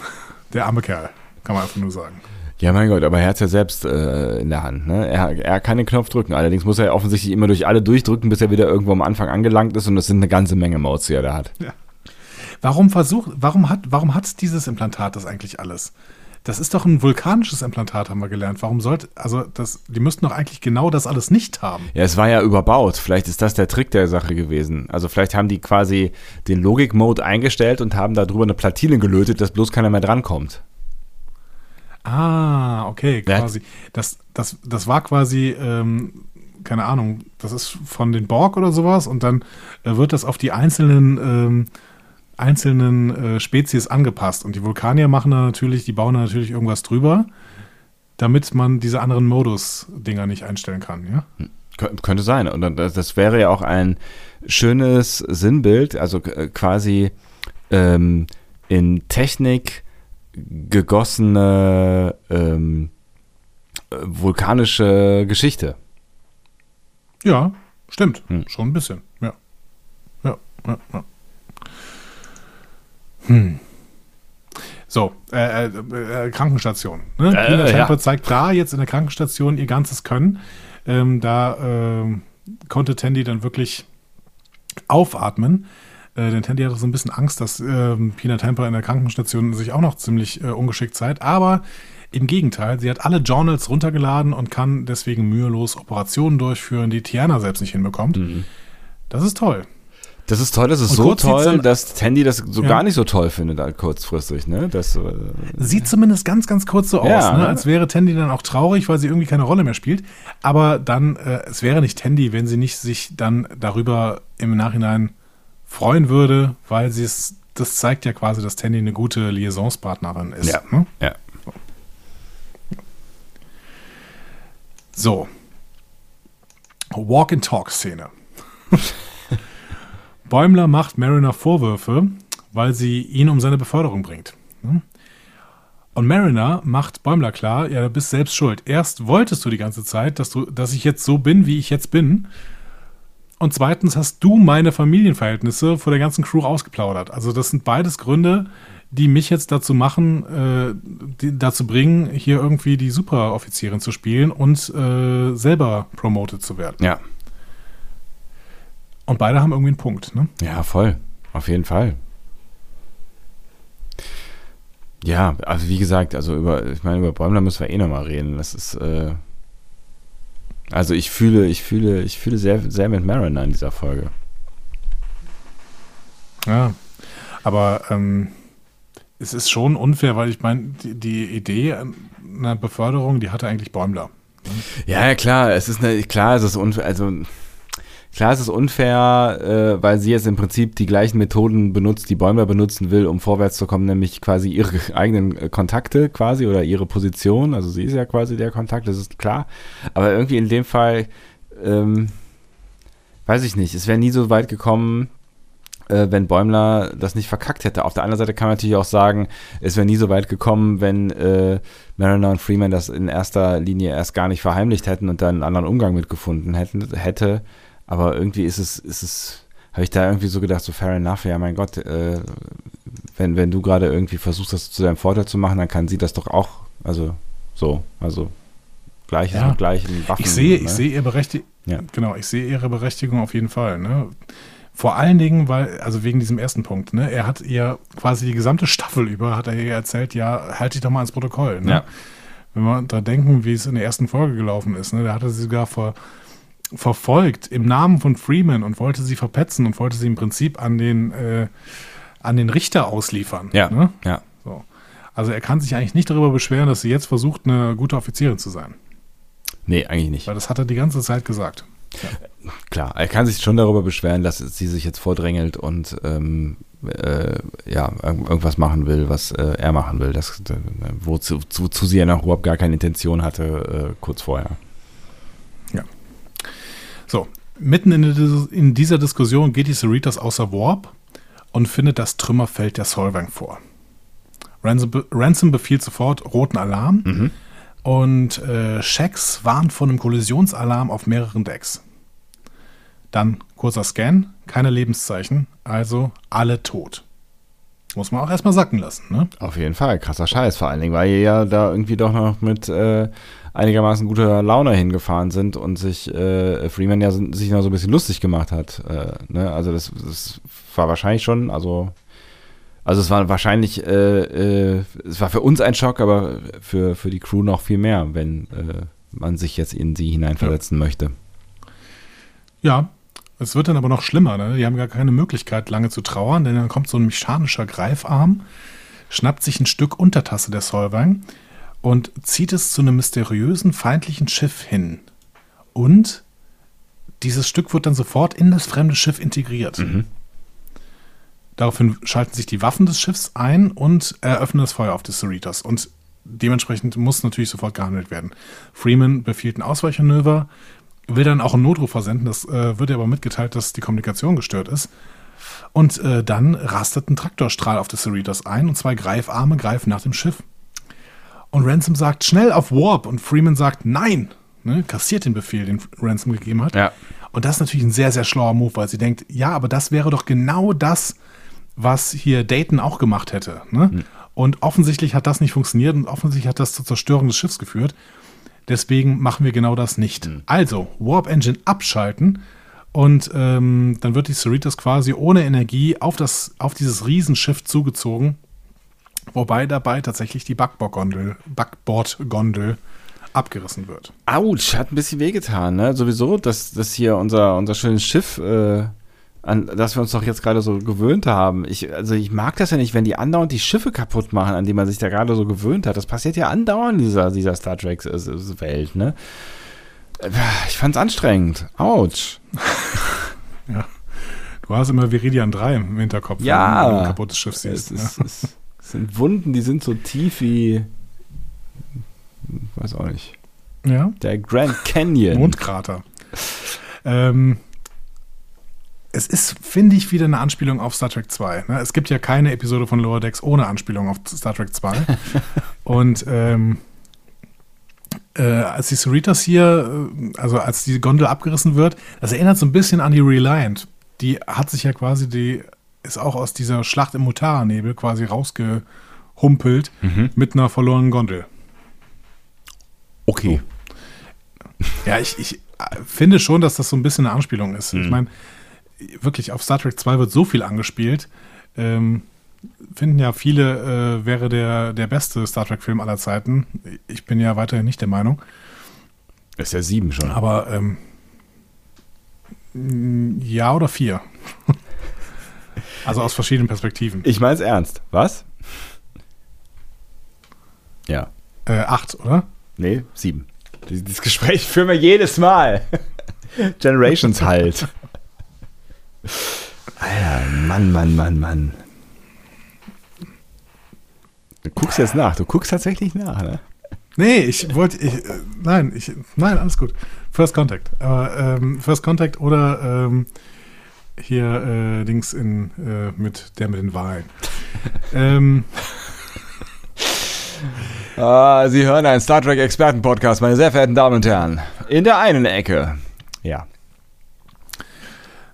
der arme Kerl, kann man einfach nur sagen. Ja, mein Gott, aber er hat es ja selbst äh, in der Hand. Ne? Er, er kann den Knopf drücken. Allerdings muss er ja offensichtlich immer durch alle durchdrücken, bis er wieder irgendwo am Anfang angelangt ist. Und das sind eine ganze Menge Modes, die er da hat. Warum versucht, warum hat, warum hat dieses Implantat das eigentlich alles? Das ist doch ein vulkanisches Implantat, haben wir gelernt. Warum sollte, also das, die müssten doch eigentlich genau das alles nicht haben. Ja, es war ja überbaut. Vielleicht ist das der Trick der Sache gewesen. Also vielleicht haben die quasi den Logik-Mode eingestellt und haben darüber eine Platine gelötet, dass bloß keiner mehr drankommt. Ah, okay, quasi. Das, das, das war quasi, ähm, keine Ahnung, das ist von den Borg oder sowas und dann äh, wird das auf die einzelnen, ähm, einzelnen äh, Spezies angepasst. Und die Vulkanier machen da natürlich, die bauen da natürlich irgendwas drüber, damit man diese anderen Modus-Dinger nicht einstellen kann, ja? Kön könnte sein. Und das, wäre ja auch ein schönes Sinnbild, also quasi ähm, in Technik gegossene ähm, äh, vulkanische Geschichte. Ja, stimmt. Hm. Schon ein bisschen. Ja. Ja, ja, ja. Hm. So, äh, äh, äh, Krankenstation. Ne? Äh, Tina ja. Temple zeigt da jetzt in der Krankenstation ihr ganzes Können. Ähm, da ähm, konnte Tandy dann wirklich aufatmen. Äh, denn Tandy hatte so ein bisschen Angst, dass ähm, Pina Temper in der Krankenstation sich auch noch ziemlich äh, ungeschickt zeigt. Aber im Gegenteil, sie hat alle Journals runtergeladen und kann deswegen mühelos Operationen durchführen, die Tiana selbst nicht hinbekommt. Das ist toll. Das ist toll, das ist Und so toll, dass Tandy das so Ja. gar nicht so toll findet, halt kurzfristig, ne? Das, äh, Sieht zumindest ganz, ganz kurz so Ja, aus, ne? ne? als wäre Tandy dann auch traurig, weil sie irgendwie keine Rolle mehr spielt. Aber dann, äh, es wäre nicht Tandy, wenn sie nicht sich dann darüber im Nachhinein freuen würde, weil sie es, das zeigt ja quasi, dass Tandy eine gute Liaisonspartnerin ist. Ja. Ne? ja. So. Walk-and-Talk-Szene. Bäumler macht Mariner Vorwürfe, weil sie ihn um seine Beförderung bringt. Ne? Und Mariner macht Bäumler klar, ja, du bist selbst schuld. Erst wolltest du die ganze Zeit, dass, du, dass ich jetzt so bin, wie ich jetzt bin. Und zweitens hast du meine Familienverhältnisse vor der ganzen Crew ausgeplaudert. Also das sind beides Gründe, die mich jetzt dazu machen, äh, dazu bringen, hier irgendwie die Superoffizierin zu spielen und äh, selber promoted zu werden. Ja. Und beide haben irgendwie einen Punkt. Ne? Ja, voll. Auf jeden Fall. Ja, also wie gesagt, also über, ich meine, über Bäumler müssen wir eh nochmal reden. Das ist, äh, also ich fühle, ich fühle, ich fühle sehr, sehr mit Mariner in dieser Folge. Ja, aber ähm, es ist schon unfair, weil ich meine, die, die Idee einer Beförderung, die hatte eigentlich Bäumler. Ja, ja, klar, es ist eine, klar, es ist unfair, also klar, es ist unfair, äh, weil sie jetzt im Prinzip die gleichen Methoden benutzt, die Bäumler benutzen will, um vorwärts zu kommen, nämlich quasi ihre eigenen äh, Kontakte quasi oder ihre Position. Also sie ist ja quasi der Kontakt, das ist klar. Aber irgendwie in dem Fall, ähm, weiß ich nicht, es wäre nie so weit gekommen, äh, wenn Bäumler das nicht verkackt hätte. Auf der anderen Seite kann man natürlich auch sagen, es wäre nie so weit gekommen, wenn äh, Mariner und Freeman das in erster Linie erst gar nicht verheimlicht hätten und da einen anderen Umgang mitgefunden hätten, hätte. Aber irgendwie ist es, ist es, habe ich da irgendwie so gedacht, so fair enough, ja mein Gott, äh, wenn, wenn du gerade irgendwie versuchst, das zu deinem Vorteil zu machen, dann kann sie das doch auch, also so, also gleiches Ja. mit gleichen Waffen. Ich sehe, ne? ich sehe ihr Berechtigung, Ja. genau, ich sehe ihre Berechtigung auf jeden Fall. Ne? Vor allen Dingen, weil, also wegen diesem ersten Punkt, ne, er hat ihr quasi die gesamte Staffel über, hat er ihr erzählt, ja, halt dich doch mal ans Protokoll. Ne? Ja. Wenn wir da denken, wie es in der ersten Folge gelaufen ist, ne, da hat er sie sogar ver, verfolgt im Namen von Freeman und wollte sie verpetzen und wollte sie im Prinzip an den, äh, an den Richter ausliefern. Ja, Ne? ja. So. Also er kann sich eigentlich nicht darüber beschweren, dass sie jetzt versucht, eine gute Offizierin zu sein. Nee, eigentlich nicht. Weil das hat er die ganze Zeit gesagt. Klar, er kann sich schon darüber beschweren, dass sie sich jetzt vordrängelt und ähm, äh, ja, irg- irgendwas machen will, was äh, er machen will, das, äh, wozu, zu, zu sie ja noch überhaupt gar keine Intention hatte, äh, kurz vorher. So, mitten in, in dieser Diskussion geht die Cerritos außer Warp und findet das Trümmerfeld der Solvang vor. Ransom, be Ransom befiehlt sofort roten Alarm und äh, Shax warnt vor einem Kollisionsalarm auf mehreren Decks. Dann kurzer Scan, keine Lebenszeichen, also alle tot. Muss man auch erstmal sacken lassen, ne? Auf jeden Fall, krasser Scheiß, vor allen Dingen, weil ihr ja da irgendwie doch noch mit äh, einigermaßen guter Laune hingefahren sind und sich äh, Freeman ja sich noch so ein bisschen lustig gemacht hat. Äh, ne? Also das, das war wahrscheinlich schon, also also es war wahrscheinlich, äh, äh, es war für uns ein Schock, aber für, für die Crew noch viel mehr, wenn äh, man sich jetzt in sie hineinversetzen möchte. Ja, es wird dann aber noch schlimmer. Ne? Die haben gar keine Möglichkeit, lange zu trauern, denn dann kommt so ein mechanischer Greifarm, schnappt sich ein Stück Untertasse der Solvang und zieht es zu einem mysteriösen feindlichen Schiff hin. Und dieses Stück wird dann sofort in das fremde Schiff integriert. Daraufhin schalten sich die Waffen des Schiffs ein und eröffnen das Feuer auf die Cerritos. Und dementsprechend muss natürlich sofort gehandelt werden. Freeman befiehlt ein Ausweichmanöver, will dann auch einen Notruf versenden. Das äh, wird aber mitgeteilt, dass die Kommunikation gestört ist. Und äh, dann rastet ein Traktorstrahl auf die Cerritos ein und zwei Greifarme greifen nach dem Schiff. Und Ransom sagt schnell auf Warp und Freeman sagt nein. Ne, kassiert den Befehl, den Ransom gegeben hat. Ja. Und das ist natürlich ein sehr, sehr schlauer Move, weil sie denkt, ja, aber das wäre doch genau das, was hier Dayton auch gemacht hätte. Ne? Und offensichtlich hat das nicht funktioniert und offensichtlich hat das zur Zerstörung des Schiffs geführt. Deswegen machen wir genau das nicht. Also, Warp Engine abschalten Und ähm, dann wird die Cerritos quasi ohne Energie auf, das, auf dieses Riesenschiff zugezogen, wobei dabei tatsächlich die Backbord-Gondel Backbord-Gondel abgerissen wird. Autsch, hat ein bisschen wehgetan, ne? Sowieso, dass das hier unser, unser schönes Schiff, äh, an das wir uns doch jetzt gerade so gewöhnt haben. Ich, also ich mag das ja nicht, wenn die andauernd die Schiffe kaputt machen, an die man sich da gerade so gewöhnt hat. Das passiert ja andauernd in dieser, dieser Star Trek-Welt, ne? Ich fand's anstrengend. Autsch. ja. Du hast immer Viridian 3 im Hinterkopf, ja, wenn du ein kaputtes Schiff siehst. Es, ja. es, es sind Wunden, die sind so tief wie weiß auch nicht. Ja. Der Grand Canyon. Mondkrater. ähm, es ist, finde ich, wieder eine Anspielung auf Star Trek 2. Ne? Es gibt ja keine Episode von Lower Decks ohne Anspielung auf Star Trek 2. Und ähm, äh, als die Cerritos hier, äh, also als die Gondel abgerissen wird, das erinnert so ein bisschen an die Reliant. Die hat sich ja quasi, die ist auch aus dieser Schlacht im Mutara-Nebel quasi rausgehumpelt mhm. mit einer verlorenen Gondel. Okay. Ja, ich, ich finde schon, dass das so ein bisschen eine Anspielung ist. Mhm. Ich meine, wirklich auf Star Trek 2 wird so viel angespielt. Ähm, finden ja viele, äh, wäre der, der beste Star Trek-Film aller Zeiten. Ich bin ja weiterhin nicht der Meinung. ist ja sieben schon. Aber ähm, ja oder vier. Also aus verschiedenen Perspektiven. Ich meine es ernst. Was? Ja. Äh, acht, oder? Nee, sieben. Dieses Gespräch führen wir jedes Mal. Generations halt. Alter, Mann, Mann, Mann, Mann. Du guckst jetzt nach. Du guckst tatsächlich nach, ne? Nee, ich wollte, ich, äh, nein, ich, nein, alles gut. First Contact. Aber ähm, First Contact oder ähm, hier äh, Dings in, äh, mit der mit den Wahlen. ähm, Ah, Sie hören einen Star Trek Experten-Podcast, meine sehr verehrten Damen und Herren. In der einen Ecke. Ja.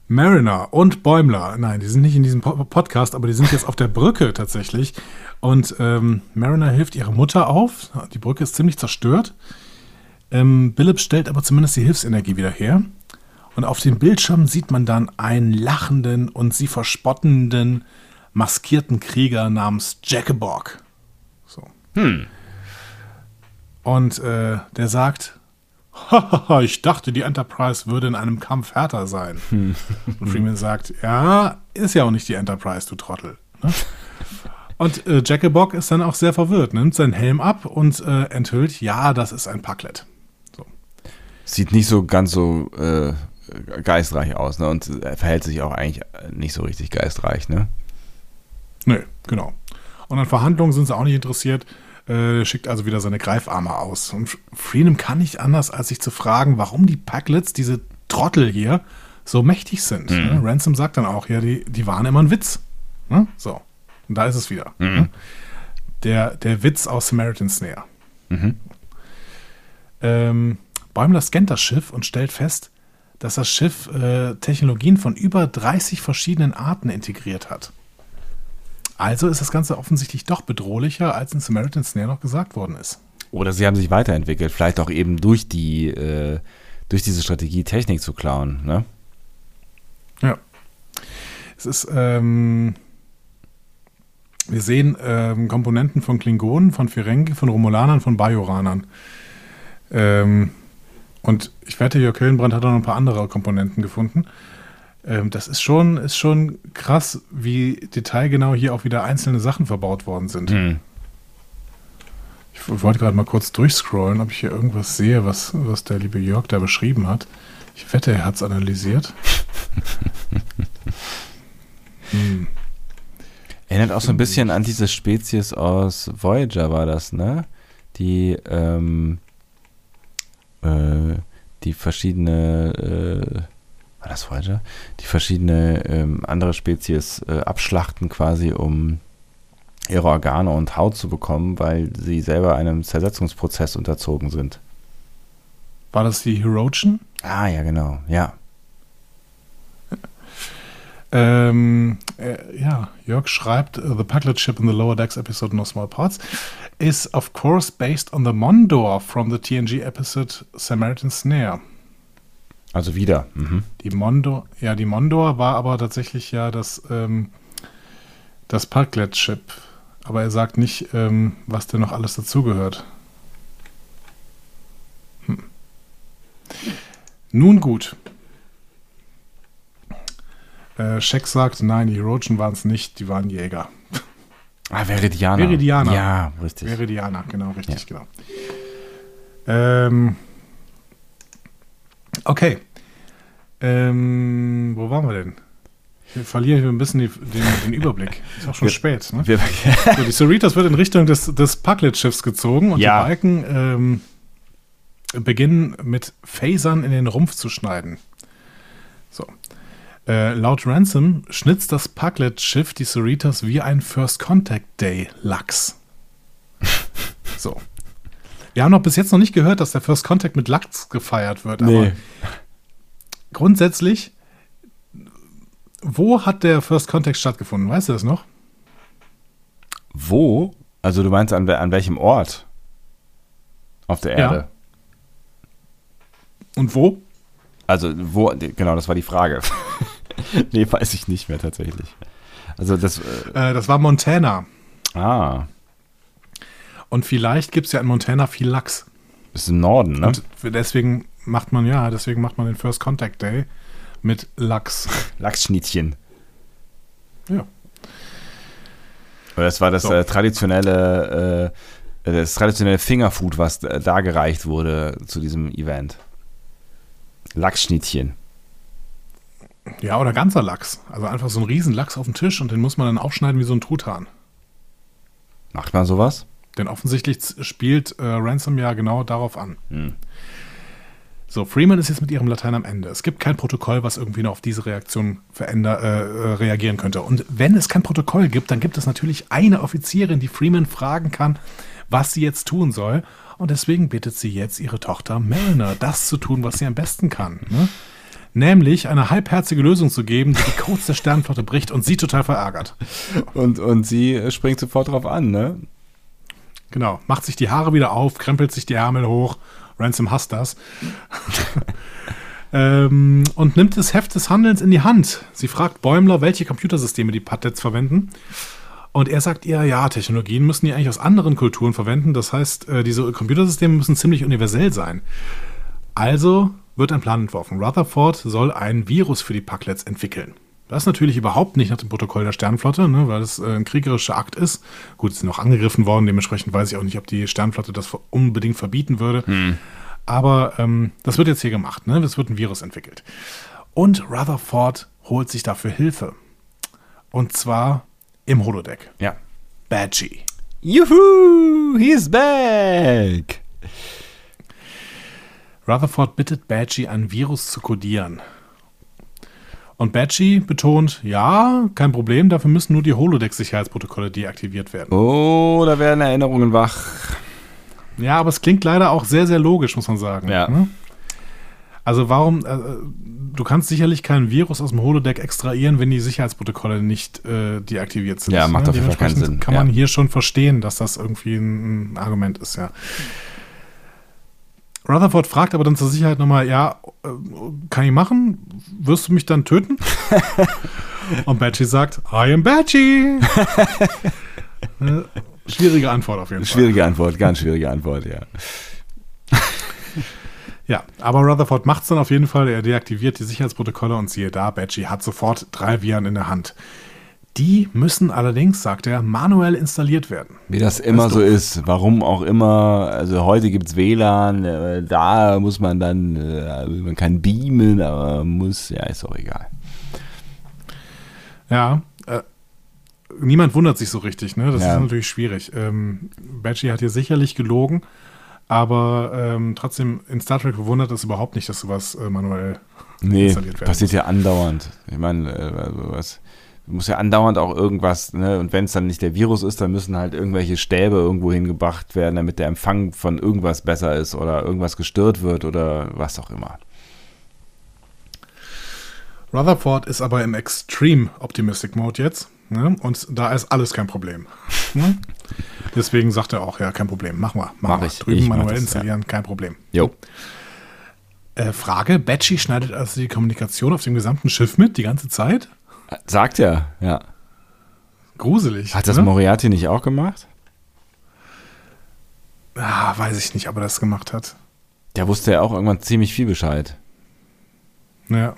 Mariner und Bäumler, nein, die sind nicht in diesem Podcast, aber die sind jetzt auf der Brücke tatsächlich. Und ähm, Mariner hilft ihrer Mutter auf. Die Brücke ist ziemlich zerstört. Ähm, Billups stellt aber zumindest die Hilfsenergie wieder her. Und auf dem Bildschirm sieht man dann einen lachenden und sie verspottenden, maskierten Krieger namens Jackabog. So. Hm. Und äh, der sagt, ich dachte, die Enterprise würde in einem Kampf härter sein. Hm. Und Freeman sagt, ja, ist ja auch nicht die Enterprise, du Trottel. Ne? Und äh, Jackabock ist dann auch sehr verwirrt, nimmt seinen Helm ab und äh, enthüllt, ja, das ist ein Packlet. So. Sieht nicht so ganz so äh, geistreich aus, ne? Und er verhält sich auch eigentlich nicht so richtig geistreich, ne? Nö, genau. Und an Verhandlungen sind sie auch nicht interessiert. Äh, schickt also wieder seine Greifarme aus. Und Freedom kann nicht anders, als sich zu fragen, warum die Packlets, diese Trottel hier, so mächtig sind. Mhm. Ne? Ransom sagt dann auch, ja, die, die waren immer ein Witz. Ne? So. Und da ist es wieder. Mhm. Ne? Der, der Witz aus Samaritan Snare. Mhm. Ähm, Bäumler scannt das Schiff und stellt fest, dass das Schiff äh, Technologien von über 30 verschiedenen Arten integriert hat. Also ist das Ganze offensichtlich doch bedrohlicher, als in Samaritan Snare noch gesagt worden ist. Oder sie haben sich weiterentwickelt, vielleicht auch eben durch die, äh, durch diese Strategie Technik zu klauen, ne? Ja. Es ist, ähm, wir sehen ähm, Komponenten von Klingonen, von Ferengi, von Romulanern, von Bajoranern. Ähm, und ich wette, Jörg Höllenbrand hat auch noch ein paar andere Komponenten gefunden. Ähm, das ist schon, ist schon krass, wie detailgenau hier auch wieder einzelne Sachen verbaut worden sind. Hm. Ich wollte gerade mal kurz durchscrollen, ob ich hier irgendwas sehe, was, was der liebe Jörg da beschrieben hat. Ich wette, er hat es analysiert. hm. Erinnert auch so ein bisschen an diese Spezies aus Voyager, war das, ne? Die, ähm, äh, die verschiedene, äh, war das Voyager? Die verschiedene ähm, andere Spezies äh, abschlachten quasi, um ihre Organe und Haut zu bekommen, weil sie selber einem Zersetzungsprozess unterzogen sind. War das die Hirogen? Ah, ja, genau, ja. Ähm, äh, ja, Jörg schreibt, uh, The Packlet Ship in the Lower Decks episode No Small Parts is of course based on the Mondor from the TNG episode Samaritan Snare. Also wieder. Mhm. Die Mondor, ja, die Mondor war aber tatsächlich ja das, ähm, das Parklet-Chip. Aber er sagt nicht, ähm, was denn noch alles dazugehört. Hm. Nun gut. Äh, Scheck sagt, nein, die Rogen waren es nicht, die waren Jäger. Ah, Veridianer. Veridianer. Ja, richtig. Veridianer, genau, richtig, genau. Ähm, okay. Ähm, wo waren wir denn? Ich verliere hier ein bisschen die, den, den Überblick. Ist auch schon Wir- spät. Ne? Wir, So, die Cerritos wird in Richtung des, des Parklet-Schiffs gezogen und Ja. die Balken ähm, beginnen mit Phasern in den Rumpf zu schneiden. So. Äh, laut Ransom schnitzt das Parklet-Schiff die Cerritos wie ein First Contact Day Lachs. so. Wir haben noch bis jetzt noch nicht gehört, dass der First Contact mit Lachs gefeiert wird, aber nee. grundsätzlich, wo hat der First Contact stattgefunden? Weißt du das noch? Wo? Also du meinst an, an welchem Ort? Auf der Ja. Erde. Und wo? Also wo, genau, das war die Frage. nee, weiß ich nicht mehr tatsächlich. Also das, äh, Äh, das war Montana. ah, Und vielleicht gibt es ja in Montana viel Lachs. ist im Norden, ne? Und deswegen macht man, ja, deswegen macht man den First Contact Day mit Lachs. Lachsschnittchen. Ja. Oder das war das So. äh, traditionelle, äh, das traditionelle Fingerfood, was äh, dargereicht wurde zu diesem Event. Lachsschnittchen. Ja, oder ganzer Lachs. Also einfach so ein riesen Lachs auf dem Tisch und den muss man dann aufschneiden wie so ein Truthahn. Macht man sowas? Denn offensichtlich spielt äh, Ransom ja genau darauf an. Hm. So, Freeman ist jetzt mit ihrem Latein am Ende. Es gibt kein Protokoll, was irgendwie noch auf diese Reaktion veränder, äh, äh, reagieren könnte. Und wenn es kein Protokoll gibt, dann gibt es natürlich eine Offizierin, die Freeman fragen kann, was sie jetzt tun soll. Und deswegen bittet sie jetzt ihre Tochter Mariner, das zu tun, was sie am besten kann. Ne? Nämlich eine halbherzige Lösung zu geben, die die Codes der Sternenflotte bricht und sie total verärgert. Und, und sie springt sofort drauf an, ne? Genau, macht sich die Haare wieder auf, krempelt sich die Ärmel hoch. Ransom hasst das. ähm, und nimmt das Heft des Handelns in die Hand. Sie fragt Bäumler, welche Computersysteme die Padlets verwenden. Und er sagt ihr, ja, Technologien müssen die eigentlich aus anderen Kulturen verwenden. Das heißt, äh, diese Computersysteme müssen ziemlich universell sein. Also wird ein Plan entworfen. Rutherford soll ein Virus für die Packlets entwickeln. Das ist natürlich überhaupt nicht nach dem Protokoll der Sternflotte, ne, weil es äh, ein kriegerischer Akt ist. Gut, sie sind auch angegriffen worden, dementsprechend weiß ich auch nicht, ob die Sternflotte das unbedingt verbieten würde. Aber ähm, das wird jetzt hier gemacht, ne? Es wird ein Virus entwickelt. Und Rutherford holt sich dafür Hilfe. Und zwar im Holodeck. Ja. Badgie. Juhu, he's back. Rutherford bittet Badgie, ein Virus zu kodieren. Und Badgie betont, ja, kein Problem, dafür müssen nur die Holodeck-Sicherheitsprotokolle deaktiviert werden. Oh, da werden Erinnerungen wach. Ja, aber es klingt leider auch sehr, sehr logisch, muss man sagen. Ja. ne? Also warum, äh, du kannst sicherlich kein Virus aus dem Holodeck extrahieren, wenn die Sicherheitsprotokolle nicht äh, deaktiviert sind. Ja, macht auf jeden Fall keinen Sinn, Kann man ja. hier schon verstehen, dass das irgendwie ein, ein Argument ist, ja. Rutherford fragt aber dann zur Sicherheit nochmal, ja, äh, kann ich machen? Wirst du mich dann töten? Und Badgie sagt, I am Badgie. Äh, Schwierige Antwort auf jeden Fall. Schwierige Antwort, ganz schwierige Antwort, ja. Ja, aber Rutherford macht es dann auf jeden Fall. Er deaktiviert die Sicherheitsprotokolle und siehe da, Badgie hat sofort drei Viren in der Hand. Die müssen allerdings, sagt er, manuell installiert werden. Wie das immer ist so ist, warum auch immer. Also heute gibt's WLAN, äh, da muss man dann, äh, man kann beamen, aber muss, ja, ist auch egal. Ja, äh, niemand wundert sich so richtig, ne? Das Ja. ist natürlich schwierig. Ähm, Badgie hat hier sicherlich gelogen, aber ähm, trotzdem in Star Trek bewundert es überhaupt nicht, dass sowas äh, manuell Nee, installiert werden passiert ja andauernd. Ich meine, also was, muss ja andauernd auch irgendwas, ne? Und wenn es dann nicht der Virus ist, dann müssen halt irgendwelche Stäbe irgendwo hingebracht werden, damit der Empfang von irgendwas besser ist oder irgendwas gestört wird oder was auch immer. Rutherford ist aber im Extreme Optimistic Mode jetzt. Ne? Und da ist alles kein Problem. ne? Deswegen sagt er auch, ja, kein Problem, machen wir. Machen Mach wir. ich. Drüben Ich manuell das, installieren, kein Problem. Jo. Äh, Frage, Batchy schneidet also die Kommunikation auf dem gesamten Schiff mit, die ganze Zeit? Sagt er, ja. Gruselig. Hat das ne? Moriarty nicht auch gemacht? Ah, weiß ich nicht, ob er das gemacht hat. Der wusste ja auch irgendwann ziemlich viel Bescheid. Naja.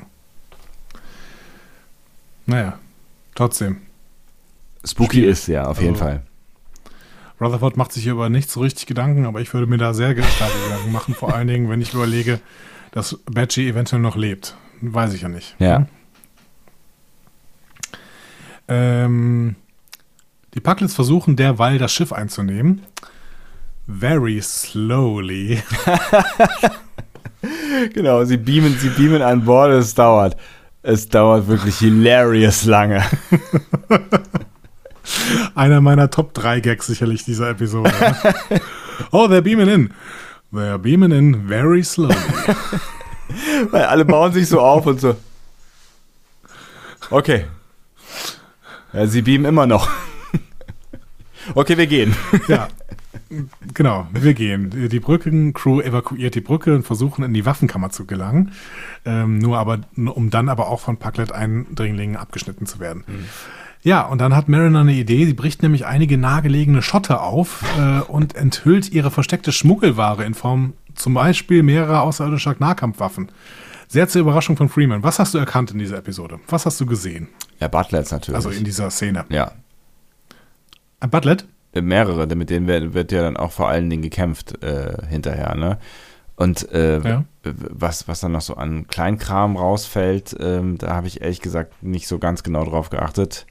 Naja, trotzdem. Spooky Schwierig. ist, ja, auf jeden Also- Fall. Rutherford macht sich hier über nichts so richtig Gedanken, aber ich würde mir da sehr starke Gedanken machen, vor allen Dingen, wenn ich überlege, dass Badgie eventuell noch lebt. Weiß ich ja nicht. Ja. Ähm, die Pucklets versuchen derweil das Schiff einzunehmen. Very slowly. Genau, sie beamen, sie beamen an Bord, es dauert. Es dauert wirklich hilarious lange. Einer meiner Top 3 Gags sicherlich dieser Episode. oh, they're beaming in. They're beaming in very slowly. Weil alle bauen sich so auf und so. Okay. Ja, sie beamen immer noch. Okay, wir gehen. Ja, genau, wir gehen. Die Brückencrew evakuiert die Brücke und versuchen in die Waffenkammer zu gelangen. Ähm, nur aber, um dann aber auch von Packlet-Eindringlingen abgeschnitten zu werden. Ja, und dann hat Mariner eine Idee. Sie bricht nämlich einige nahegelegene Schotte auf äh, und enthüllt ihre versteckte Schmuggelware in Form zum Beispiel mehrerer außerirdischer Nahkampfwaffen. Sehr zur Überraschung von Freeman. Was hast du erkannt in dieser Episode? Was hast du gesehen? Ja, Butlets natürlich. Also in dieser Szene. ja, Ein Butlet? mehrere, mit denen wird, wird ja dann auch vor allen Dingen gekämpft äh, hinterher, ne? Und äh, Ja. was, was dann noch so an Kleinkram rausfällt, ähm, da habe ich ehrlich gesagt nicht so ganz genau drauf geachtet.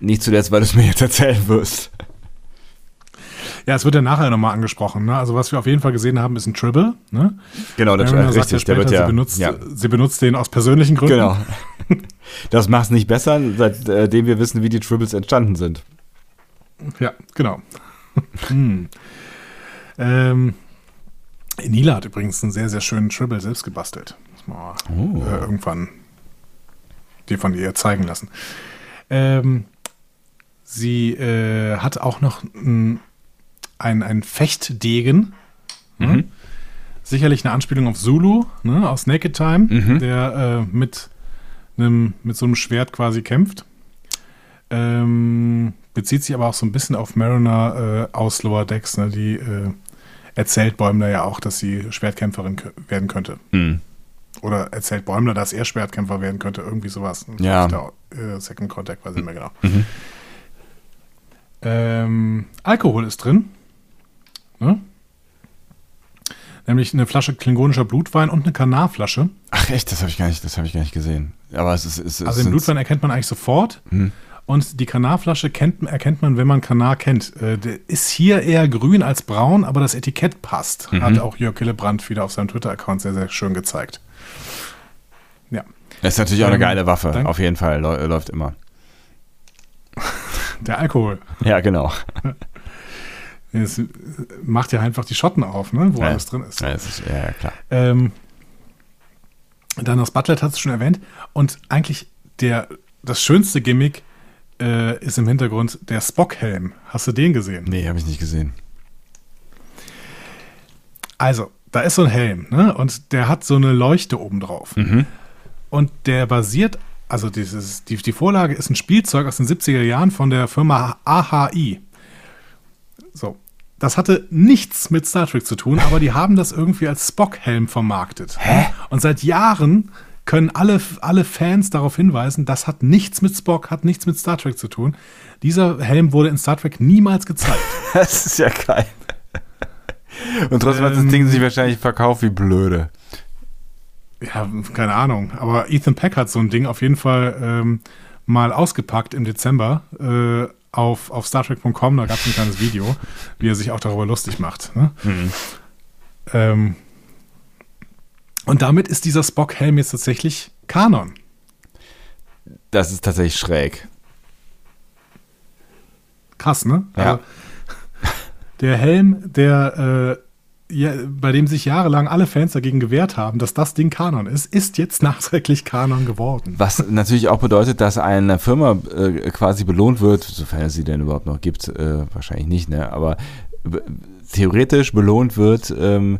Nicht zuletzt, weil du es mir jetzt erzählen wirst. Ja, es wird ja nachher nochmal angesprochen. Ne? Also was wir auf jeden Fall gesehen haben, ist ein Tribble. Ne? Genau, das Mariner ist sagt richtig. ja Der wird später, ja. sie, benutzt, ja. sie benutzt den aus persönlichen Gründen. Genau. Das macht es nicht besser, seitdem wir wissen, wie die Tribbles entstanden sind. Ja, genau. hm. ähm, Nila hat übrigens einen sehr, sehr schönen Tribble selbst gebastelt. Muss man Oh. äh, irgendwann dir von ihr zeigen lassen. Ähm, sie äh, hat auch noch ein, ein, ein Fechtdegen. Ne? Mhm. Sicherlich eine Anspielung auf Zulu ne, aus Naked Time, Mhm. der äh, mit, einem, mit so einem Schwert quasi kämpft. Ähm, bezieht sich aber auch so ein bisschen auf Mariner äh, aus Lower Decks. Ne? Die äh, erzählt Bäumler ja auch, dass sie Schwertkämpferin werden könnte. Hm. Oder erzählt Bäumler, dass er Schwertkämpfer werden könnte. Irgendwie sowas. Ja. Der, äh, Second Contact, weiß ich nicht mehr genau. Mhm. Ähm, Alkohol ist drin. Ne? Nämlich eine Flasche klingonischer Blutwein und eine Kanarflasche. Ach echt, das habe ich gar nicht, das habe ich gar nicht gesehen. Aber es ist, es ist Also den Blutwein erkennt man eigentlich sofort. Hm. Und die Kanarflasche kennt, erkennt man, wenn man Kanar kennt. Äh, ist hier eher grün als braun, aber das Etikett passt. Mhm. Hat auch Jörg Hillebrand wieder auf seinem Twitter-Account sehr, sehr schön gezeigt. Ja. Das ist natürlich auch eine Ähm, geile Waffe, danke. auf jeden Fall, läu- läuft immer. Der Alkohol. Ja, genau. Es äh, macht ja einfach die Schotten auf, ne? wo Ja. alles drin ist. Ja, ist ja, ja, klar. Ähm, dann das Butlet hat es schon erwähnt. Und eigentlich der, das schönste Gimmick äh, ist im Hintergrund der Spock-Helm. Hast du den gesehen? Nee, habe ich nicht gesehen. Also, da ist so ein Helm, ne? Und der hat so eine Leuchte oben drauf. Mhm. Und der basiert, also dieses, die, die Vorlage ist ein Spielzeug aus den 70er Jahren von der Firma AHI. So. Das hatte nichts mit Star Trek zu tun, aber die haben das irgendwie als Spock-Helm vermarktet. Hä? Und seit Jahren können alle, alle Fans darauf hinweisen, das hat nichts mit Spock, hat nichts mit Star Trek zu tun. Dieser Helm wurde in Star Trek niemals gezeigt. Das ist ja geil. Und trotzdem hat das Ähm. Ding sich wahrscheinlich verkauft wie blöde. Ja, keine Ahnung. Aber Ethan Peck hat so ein Ding auf jeden Fall ähm, mal ausgepackt im Dezember äh, auf, auf StarTrek.com. Da gab es ein kleines Video, wie er sich auch darüber lustig macht. Ne? Ähm, und damit ist dieser Spock-Helm jetzt tatsächlich Kanon. Das ist tatsächlich schräg. Krass, ne? Ja. Also, der Helm, der äh, ja, bei dem sich jahrelang alle Fans dagegen gewehrt haben, dass das Ding Kanon ist, ist jetzt nachträglich Kanon geworden. Was natürlich auch bedeutet, dass eine Firma äh, quasi belohnt wird, sofern es sie denn überhaupt noch gibt, äh, wahrscheinlich nicht, ne? aber theoretisch belohnt wird, ähm,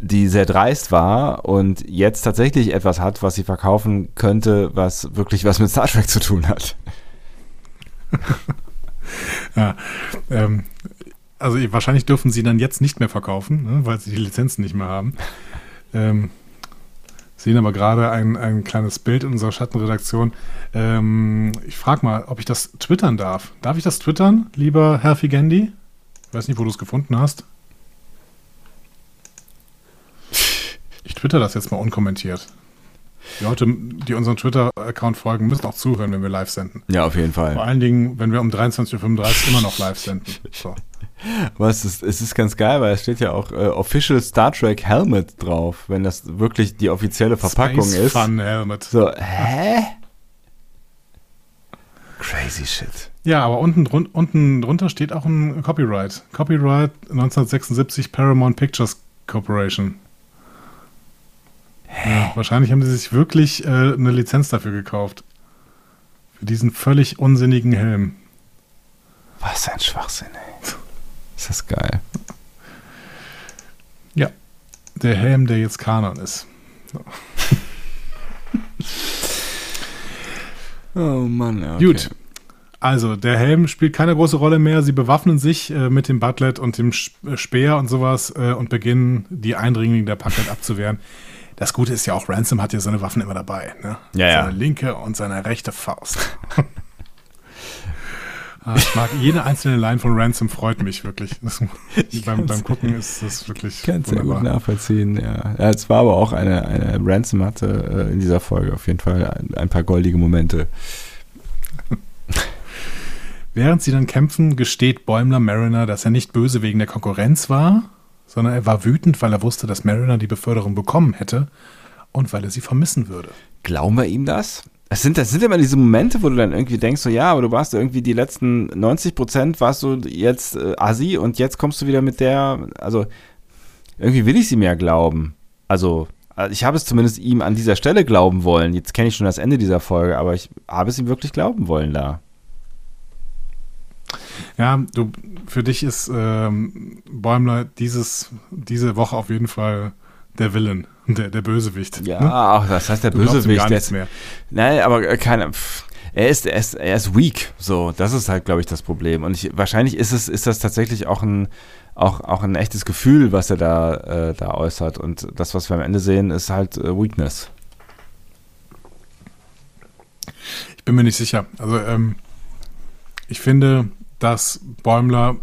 die sehr dreist war und jetzt tatsächlich etwas hat, was sie verkaufen könnte, was wirklich was mit Star Trek zu tun hat. Ja, ähm, also wahrscheinlich dürfen sie dann jetzt nicht mehr verkaufen, ne, weil sie die Lizenzen nicht mehr haben. Ähm, sehen aber gerade ein, ein kleines Bild in unserer Schattenredaktion. Ähm, ich frage mal, ob ich das twittern darf. Darf ich das twittern, lieber Herr Figendi? Ich weiß nicht, wo du es gefunden hast. Ich twitter das jetzt mal unkommentiert. Die Leute, die unseren Twitter-Account folgen, müssen auch zuhören, wenn wir live senden. Ja, auf jeden Fall. Vor allen Dingen, wenn wir um 23.35 Uhr immer noch live senden. So. Was ist, es ist ganz geil, weil es steht ja auch äh, Official Star Trek Helmet drauf, wenn das wirklich die offizielle Verpackung Space ist. Fun Helmet. So, hä? Crazy shit. Ja, aber unten, drun unten drunter steht auch ein Copyright. Copyright 1976 Paramount Pictures Corporation. Ja, wahrscheinlich haben sie sich wirklich äh, eine Lizenz dafür gekauft. Für diesen völlig unsinnigen Helm. Was ein Schwachsinn, ey. Ist das geil. Ja, der Helm, der jetzt Kanon ist. Oh Mann, ja. Okay. Gut. Also, der Helm spielt keine große Rolle mehr. Sie bewaffnen sich äh, mit dem Butlet und dem äh, Speer und sowas äh, und beginnen, die Eindringlinge der Packet abzuwehren. Das Gute ist ja auch, Ransom hat ja seine Waffen immer dabei. Ne? Ja, ja. Seine linke und seine rechte Faust. Ah, ich mag jede einzelne Line von Ransom, freut mich wirklich. Das, beim, beim Gucken ist das wirklich Kannst sehr gut wunderbar. nachvollziehen, ja. ja. Es war aber auch eine, eine Ransom hatte äh, in dieser Folge auf jeden Fall ein, ein paar goldige Momente. Während sie dann kämpfen, gesteht Bäumler Mariner, dass er nicht böse wegen der Konkurrenz war, sondern er war wütend, weil er wusste, dass Mariner die Beförderung bekommen hätte und weil er sie vermissen würde. Glauben wir ihm das? Das sind, das sind immer diese Momente, wo du dann irgendwie denkst, so ja, aber du warst irgendwie die letzten 90 Prozent, warst du jetzt äh, Assi und jetzt kommst du wieder mit der, also irgendwie will ich sie mehr glauben. Also, äh, ich habe es zumindest ihm an dieser Stelle glauben wollen. Jetzt kenne ich schon das Ende dieser Folge, aber ich habe es ihm wirklich glauben wollen da. Ja, du, für dich ist ähm, Bäumler dieses, diese Woche auf jeden Fall der Villain, der, der Bösewicht. Ja, ne? ach, das heißt der Du Bösewicht. gar nichts mehr. Nein, aber äh, keine. Er ist, er ist, er ist weak. So, das ist halt, glaube ich, das Problem. Und ich, wahrscheinlich ist es, ist das tatsächlich auch ein, auch, auch ein echtes Gefühl, was er da, äh, da äußert. Und das, was wir am Ende sehen, ist halt äh, Weakness. Ich bin mir nicht sicher. Also, ähm, ich finde, dass Bäumler,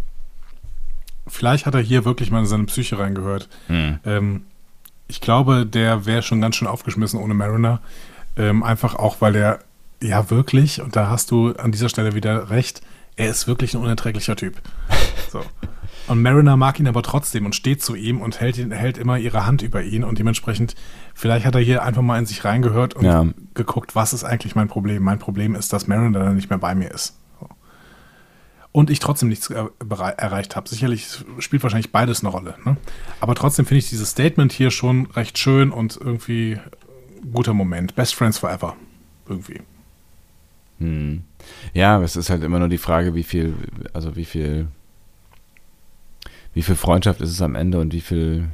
vielleicht hat er hier wirklich mal in seine Psyche reingehört. Ähm, ich glaube, der wäre schon ganz schön aufgeschmissen ohne Mariner. Ähm, einfach auch, weil er ja wirklich, und da hast du an dieser Stelle wieder recht, er ist wirklich ein unerträglicher Typ. So. Und Mariner mag ihn aber trotzdem und steht zu ihm und hält, ihn, hält immer ihre Hand über ihn und dementsprechend, vielleicht hat er hier einfach mal in sich reingehört und Ja. geguckt, was ist eigentlich mein Problem? Mein Problem ist, dass Mariner dann nicht mehr bei mir ist. Und ich trotzdem nichts äh, berei- erreicht habe. Sicherlich spielt wahrscheinlich beides eine Rolle. Ne? Aber trotzdem finde ich dieses Statement hier schon recht schön und irgendwie guter Moment. Best Friends Forever. Irgendwie. Hm. Ja, es ist halt immer nur die Frage, wie viel, also wie viel, wie viel Freundschaft ist es am Ende und wie viel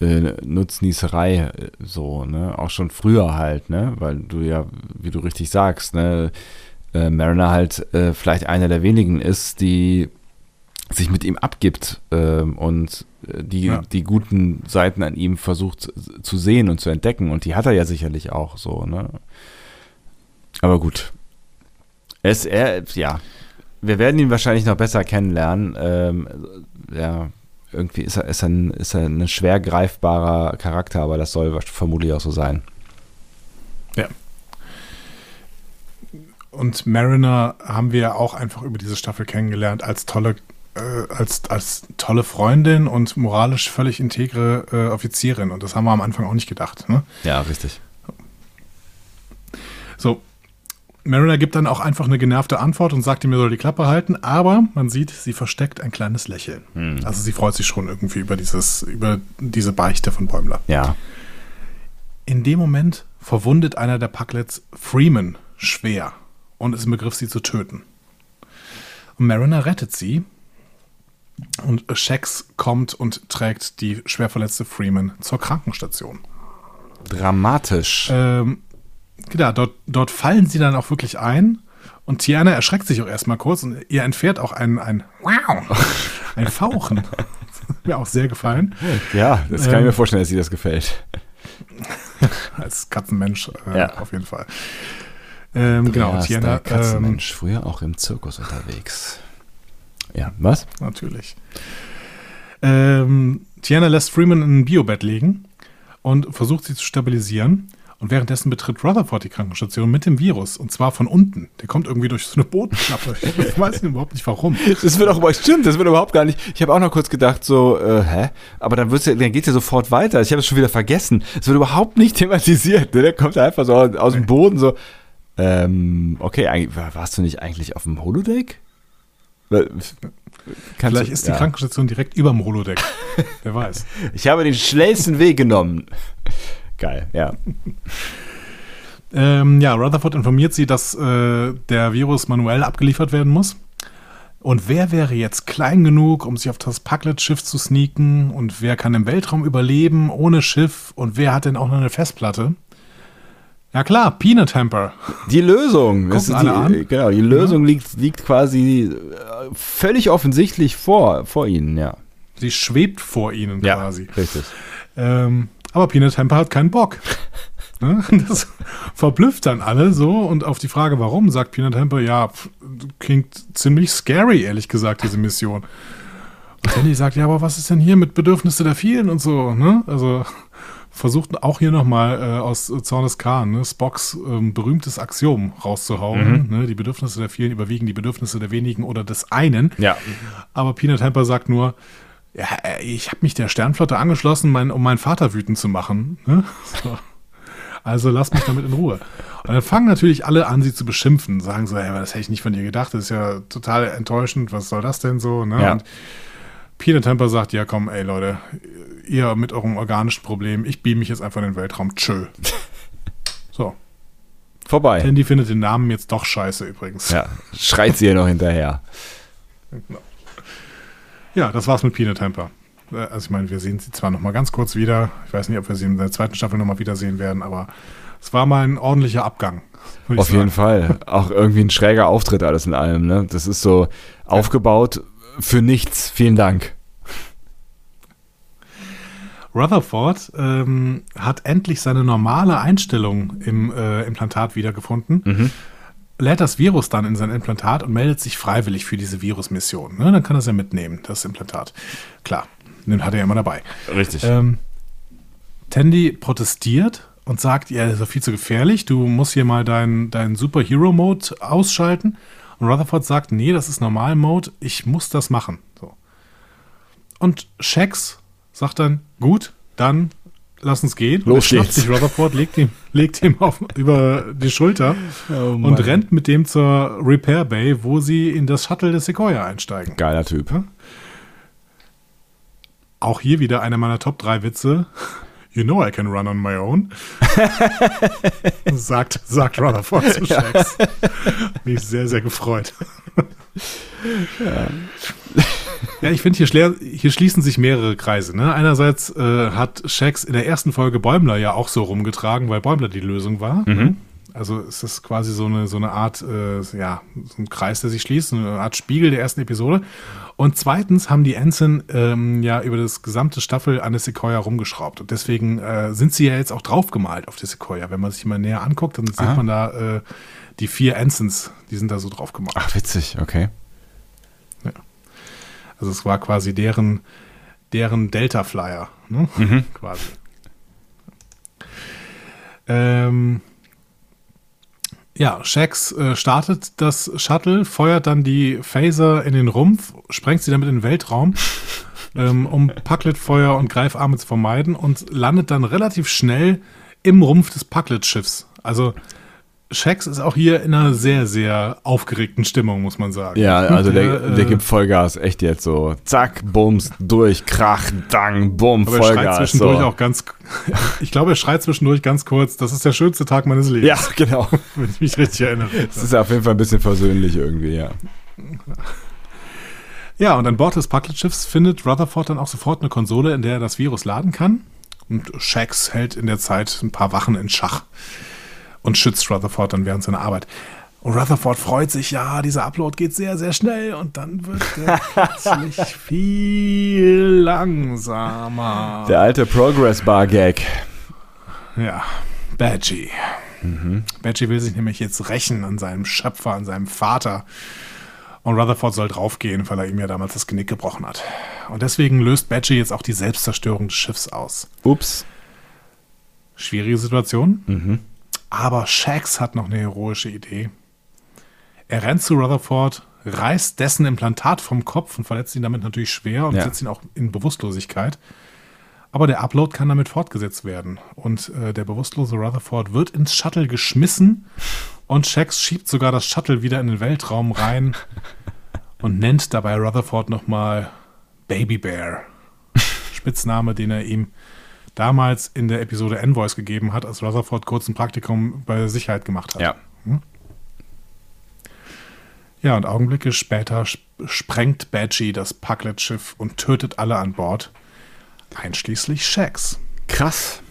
äh, Nutznießerei äh, so, ne? Auch schon früher halt, ne? Weil du ja, wie du richtig sagst, ne, äh, Mariner halt äh, vielleicht einer der wenigen ist, die sich mit ihm abgibt ähm, und äh, die, Ja. die guten Seiten an ihm versucht zu sehen und zu entdecken. Und die hat er ja sicherlich auch so, ne? Aber gut. Es, er, ja. Wir werden ihn wahrscheinlich noch besser kennenlernen. Ähm, ja, irgendwie ist er, ist, er ein, ist er ein schwer greifbarer Charakter, aber das soll vermutlich auch so sein. Und Mariner haben wir auch einfach über diese Staffel kennengelernt als tolle, äh, als, als tolle Freundin und moralisch völlig integre äh, Offizierin. Und das haben wir am Anfang auch nicht gedacht. Ne? Ja, richtig. So, Mariner gibt dann auch einfach eine genervte Antwort und sagt ihm, er soll die Klappe halten, aber man sieht, sie versteckt ein kleines Lächeln. Also sie freut sich schon irgendwie über dieses, über diese Beichte von Bäumler. Ja. In dem Moment verwundet einer der Packlets Freeman schwer und ist im Begriff, sie zu töten. Und Mariner rettet sie Und Shax kommt und trägt die schwer verletzte Freeman zur Krankenstation. Dramatisch. Ähm, genau, dort, dort fallen sie dann auch wirklich ein. Und Tiana erschreckt sich auch erstmal kurz und ihr entfährt auch ein, ein Wow, ein Fauchen. Mir auch sehr gefallen. ja, das kann ich ähm, mir vorstellen, dass sie das gefällt. Als Katzenmensch äh, Ja. auf jeden Fall. Ähm, genau, Tiana, der ähm, Katzenmensch, früher auch im Zirkus unterwegs. Ja, was? natürlich. Ähm, Tiana lässt Freeman in ein Biobett legen und versucht sie zu stabilisieren. Und währenddessen betritt Rutherford die Krankenstation mit dem Virus. Und zwar von unten. Der kommt irgendwie durch so eine Bodenklappe. Ich weiß überhaupt nicht warum. Das wird auch überhaupt, stimmt, das wird überhaupt gar nicht. Ich habe auch noch kurz gedacht, so, äh, hä? Aber dann, wird's ja, dann geht's ja sofort weiter. Ich habe es schon wieder vergessen. Es wird überhaupt nicht thematisiert. Ne? Der kommt einfach so aus dem Boden so. Ähm, okay, warst du nicht eigentlich auf dem Holodeck? Kannst Vielleicht du- ist die ja. Krankenstation direkt über dem Holodeck. Wer weiß. Ich habe den schnellsten Weg genommen. Geil, ja. Ähm, ja, Rutherford informiert sie, dass äh, der Virus manuell abgeliefert werden muss. Und wer wäre jetzt klein genug, um sich auf das Packlet-Schiff zu sneaken? Und wer kann im Weltraum überleben ohne Schiff? Und wer hat denn auch noch eine Festplatte? Ja klar, Peanut Hamper. Die Lösung, Gucken die, alle an. genau, die Lösung liegt, liegt quasi äh, völlig offensichtlich vor, vor ihnen, ja. Sie schwebt vor ihnen quasi. richtig. Ähm, aber Peanut Hamper hat keinen Bock. Ne? Das verblüfft dann alle so und auf die Frage, warum, sagt Peanut Hamper, ja, pf, klingt ziemlich scary, ehrlich gesagt, diese Mission. Und Danny sagt, ja, aber was ist denn hier mit Bedürfnisse der vielen und so, ne? Also versucht auch hier nochmal äh, aus Zornes Khan, ne, Spocks ähm, berühmtes Axiom rauszuhauen. Ne? Die Bedürfnisse der vielen überwiegen die Bedürfnisse der wenigen oder des einen. Ja. Aber Peanut Hamper sagt nur, ja, äh, ich habe mich der Sternflotte angeschlossen, mein, um meinen Vater wütend zu machen. Ne? So. Also lass mich damit in Ruhe. Und dann fangen natürlich alle an, sie zu beschimpfen, sagen so, ey, das hätte ich nicht von dir gedacht, das ist ja total enttäuschend, was soll das denn so? Ne? Ja. Und Peanut Hamper sagt, ja komm, ey Leute, ihr mit eurem organischen Problem, ich beam mich jetzt einfach in den Weltraum, tschö. So, Vorbei. Tandy findet den Namen jetzt doch scheiße übrigens. Ja, schreit sie ja noch hinterher. Ja, das war's mit Peanut Hamper. Äh, Also ich meine, wir sehen sie zwar noch mal ganz kurz wieder. Ich weiß nicht, ob wir sie in der zweiten Staffel noch mal wiedersehen werden, aber es war mal ein ordentlicher Abgang. Auf jeden. Fall. Auch irgendwie ein schräger Auftritt alles in allem, ne? Das ist so aufgebaut für nichts. Vielen Dank. Rutherford ähm, hat endlich seine normale Einstellung im äh, Implantat wiedergefunden. Lädt das Virus dann in sein Implantat und meldet sich freiwillig für diese Virusmission. Ne? Dann kann er es ja mitnehmen, das Implantat. Klar, den hat er ja immer dabei. Richtig. Ähm, Tandy protestiert und sagt, ja, das ist doch viel zu gefährlich, du musst hier mal deinen dein Superhero-Mode ausschalten. Und Rutherford sagt, nee, das ist Normal-Mode, ich muss das machen. So. Und Shax sagt dann, gut, dann lass uns gehen. Los er schnappt geht's. sich Rutherford, legt ihm, legt ihm auf, über die Schulter Oh und rennt mit dem zur Repair Bay, wo sie in das Shuttle des Sequoia einsteigen. Geiler Typ. Auch hier wieder einer meiner Top 3 Witze. You know I can run on my own. sagt, sagt Rutherford zu Shax. Mich sehr, sehr gefreut. Ja, ich finde, hier, hier schließen sich mehrere Kreise. Ne? Einerseits äh, hat Shax in der ersten Folge Bäumler ja auch so rumgetragen, weil Bäumler die Lösung war. Ne? Also es ist quasi so eine, so eine Art, äh, ja, so ein Kreis, der sich schließt, so eine Art Spiegel der ersten Episode. Und zweitens haben die Ensign ähm, ja über das gesamte Staffel an der Sequoia rumgeschraubt. Und deswegen äh, sind sie ja jetzt auch draufgemalt auf die Sequoia. Wenn man sich mal näher anguckt, dann sieht Ah. man da äh, die vier Ensigns, die sind da so drauf gemalt. Ach, witzig, okay. Also es war quasi deren, deren Delta-Flyer, ne? Mhm. quasi. Ähm, ja, Shax äh, startet das Shuttle, feuert dann die Phaser in den Rumpf, sprengt sie damit in den Weltraum, ähm, um Packlet-Feuer und Greifarme zu vermeiden und landet dann relativ schnell im Rumpf des Packlet-Schiffs. Also Shax ist auch hier in einer sehr, sehr aufgeregten Stimmung, muss man sagen. Ja, also der, Der, der äh, gibt Vollgas, echt jetzt so. Zack, Bums, durch, Krach, Dang, Bumm, Aber er schreit Vollgas. zwischendurch so. auch ganz. Ich glaube, er schreit zwischendurch ganz kurz. Das ist der schönste Tag meines Lebens. Ja, genau. wenn ich mich richtig erinnere. Es ist auf jeden Fall ein bisschen versöhnlich irgendwie, ja. Ja, und an Bord des Pucklet-Schiffs findet Rutherford dann auch sofort eine Konsole, in der er das Virus laden kann. Und Shax hält in der Zeit ein paar Wachen in Schach und schützt Rutherford dann während seiner Arbeit. Und Rutherford freut sich, ja, dieser Upload geht sehr, sehr schnell und dann wird er plötzlich viel langsamer. Der alte Progress-Bar-Gag. Ja, Badgie. Badgie will sich nämlich jetzt rächen an seinem Schöpfer, an seinem Vater. Und Rutherford soll draufgehen, weil er ihm ja damals das Genick gebrochen hat. Und deswegen löst Badgie jetzt auch die Selbstzerstörung des Schiffs aus. Ups. Schwierige Situation. Aber Shax hat noch eine heroische Idee. Er rennt zu Rutherford, reißt dessen Implantat vom Kopf und verletzt ihn damit natürlich schwer und Ja. setzt ihn auch in Bewusstlosigkeit. Aber der Upload kann damit fortgesetzt werden. Und äh, der bewusstlose Rutherford wird ins Shuttle geschmissen und Shax schiebt sogar das Shuttle wieder in den Weltraum rein und nennt dabei Rutherford nochmal Baby Bear. Spitzname, den er ihm damals in der Episode Envoys gegeben hat, als Rutherford kurz ein Praktikum bei der Sicherheit gemacht hat. Ja. Ja, und Augenblicke später sp- sprengt Badgie das Pucklet-Schiff und tötet alle an Bord, einschließlich Shax. Krass.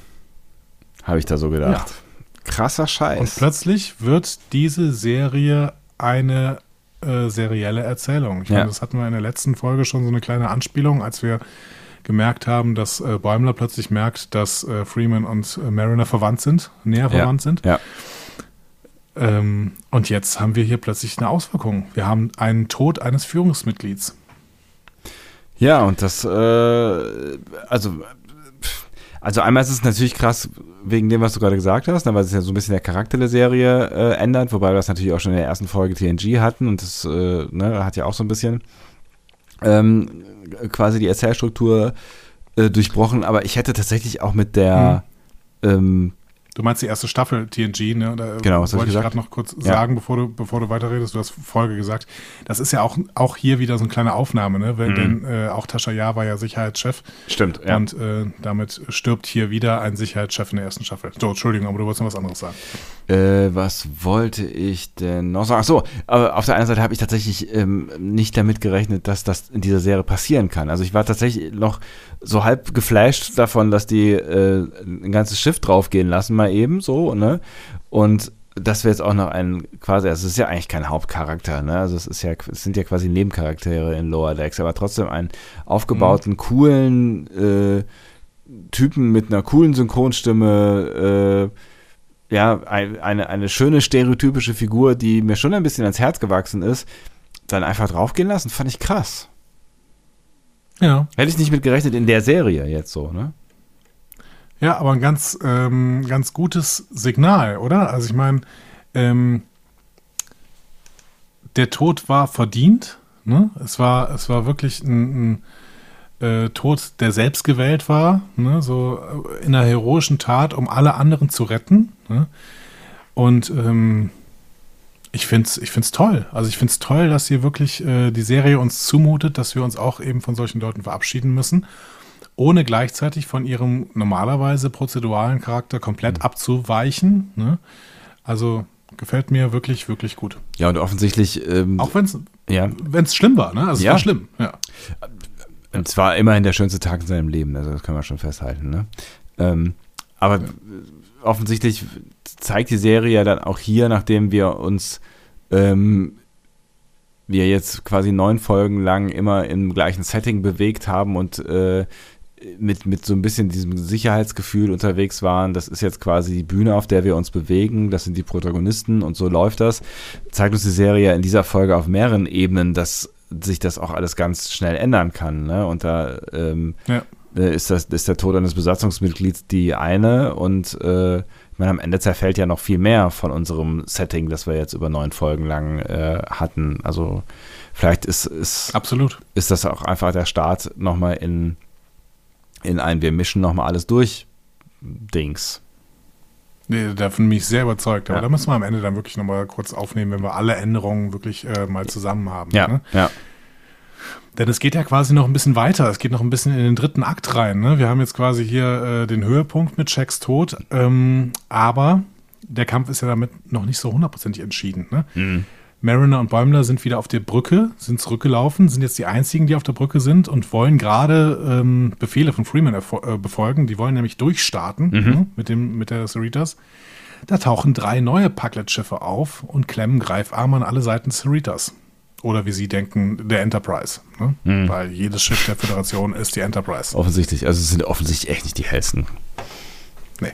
Habe ich da so gedacht. Krasser Und Scheiß. plötzlich wird diese Serie eine äh, serielle Erzählung. Ich Ja. meine, das hatten wir in der letzten Folge schon so eine kleine Anspielung, als wir gemerkt haben, dass äh, Bäumler plötzlich merkt, dass äh, Freeman und äh, Mariner verwandt sind, näher verwandt sind. Ja. Ähm, und jetzt haben wir hier plötzlich eine Auswirkung. Wir haben einen Tod eines Führungsmitglieds. Ja, und das, äh, also, also einmal ist es natürlich krass wegen dem, was du gerade gesagt hast, ne, weil es ja so ein bisschen der Charakter der Serie äh, ändert, wobei wir das natürlich auch schon in der ersten Folge TNG hatten und das äh, ne, hat ja auch so ein bisschen ähm, quasi die Erzählstruktur äh, durchbrochen, aber ich hätte tatsächlich auch mit der ähm, Du meinst die erste Staffel TNG, ne? Da Genau, was hab wollte ich gerade noch kurz Ja. sagen, bevor du, bevor du weiterredest. Du hast Folge gesagt. Das ist ja auch, auch hier wieder so eine kleine Aufnahme, ne? Weil, Denn äh, auch Tascha Yar war ja Sicherheitschef. Stimmt, ja. Und äh, damit stirbt hier wieder ein Sicherheitschef in der ersten Staffel. So, Entschuldigung, aber du wolltest noch was anderes sagen. Äh, was wollte ich denn noch sagen? Ach so, aber auf der einen Seite habe ich tatsächlich ähm, nicht damit gerechnet, dass das in dieser Serie passieren kann. Also ich war tatsächlich noch so halb geflasht davon, dass die äh, ein ganzes Schiff draufgehen lassen, mal eben so, ne? Und dass wir jetzt auch noch einen quasi, also es ist ja eigentlich kein Hauptcharakter, ne? Also es ist ja, es sind ja quasi Nebencharaktere in Lower Decks, aber trotzdem einen aufgebauten, coolen äh, Typen mit einer coolen Synchronstimme, äh, ja, ein, eine, eine schöne stereotypische Figur, die mir schon ein bisschen ans Herz gewachsen ist, dann einfach draufgehen lassen, fand ich krass. Ja. Hätte ich nicht mit gerechnet in der Serie jetzt so, ne? Ja, aber ein ganz, ähm, ganz gutes Signal, oder? Also ich meine, ähm, der Tod war verdient. Ne? Es, war, es war wirklich ein, ein äh, Tod, der selbst gewählt war. Ne? So äh, in einer heroischen Tat, um alle anderen zu retten. Ne? Und ähm, ich finde es ich find's toll. Also ich finde es toll, dass hier wirklich äh, die Serie uns zumutet, dass wir uns auch eben von solchen Leuten verabschieden müssen ohne gleichzeitig von ihrem normalerweise prozeduralen Charakter komplett abzuweichen. Ne? Also gefällt mir wirklich, wirklich gut. Ja, und offensichtlich, ähm, Auch wenn es ja, schlimm war, ne? Also es Ja. war schlimm, ja. und zwar immerhin der schönste Tag in seinem Leben, also das können wir schon festhalten, ne? Ähm, aber äh, offensichtlich zeigt die Serie ja dann auch hier, nachdem wir uns ähm, wir jetzt quasi neun Folgen lang immer im gleichen Setting bewegt haben und äh, mit, mit so ein bisschen diesem Sicherheitsgefühl unterwegs waren. Das ist jetzt quasi die Bühne, auf der wir uns bewegen. Das sind die Protagonisten und so läuft das. Zeigt uns die Serie in dieser Folge auf mehreren Ebenen, dass sich das auch alles ganz schnell ändern kann. Ne? Und da ähm, Ja. äh, ist, das, ist der Tod eines Besatzungsmitglieds die eine und äh, ich meine, am Ende zerfällt ja noch viel mehr von unserem Setting, das wir jetzt über neun Folgen lang äh, hatten. Also vielleicht ist, ist, Absolut. ist das auch einfach der Start nochmal in, in ein Wir mischen nochmal alles durch Dings. Nee, davon bin ich sehr überzeugt. Aber Ja. da müssen wir am Ende dann wirklich nochmal kurz aufnehmen, wenn wir alle Änderungen wirklich äh, mal zusammen haben. Ja, Ne? ja. Denn es geht ja quasi noch ein bisschen weiter. Es geht noch ein bisschen in den dritten Akt rein. Ne? Wir haben jetzt quasi hier äh, den Höhepunkt mit Shacks Tod. Ähm, aber der Kampf ist ja damit noch nicht so hundertprozentig entschieden. Ne? Mariner und Bäumler sind wieder auf der Brücke, sind zurückgelaufen, sind jetzt die einzigen, die auf der Brücke sind und wollen gerade ähm, Befehle von Freeman äh, befolgen. Die wollen nämlich durchstarten ne, mit, dem, mit der Cerritas. Da tauchen drei neue Packlet-Schiffe auf und klemmen Greifarme an alle Seiten Cerritas. Oder wie sie denken, der Enterprise. Ne? Weil jedes Schiff der Föderation ist die Enterprise. Offensichtlich. Also es sind offensichtlich echt nicht die hellsten. Nee.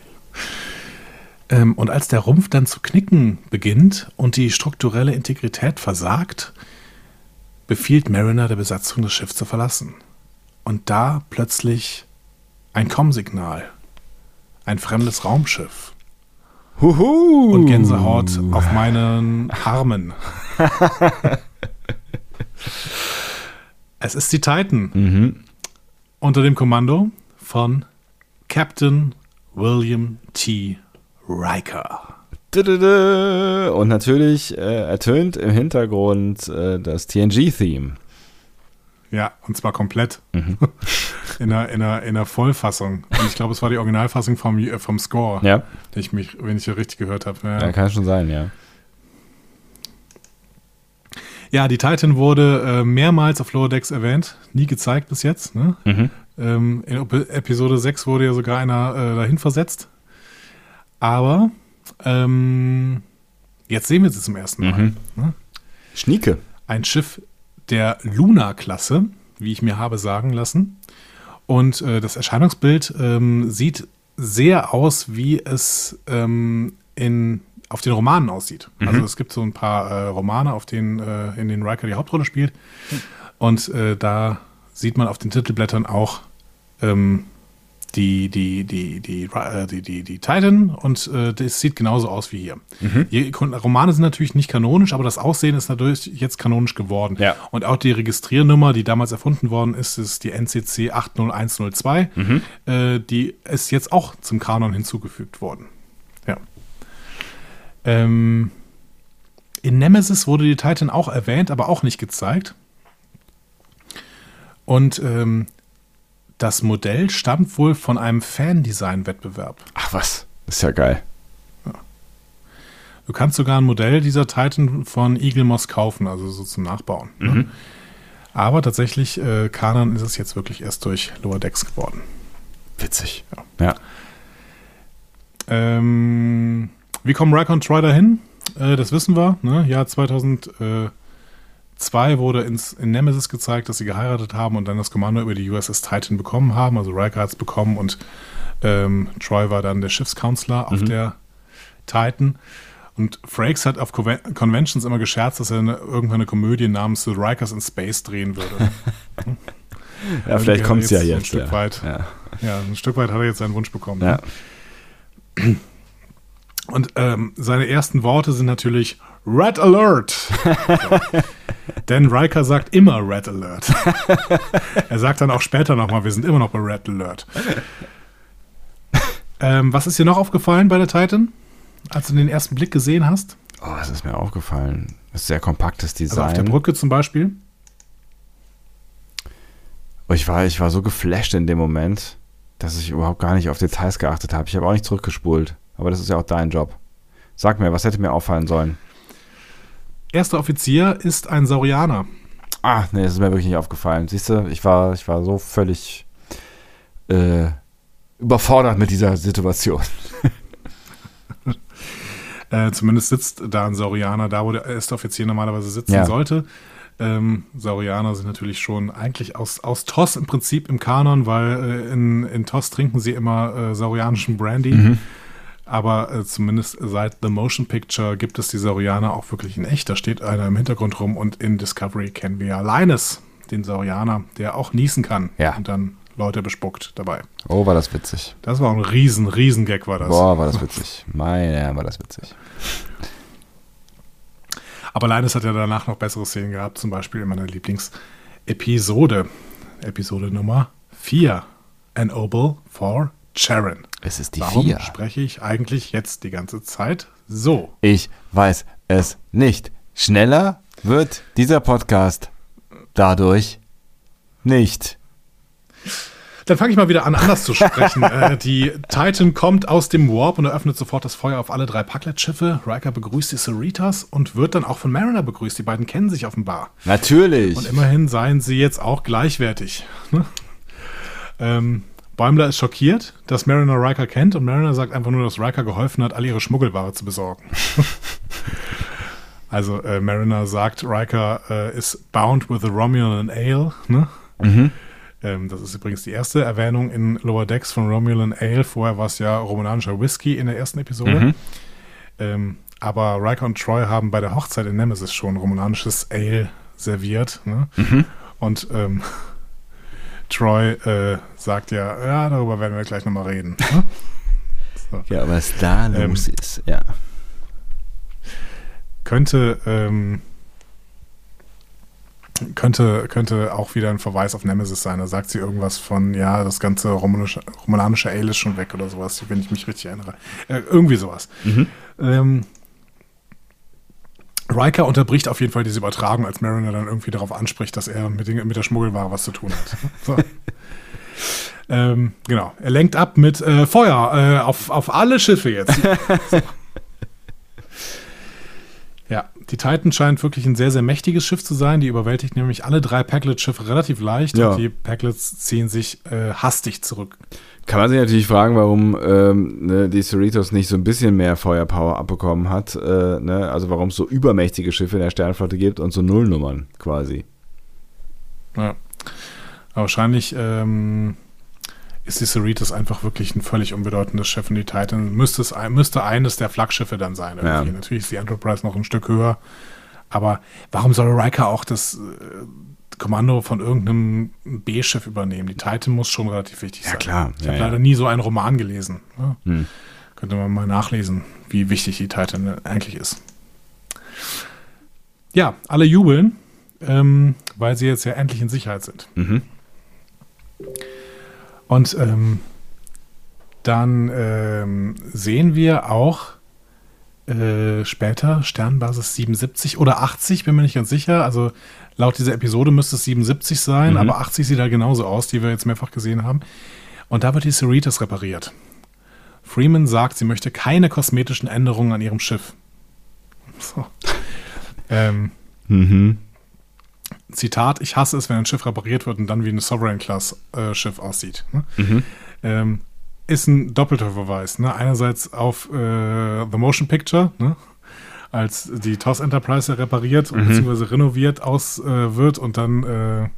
Ähm, und als der Rumpf dann zu knicken beginnt und die strukturelle Integrität versagt, befiehlt Mariner der Besatzung, das Schiff zu verlassen. Und da plötzlich ein Com-Signal. Ein fremdes Raumschiff. Huhu! Und Gänsehaut auf meinen Armen. es ist die Titan. Mhm. Unter dem Kommando von Captain William T. Riker. Und natürlich äh, ertönt im Hintergrund äh, das TNG-Theme. Ja, und zwar komplett. In, einer, in, einer, in einer Vollfassung. Und ich glaube, es war die Originalfassung vom, äh, vom Score, Ja, den ich mich, wenn ich hier richtig gehört habe. Ja. ja, kann schon sein, ja. ja, die Titan wurde äh, mehrmals auf Lower Decks erwähnt, nie gezeigt bis jetzt. Ne? Mhm. Ähm, in Episode 6 wurde ja sogar einer äh, dahin versetzt. Aber ähm, jetzt sehen wir sie zum ersten Mal. Mhm. Ne? Schnieke. Ein Schiff der Luna-Klasse, wie ich mir habe sagen lassen. Und äh, das Erscheinungsbild ähm, sieht sehr aus, wie es ähm, in, auf den Romanen aussieht. Also es gibt so ein paar äh, Romane, auf denen, äh, in denen Riker die Hauptrolle spielt. Und äh, da sieht man auf den Titelblättern auch ähm, die, die, die, die, äh, die, die, die Titan und äh, das sieht genauso aus wie hier. Die Kon- Romane sind natürlich nicht kanonisch, aber das Aussehen ist natürlich jetzt kanonisch geworden. Ja. Und auch die Registriernummer, die damals erfunden worden ist, ist die NCC 80102. Äh, die ist jetzt auch zum Kanon hinzugefügt worden. Ja. Ähm, in Nemesis wurde die Titan auch erwähnt, aber auch nicht gezeigt. Und ähm, das Modell stammt wohl von einem Fan-Design-Wettbewerb. Ach was, ist ja geil. Du kannst sogar ein Modell dieser Titan von Eagle Moss kaufen, also so zum Nachbauen. Ne? Aber tatsächlich, äh, Kanon ist es jetzt wirklich erst durch Lower Decks geworden. Witzig. Ja. Ähm, wie kommen Riker und Troy dahin? Äh, das wissen wir. Ne? Jahr 2002 wurde ins, in Nemesis gezeigt, dass sie geheiratet haben und dann das Kommando über die USS Titan bekommen haben. Also Riker hat es bekommen und ähm, Troy war dann der Schiffscounselor auf der Titan. Und Frakes hat auf Conven- Conventions immer gescherzt, dass er eine, irgendwann eine Komödie namens The Rikers in Space drehen würde. Ja, vielleicht Ja, kommt es ja jetzt ein. Stück ja. weit. Ja. ja, ein Stück weit hat er jetzt seinen Wunsch bekommen. Ja. Ne? Und ähm, seine ersten Worte sind natürlich Red Alert. so. Denn Riker sagt immer Red Alert. er sagt dann auch später nochmal, wir sind immer noch bei Red Alert. ähm, was ist dir noch aufgefallen bei der Titan, als du den ersten Blick gesehen hast? Oh, das ist mir aufgefallen. Das ist sehr kompaktes Also Design. auf der Brücke zum Beispiel. Oh, ich, war, ich war so geflasht in dem Moment, dass ich überhaupt gar nicht auf Details geachtet habe. Ich habe auch nicht zurückgespult. Aber das ist ja auch dein Job. Sag mir, was hätte mir auffallen sollen? Erster Offizier ist ein Saurianer. Ah, nee, das ist mir wirklich nicht aufgefallen. Siehst du, ich war, ich war so völlig äh, überfordert mit dieser Situation. Äh, zumindest sitzt da ein Saurianer, da wo der erste Offizier normalerweise sitzen Ja. sollte. Ähm, Saurianer sind natürlich schon eigentlich aus, aus TOS im Prinzip im Kanon, weil äh, in, in TOS trinken sie immer äh, saurianischen Brandy. Aber äh, zumindest seit The Motion Picture gibt es die Saurianer auch wirklich in echt. Da steht einer im Hintergrund rum und in Discovery kennen wir ja Linus, den Saurianer, der auch niesen kann Ja. und dann Leute bespuckt dabei. Oh, war das witzig. Das war ein riesen, riesen Gag war das. Boah, war das witzig. Meine, war das witzig. Aber Linus hat ja danach noch bessere Szenen gehabt, zum Beispiel in meiner Lieblingsepisode. Episode Nummer 4. An Oval for Sharon. Es ist die Warum vier. spreche ich eigentlich jetzt die ganze Zeit so? Ich weiß es nicht. Schneller wird dieser Podcast dadurch nicht. dann fange ich mal wieder an, anders zu sprechen. äh, die Titan kommt aus dem Warp und eröffnet sofort das Feuer auf alle drei Packlet-Schiffe. Riker begrüßt die Cerritas und wird dann auch von Mariner begrüßt. Die beiden kennen sich offenbar. Natürlich. Und immerhin seien sie jetzt auch gleichwertig. Ne? Ähm, Bäumler ist schockiert, dass Mariner Riker kennt und Mariner sagt einfach nur, dass Riker geholfen hat, all ihre Schmuggelware zu besorgen. also äh, Mariner sagt, Riker äh, ist bound with the Romulan Ale. Ne? Ähm, das ist übrigens die erste Erwähnung in Lower Decks von Romulan Ale. Vorher war es ja romulanischer Whisky in der ersten Episode. Ähm, aber Riker und Troy haben bei der Hochzeit in Nemesis schon romulanisches Ale serviert. Ne? Und ähm, Troy äh, sagt ja, ja, darüber werden wir gleich nochmal reden. Ne? So. ja, was da Ähm, los ist, ja. Könnte, ähm, könnte, könnte auch wieder ein Verweis auf Nemesis sein. Da sagt sie irgendwas von, ja, das ganze romulanische, romulanische Ale ist schon weg oder sowas, wenn ich mich richtig erinnere. Äh, irgendwie sowas. Ähm, Riker unterbricht auf jeden Fall diese Übertragung, als Mariner dann irgendwie darauf anspricht, dass er mit, den, mit der Schmuggelware was zu tun hat. So. ähm, genau. Er lenkt ab mit äh, Feuer äh, auf, auf alle Schiffe jetzt. So. Ja, die Titan scheint wirklich ein sehr, sehr mächtiges Schiff zu sein. Die überwältigt nämlich alle drei Packlet-Schiffe relativ leicht Ja. und die Packlets ziehen sich äh, hastig zurück. Kann man sich natürlich fragen, warum ähm, ne, die Cerritos nicht so ein bisschen mehr Feuerpower abbekommen hat. Äh, ne? Also warum es so übermächtige Schiffe in der Sternflotte gibt und so Nullnummern quasi. Ja. Aber wahrscheinlich ähm, ist die Cerritos einfach wirklich ein völlig unbedeutendes Schiff und die Titan müsste, es, müsste eines der Flaggschiffe dann sein. Ja. Natürlich ist die Enterprise noch ein Stück höher. Aber warum soll Riker auch das äh, Kommando von irgendeinem B-Schiff übernehmen? Die Titan muss schon relativ wichtig Ja, sein. klar. Ich Ja, habe ja. leider nie so einen Roman gelesen. Ja. Hm. Könnte man mal nachlesen, wie wichtig die Titan eigentlich ist. Ja, alle jubeln, ähm, weil sie jetzt ja endlich in Sicherheit sind. Mhm. Und ähm, dann ähm, sehen wir auch äh, später Sternbasis 77 oder 80, bin mir nicht ganz sicher. Also laut dieser Episode müsste es 77 sein, Mhm. aber 80 sieht halt genauso aus, die wir jetzt mehrfach gesehen haben. Und da wird die Cerritos repariert. Freeman sagt, sie möchte keine kosmetischen Änderungen an ihrem Schiff. So. Ähm, Mhm. Zitat, ich hasse es, wenn ein Schiff repariert wird und dann wie ein Sovereign-Class-Schiff aussieht. Ne? Mhm. Ähm, ist ein doppelter Verweis. Ne? Einerseits auf äh, The Motion Picture, ne? Als die TOS Enterprise repariert und beziehungsweise renoviert aus äh, wird und dann äh,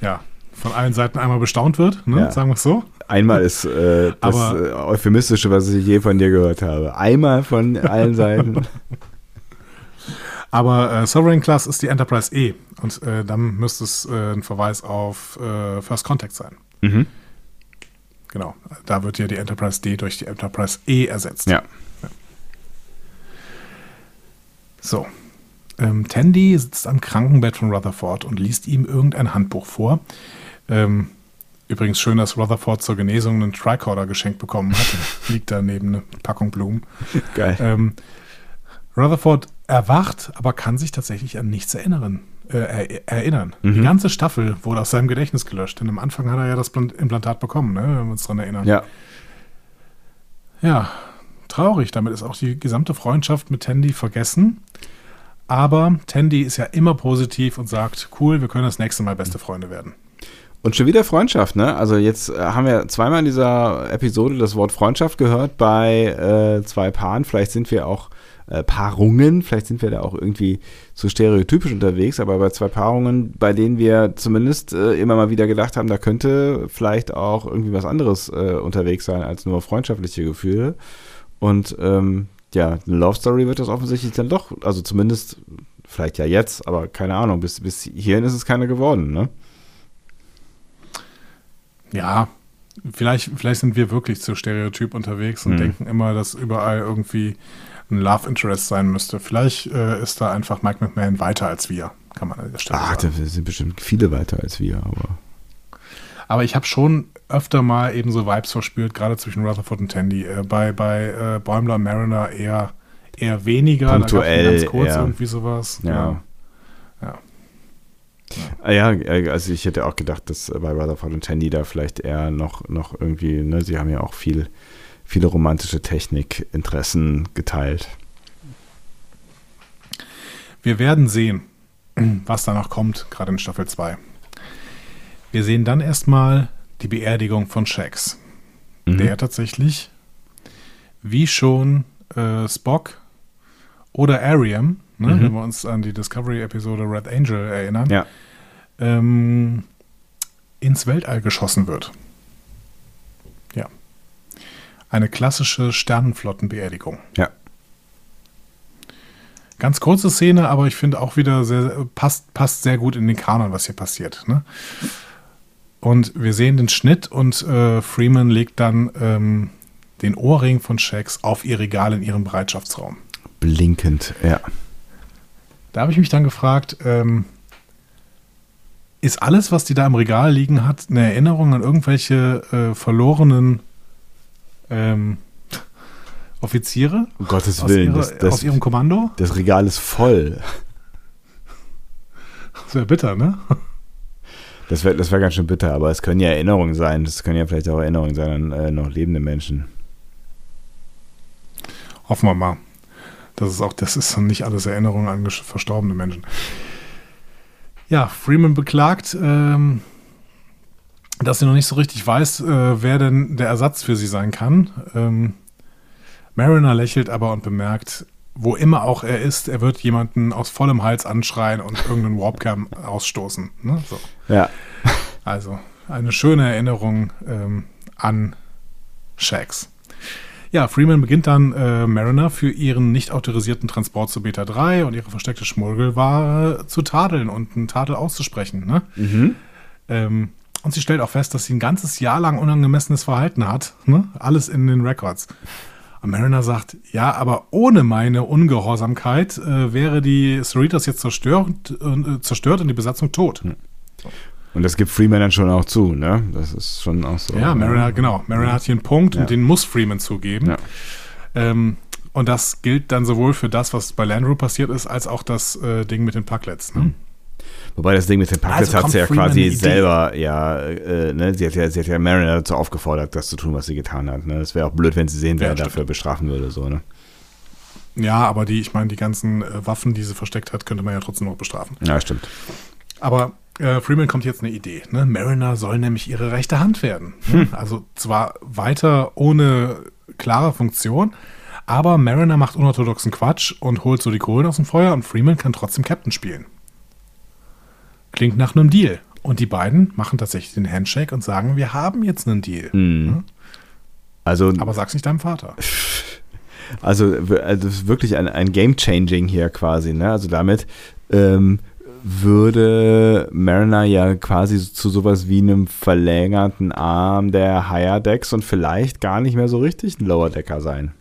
ja, von allen Seiten einmal bestaunt wird, ne? Ja. sagen wir es so. Einmal ist äh, das Aber- äh, euphemistische, was ich je von dir gehört habe. Einmal von allen Seiten. Aber äh, Sovereign Class ist die Enterprise E und äh, dann müsste es ein Verweis auf First Contact sein. Mhm. Genau, da wird ja die Enterprise D durch die Enterprise E ersetzt. Ja. So. Ähm, Tandy sitzt am Krankenbett von Rutherford und liest ihm irgendein Handbuch vor. Ähm, übrigens schön, dass Rutherford zur Genesung einen Tricorder geschenkt bekommen hat. Liegt da neben eine Packung Blumen. Geil. Ähm, Rutherford erwacht, aber kann sich tatsächlich an nichts erinnern. Äh, er, erinnern. Die ganze Staffel wurde aus seinem Gedächtnis gelöscht, denn am Anfang hat er ja das Plan- Implantat bekommen, ne, wenn wir uns daran erinnern. Ja. Ja, traurig. Damit ist auch die gesamte Freundschaft mit Tandy vergessen. Aber Tandy ist ja immer positiv und sagt, cool, wir können das nächste Mal beste Freunde werden. Und schon wieder Freundschaft, ne? Also jetzt äh, haben wir zweimal in dieser Episode das Wort Freundschaft gehört bei äh, zwei Paaren. Vielleicht sind wir auch äh, Paarungen, vielleicht sind wir da auch irgendwie zu stereotypisch unterwegs, aber bei zwei Paarungen, bei denen wir zumindest äh, immer mal wieder gedacht haben, da könnte vielleicht auch irgendwie was anderes äh, unterwegs sein als nur freundschaftliche Gefühle. Und ähm, ja, eine Love Story wird das offensichtlich dann doch, also zumindest vielleicht ja jetzt, aber keine Ahnung, bis, bis hierhin ist es keine geworden, ne? Ja, vielleicht, vielleicht sind wir wirklich zu stereotyp unterwegs und Hm. denken immer, dass überall irgendwie ein Love Interest sein müsste. Vielleicht äh, ist da einfach Mike McMahon weiter als wir, kann man an der Stelle Ach, sagen. da sind bestimmt viele weiter als wir, aber. Aber ich habe schon öfter mal eben so Vibes verspürt, gerade zwischen Rutherford und Tandy. Äh, bei bei äh, Bäumler und Mariner eher, eher weniger. Punktuell ganz kurz eher. irgendwie sowas. Ja. Ja. Ah Ja, äh, also ich hätte auch gedacht, dass bei Rutherford und Tandy da vielleicht eher noch, noch irgendwie, ne, sie haben ja auch viel, viele romantische Technikinteressen geteilt. Wir werden sehen, was danach kommt, gerade in Staffel 2. Wir sehen dann erstmal die Beerdigung von Shax, Mhm. der tatsächlich, wie schon äh, Spock oder Ariam, ne, Mhm. wenn wir uns an die Discovery-Episode Red Angel erinnern, Ja. ähm, ins Weltall geschossen wird. Ja. Eine klassische Sternenflottenbeerdigung. Ja. Ganz kurze Szene, aber ich finde auch wieder sehr, passt, passt sehr gut in den Kanon, was hier passiert. Ne? Und wir sehen den Schnitt und äh, Freeman legt dann ähm, den Ohrring von Shax auf ihr Regal in ihrem Bereitschaftsraum. Blinkend, ja. Da habe ich mich dann gefragt, ähm, ist alles, was die da im Regal liegen hat, eine Erinnerung an irgendwelche äh, verlorenen ähm, Offiziere Um Gottes Willen, ihrer, das, das, aus ihrem Kommando? das Regal ist voll. Das wäre bitter, ne? Das wäre das wär ganz schön bitter, aber es können ja Erinnerungen sein. Das können ja vielleicht auch Erinnerungen sein an äh, noch lebende Menschen. Hoffen wir mal. Das ist auch, das ist nicht alles Erinnerungen an verstorbene Menschen. Ja, Freeman beklagt, ähm, dass sie noch nicht so richtig weiß, äh, wer denn der Ersatz für sie sein kann. Ähm, Mariner lächelt aber und bemerkt, wo immer auch er ist, er wird jemanden aus vollem Hals anschreien und irgendeinen Warpcam ausstoßen. Ne? So. Ja. Also eine schöne Erinnerung ähm, an Shax. Ja, Freeman beginnt dann äh, Mariner für ihren nicht autorisierten Transport zu Beta 3 und ihre versteckte Schmuggelware zu tadeln und einen Tadel auszusprechen. Ne? Mhm. Ähm, und sie stellt auch fest, dass sie ein ganzes Jahr lang unangemessenes Verhalten hat. Ne? Alles in den Records. Und Mariner sagt, ja, aber ohne meine Ungehorsamkeit äh, wäre die Cerritos jetzt zerstört, äh, zerstört und die Besatzung tot. Und das gibt Freeman dann schon auch zu, ne? Das ist schon auch so. Ja, Mariner, genau. Mariner hat hier einen Punkt Ja. und den muss Freeman zugeben. Ja. Ähm, und das gilt dann sowohl für das, was bei Landru passiert ist, als auch das äh, Ding mit den Packlets. Ne? Wobei das Ding mit den Packlets Also hat sie ja Freeman quasi selber, ja, äh, ne? Sie hat ja, sie hat ja Mariner dazu aufgefordert, das zu tun, was sie getan hat. Ne? Das wäre auch blöd, wenn sie sehen, wer Ja, dafür bestrafen würde, so, ne? Ja, aber die, ich meine, die ganzen äh, Waffen, die sie versteckt hat, könnte man ja trotzdem noch bestrafen. Ja, stimmt. Aber äh, Freeman kommt jetzt eine Idee. Ne? Mariner soll nämlich ihre rechte Hand werden. Ne? Also zwar weiter ohne klare Funktion, aber Mariner macht unorthodoxen Quatsch und holt so die Kohlen aus dem Feuer und Freeman kann trotzdem Captain spielen. Klingt nach einem Deal. Und die beiden machen tatsächlich den Handshake und sagen, wir haben jetzt einen Deal. Mhm. Also, Aber sag's nicht deinem Vater. also, w- also das ist wirklich ein, ein Game-Changing hier quasi, ne? Also damit ähm, würde Mariner ja quasi zu sowas wie einem verlängerten Arm der Higher Decks und vielleicht gar nicht mehr so richtig ein Lower Decker sein.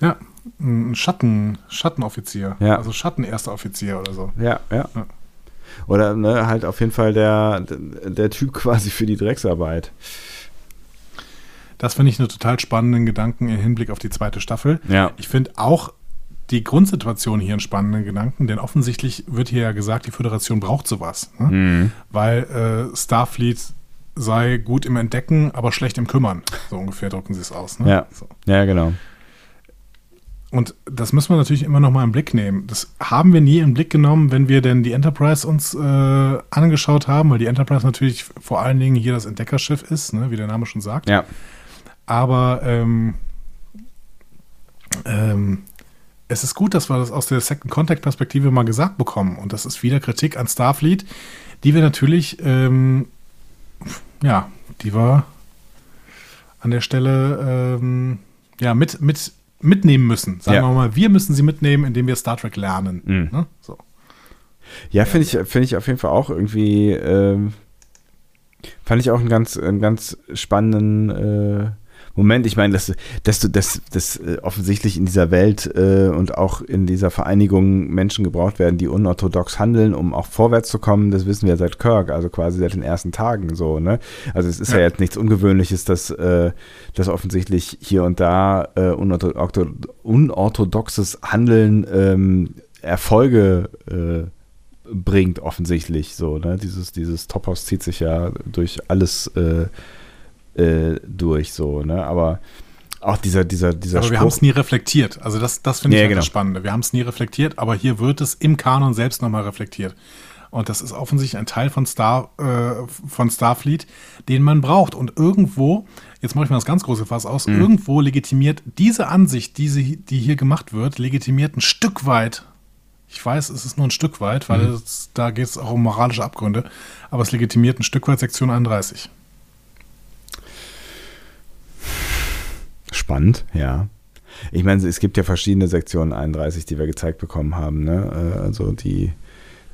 Ja, ein Schatten, Schattenoffizier. Ja. Also Schattenerster Offizier oder so. Ja, ja. Ja. Oder ne, halt auf jeden Fall der, der Typ quasi für die Drecksarbeit. Das finde ich einen total spannenden Gedanken im Hinblick auf die zweite Staffel. Ja. Ich finde auch die Grundsituation hier einen spannenden Gedanken, denn offensichtlich wird hier ja gesagt, die Föderation braucht sowas. Ne? Mhm. Weil äh, Starfleet sei gut im Entdecken, aber schlecht im Kümmern. So ungefähr drücken sie es aus. Ne? Ja. So. Ja, genau. Und das müssen wir natürlich immer noch mal im Blick nehmen. Das haben wir nie im Blick genommen, wenn wir denn die Enterprise uns äh, angeschaut haben, weil die Enterprise natürlich vor allen Dingen hier das Entdeckerschiff ist, ne? wie der Name schon sagt. Ja. Aber ähm, ähm, es ist gut, dass wir das aus der Second Contact Perspektive mal gesagt bekommen. Und das ist wieder Kritik an Starfleet, die wir natürlich, ähm, ja, die wir an der Stelle ähm, ja, mit, mit, mitnehmen müssen. Sagen Ja. wir mal, wir müssen sie mitnehmen, indem wir Star Trek lernen. Mhm. Ne? So. Ja, finde ich, finde ich auf jeden Fall auch irgendwie, ähm, fand ich auch einen ganz, einen ganz spannenden äh, Moment. Ich meine, dass, dass du, dass, dass äh, offensichtlich in dieser Welt äh, und auch in dieser Vereinigung Menschen gebraucht werden, die unorthodox handeln, um auch vorwärts zu kommen, das wissen wir seit Kirk, also quasi seit den ersten Tagen so, ne? Also es ist ja, Ja. jetzt nichts Ungewöhnliches, dass, äh, dass offensichtlich hier und da äh, unortho unorthodoxes Handeln ähm, Erfolge äh, bringt, offensichtlich so. Ne? Dieses, dieses Topos zieht sich ja durch alles äh, äh, durch, so, ne? Aber auch dieser, dieser, dieser aber wir haben es nie reflektiert. Also das, das finde ich Ja, halt genau. das Spannende. Wir haben es nie reflektiert, aber hier wird es im Kanon selbst nochmal reflektiert. Und das ist offensichtlich ein Teil von Star, äh, von Starfleet, den man braucht. Und irgendwo, jetzt mache ich mal das ganz große Fass aus, Mhm. irgendwo legitimiert diese Ansicht, die, sie, die hier gemacht wird, legitimiert ein Stück weit, ich weiß, es ist nur ein Stück weit, weil Mhm. es, da geht es auch um moralische Abgründe, aber es legitimiert ein Stück weit Sektion 31. Spannend, ja. Ich meine, es gibt ja verschiedene Sektionen 31, die wir gezeigt bekommen haben, ne? Äh, Also die,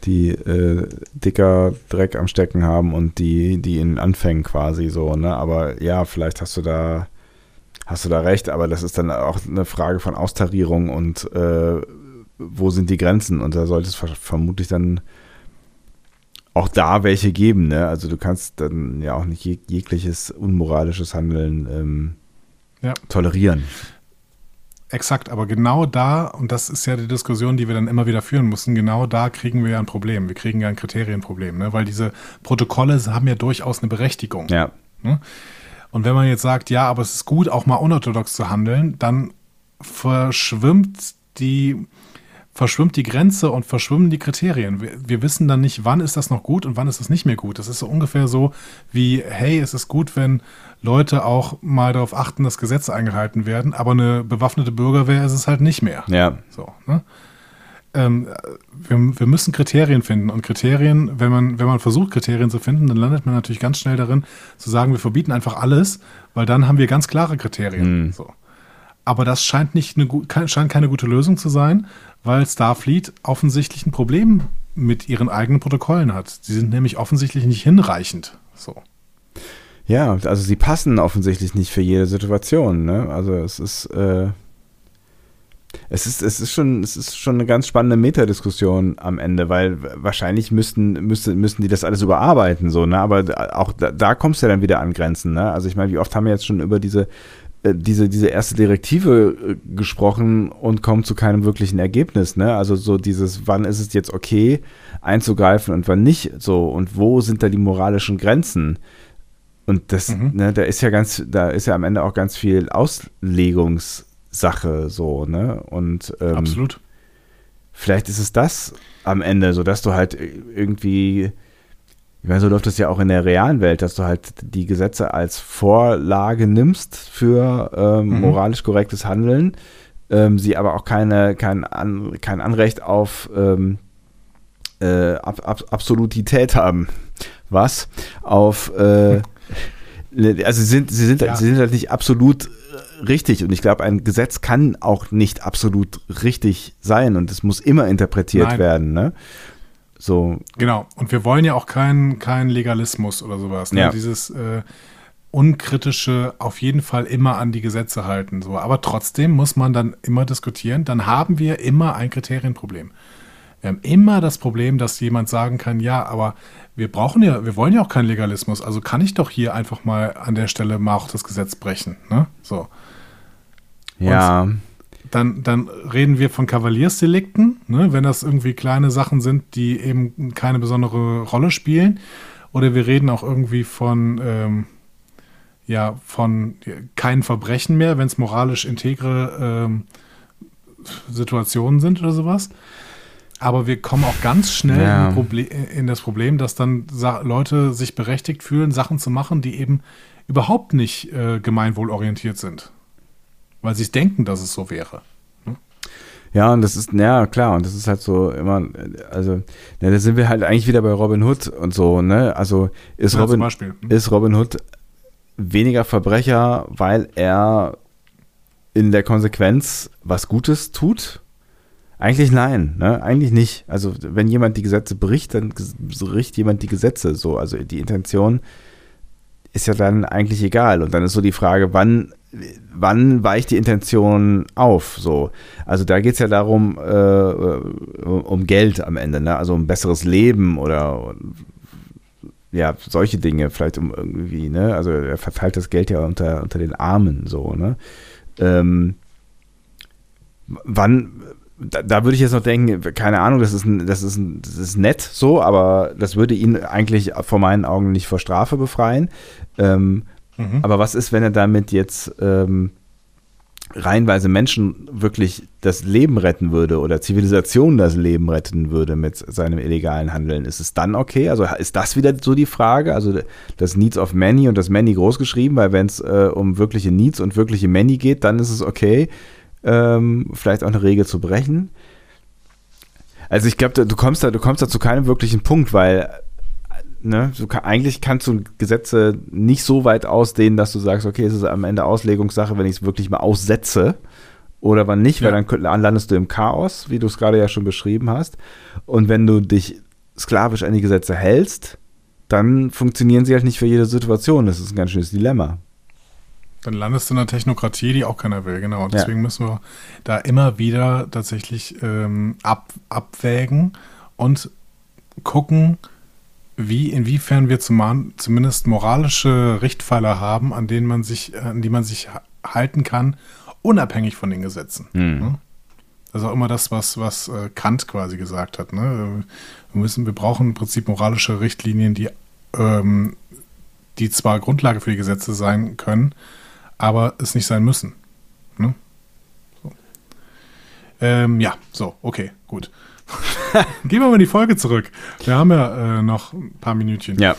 die äh, dicker Dreck am Stecken haben und die, die in Anfängen quasi so, ne? Aber ja, vielleicht hast du da, hast du da recht, aber das ist dann auch eine Frage von Austarierung und äh, wo sind die Grenzen? Und da sollte es ver vermutlich dann auch da welche geben, ne? Also du kannst dann ja auch nicht jeg jegliches unmoralisches Handeln ähm, Ja. tolerieren. Exakt, aber genau da, und das ist ja die Diskussion, die wir dann immer wieder führen müssen, genau da kriegen wir ja ein Problem. Wir kriegen ja ein Kriterienproblem, ne? weil diese Protokolle haben ja durchaus eine Berechtigung. Ja, Und wenn man jetzt sagt, ja, aber es ist gut, auch mal unorthodox zu handeln, dann verschwimmt die, verschwimmt die Grenze und verschwimmen die Kriterien. Wir, wir wissen dann nicht, wann ist das noch gut und wann ist das nicht mehr gut. Das ist so ungefähr so wie, hey, es ist gut, wenn Leute auch mal darauf achten, dass Gesetze eingehalten werden, aber eine bewaffnete Bürgerwehr ist es halt nicht mehr. ja, So, ne? ähm, wir, wir müssen Kriterien finden. Und Kriterien, wenn man, wenn man versucht, Kriterien zu finden, dann landet man natürlich ganz schnell darin, zu sagen, wir verbieten einfach alles, weil dann haben wir ganz klare Kriterien. Mhm. So. Aber das scheint, nicht eine, scheint keine gute Lösung zu sein, weil Starfleet offensichtlich ein Problem mit ihren eigenen Protokollen hat. Sie sind nämlich offensichtlich nicht hinreichend. So. ja, also sie passen offensichtlich nicht für jede Situation, ne? Also es ist, äh, es ist, es ist schon, es ist schon eine ganz spannende Metadiskussion am Ende, weil wahrscheinlich müssten, müsste, müssten die das alles überarbeiten, so, ne? Aber auch da, da kommst du ja dann wieder an Grenzen, ne? Also ich meine, wie oft haben wir jetzt schon über diese, diese, diese erste Direktive äh, gesprochen und kommen zu keinem wirklichen Ergebnis, ne? Also so dieses, wann ist es jetzt okay einzugreifen und wann nicht, so, und wo sind da die moralischen Grenzen? Und das, Mhm. ne, da ist ja ganz, da ist ja am Ende auch ganz viel Auslegungssache so, ne? Und ähm, Absolut. vielleicht ist es das am Ende, so dass du halt irgendwie, ich meine, so läuft das ja auch in der realen Welt, dass du halt die Gesetze als Vorlage nimmst für ähm, Mhm. moralisch korrektes Handeln, ähm, sie aber auch keine, kein, An, kein Anrecht auf ähm, äh, Ab, Ab, Absolutität haben. Was? Auf äh, also sie sind, sie sind, Ja. sie sind halt nicht absolut äh, richtig und ich glaube, ein Gesetz kann auch nicht absolut richtig sein und es muss immer interpretiert Nein. werden, ne? So, Genau. Und wir wollen ja auch keinen keinen Legalismus oder sowas. Ne? Ja. Dieses äh, unkritische auf jeden Fall immer an die Gesetze halten. So. Aber trotzdem muss man dann immer diskutieren. Dann haben wir immer ein Kriterienproblem. Wir haben immer das Problem, dass jemand sagen kann, ja, aber wir brauchen ja, wir wollen ja auch keinen Legalismus. Also kann ich doch hier einfach mal an der Stelle mal auch das Gesetz brechen. Ne? So. ja, Dann, dann reden wir von Kavaliersdelikten, ne, wenn das irgendwie kleine Sachen sind, die eben keine besondere Rolle spielen. Oder wir reden auch irgendwie von, ähm, ja, von ja, keinen Verbrechen mehr, wenn es moralisch integre ähm, Situationen sind oder sowas. Aber wir kommen auch ganz schnell Ja. in, Proble in das Problem, dass dann Sa Leute sich berechtigt fühlen, Sachen zu machen, die eben überhaupt nicht äh, gemeinwohlorientiert sind. Weil sie es denken, dass es so wäre. ja, und das ist, ja, klar, und das ist halt so immer, also, ne, da sind wir halt eigentlich wieder bei Robin Hood und so, ne? Also ist Ja, Robin, Beispiel. ist Robin Hood weniger Verbrecher, weil er in der Konsequenz was Gutes tut? Eigentlich nein, ne? Eigentlich nicht. Also wenn jemand die Gesetze bricht, dann bricht jemand die Gesetze so. Also die Intention ist ja dann eigentlich egal. Und dann ist so die Frage, wann, wann weicht die Intention auf? So. Also da geht es ja darum, äh, um Geld am Ende, ne? Also um besseres Leben oder ja, solche Dinge, vielleicht um irgendwie, ne? Also er verteilt das Geld ja unter, unter den Armen so, ne? Ähm, wann, da, da würde ich jetzt noch denken, keine Ahnung, das ist, ein, das, ist ein, das ist nett so, aber das würde ihn eigentlich vor meinen Augen nicht vor Strafe befreien. Ähm, Mhm. Aber was ist, wenn er damit jetzt ähm, reihenweise Menschen wirklich das Leben retten würde oder Zivilisationen das Leben retten würde mit seinem illegalen Handeln? Ist es dann okay? Also ist das wieder so die Frage? Also das Needs of Many und das Many groß geschrieben, weil wenn es äh, um wirkliche Needs und wirkliche Many geht, dann ist es okay, ähm, vielleicht auch eine Regel zu brechen. Also ich glaube, du kommst da, du kommst da zu keinem wirklichen Punkt, weil ne, du kann, eigentlich kannst du Gesetze nicht so weit ausdehnen, dass du sagst, okay, es ist am Ende Auslegungssache, wenn ich es wirklich mal aussetze oder wann nicht, Ja. weil dann landest du im Chaos, wie du es gerade ja schon beschrieben hast. Und wenn du dich sklavisch an die Gesetze hältst, dann funktionieren sie halt nicht für jede Situation. Das ist ein ganz schönes Dilemma. Dann landest du in einer Technokratie, die auch keiner will, genau. Und Ja. deswegen müssen wir da immer wieder tatsächlich ähm, ab, abwägen und gucken, wie, inwiefern wir zum, zumindest moralische Richtpfeiler haben, an denen man sich, an die man sich ha- halten kann, unabhängig von den Gesetzen. Ne? Das ist auch immer das, was, was äh, Kant quasi gesagt hat. Ne? Wir, müssen, wir brauchen im Prinzip moralische Richtlinien, die, ähm, die zwar Grundlage für die Gesetze sein können, aber es nicht sein müssen. Ne? So. Ähm, ja, so, okay, gut. Gehen wir mal in die Folge zurück. Wir haben ja äh, noch ein paar Minütchen. Ja.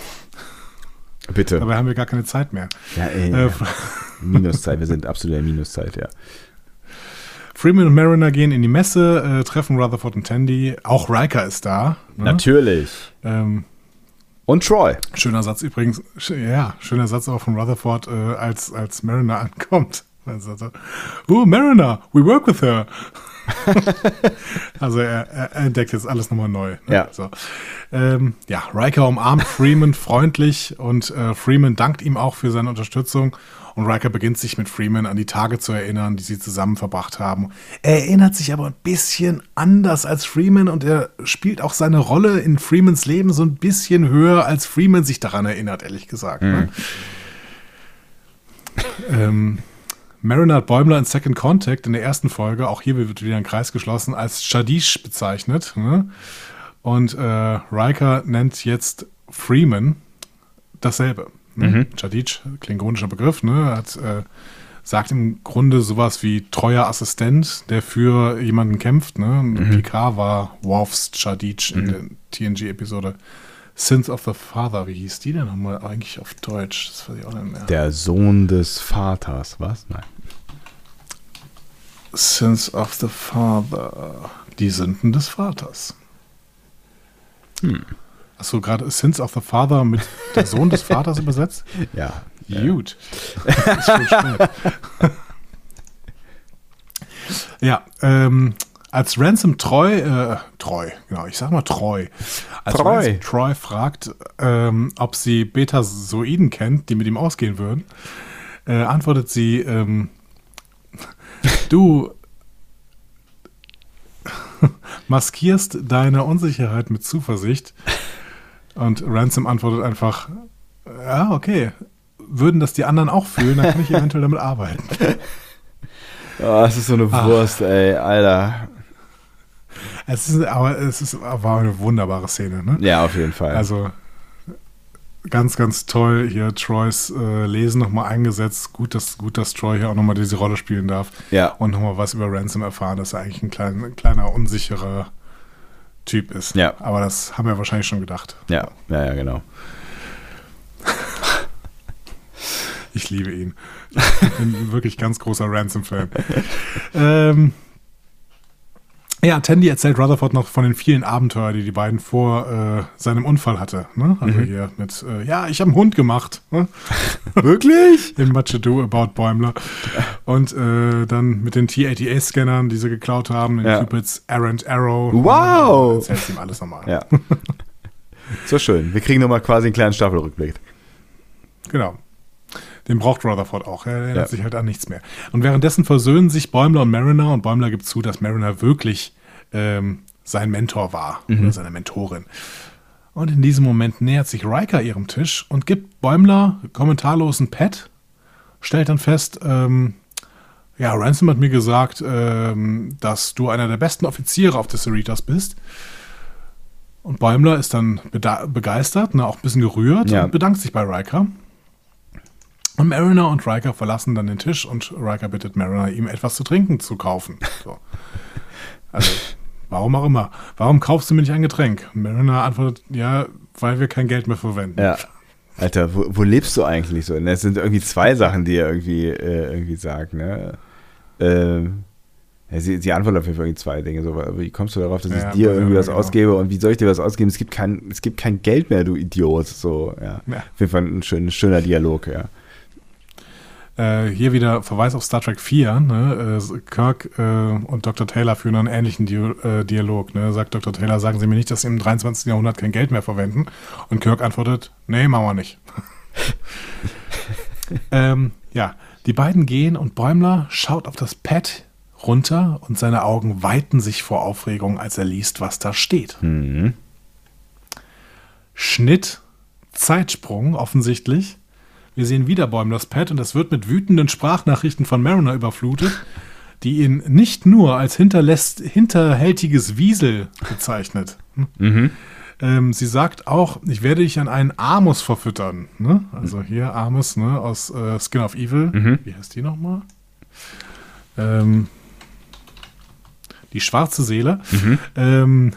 Bitte. Dabei haben wir gar keine Zeit mehr. ja, ey, Äh, ja. Minuszeit, wir sind absolut in der Minuszeit, ja. Freeman und Mariner gehen in die Messe, äh, treffen Rutherford und Tandy. Auch Riker ist da. Ne? Natürlich. Ähm, Und Troy. schöner Satz übrigens. Ja, schöner Satz auch von Rutherford, äh, als, als Mariner ankommt. Oh, Mariner, we work with her. also er, er entdeckt jetzt alles nochmal neu. Ne? Ja. So. Ähm, ja, Riker umarmt Freeman freundlich und äh, Freeman dankt ihm auch für seine Unterstützung. Und Riker beginnt sich mit Freeman an die Tage zu erinnern, die sie zusammen verbracht haben. Er erinnert sich aber ein bisschen anders als Freeman und er spielt auch seine Rolle in Freemans Leben so ein bisschen höher, als Freeman sich daran erinnert, ehrlich gesagt. Ne? Ähm, Mariner hat Bäumler in Second Contact in der ersten Folge, auch hier wird wieder ein Kreis geschlossen, als Shadish bezeichnet. Ne? Und äh, Riker nennt jetzt Freeman dasselbe. Ne? Shadish, klingonischer Begriff, ne? hat, äh, sagt im Grunde sowas wie treuer Assistent, der für jemanden kämpft. Ne? Und Picard war Worfs Shadish in der TNG-Episode Sins of the Father. Wie hieß die denn nochmal eigentlich auf Deutsch? Das weiß ich auch nicht mehr. Der Sohn des Vaters, was? Nein. Sins of the Father. Die Sünden des Vaters. Hm. Du gerade Sins of the Father mit der Sohn des Vaters übersetzt? Ja. Gut. spät. ja, ähm, als Ransom treu, äh, treu, genau, ich sag mal treu. Als Treu. Ransom Troy fragt, ähm, ob sie Betasoiden kennt, die mit ihm ausgehen würden, äh, antwortet sie, ähm, du maskierst deine Unsicherheit mit Zuversicht. Und Ransom antwortet einfach, ja, okay. Würden das die anderen auch fühlen, dann kann ich eventuell damit arbeiten. Oh, das ist so eine Wurst, ey, Alter. Es ist, aber es ist, war eine wunderbare Szene, ne? Ja, auf jeden Fall. Also ganz, ganz toll hier Troys äh, Lesen nochmal eingesetzt. Gut, dass, gut, dass Troy hier auch nochmal diese Rolle spielen darf. Ja. Und nochmal was über Ransom erfahren, dass er eigentlich ein, klein, ein kleiner, unsicherer Typ ist. Ja. Aber das haben wir wahrscheinlich schon gedacht. ja, ja, ja, genau. Ich liebe ihn. Ich bin wirklich ganz großer Ransom-Fan. ähm, ja, Tandy erzählt Rutherford noch von den vielen Abenteuern, die die beiden vor äh, seinem Unfall hatte. Ne? Also hier mit, äh, ja, ich habe einen Hund gemacht. Ne? Wirklich? In Much Ado About Bäumler. Und äh, dann mit den T-80A-Scannern, die sie geklaut haben, in Ja. Cupids Errant Arrow. Wow. Erzählt ihm alles nochmal. Ja. So schön. Wir kriegen nochmal quasi einen kleinen Staffelrückblick. Genau. Den braucht Rutherford auch. Er erinnert Ja. sich halt an nichts mehr. Und währenddessen versöhnen sich Bäumler und Mariner und Bäumler gibt zu, dass Mariner wirklich ähm, sein Mentor war oder seine Mentorin. Und in diesem Moment nähert sich Riker ihrem Tisch und gibt Bäumler kommentarlos ein Pad, stellt dann fest, ähm, ja, Ransom hat mir gesagt, ähm, dass du einer der besten Offiziere auf des Cerritos bist. Und Bäumler ist dann begeistert, ne, auch ein bisschen gerührt Ja. und bedankt sich bei Riker. Und Mariner und Riker verlassen dann den Tisch und Riker bittet Mariner, ihm etwas zu trinken zu kaufen. So. Also, warum auch immer. Warum kaufst du mir nicht ein Getränk? Mariner antwortet, ja, weil wir kein Geld mehr verwenden. Ja. Alter, wo, wo lebst du eigentlich so? Das sind irgendwie zwei Sachen, die er irgendwie, äh, irgendwie sagt, ne? Ähm, ja, sie, sie antwortet auf jeden Fall irgendwie zwei Dinge. So, wie kommst du darauf, dass Ja, ich dir irgendwie was genau. ausgebe und wie soll ich dir was ausgeben? Es gibt kein, es gibt kein Geld mehr, du Idiot. So, ja. Ja. Auf jeden Fall ein schön, schöner Dialog, ja. Äh, hier wieder Verweis auf Star Trek 4. Ne? Äh, Kirk äh, und Dr. Taylor führen einen ähnlichen Di äh, Dialog. Ne? Sagt Dr. Taylor, sagen Sie mir nicht, dass Sie im 23. Jahrhundert kein Geld mehr verwenden. Und Kirk antwortet, nee, machen wir nicht. ähm, ja, die beiden gehen und Bäumler schaut auf das Pad runter und seine Augen weiten sich vor Aufregung, als er liest, was da steht. Mhm. Schnitt, Zeitsprung offensichtlich. Wir sehen wieder Bäumlers Pad und es wird mit wütenden Sprachnachrichten von Mariner überflutet, die ihn nicht nur als hinterhältiges Wiesel bezeichnet. Mhm. Ähm, sie sagt auch, ich werde dich an einen Amos verfüttern. Ne? Also hier Amos ne, aus äh, Skin of Evil. Mhm. Wie heißt die nochmal? Ähm, die schwarze Seele, Mhm. ähm,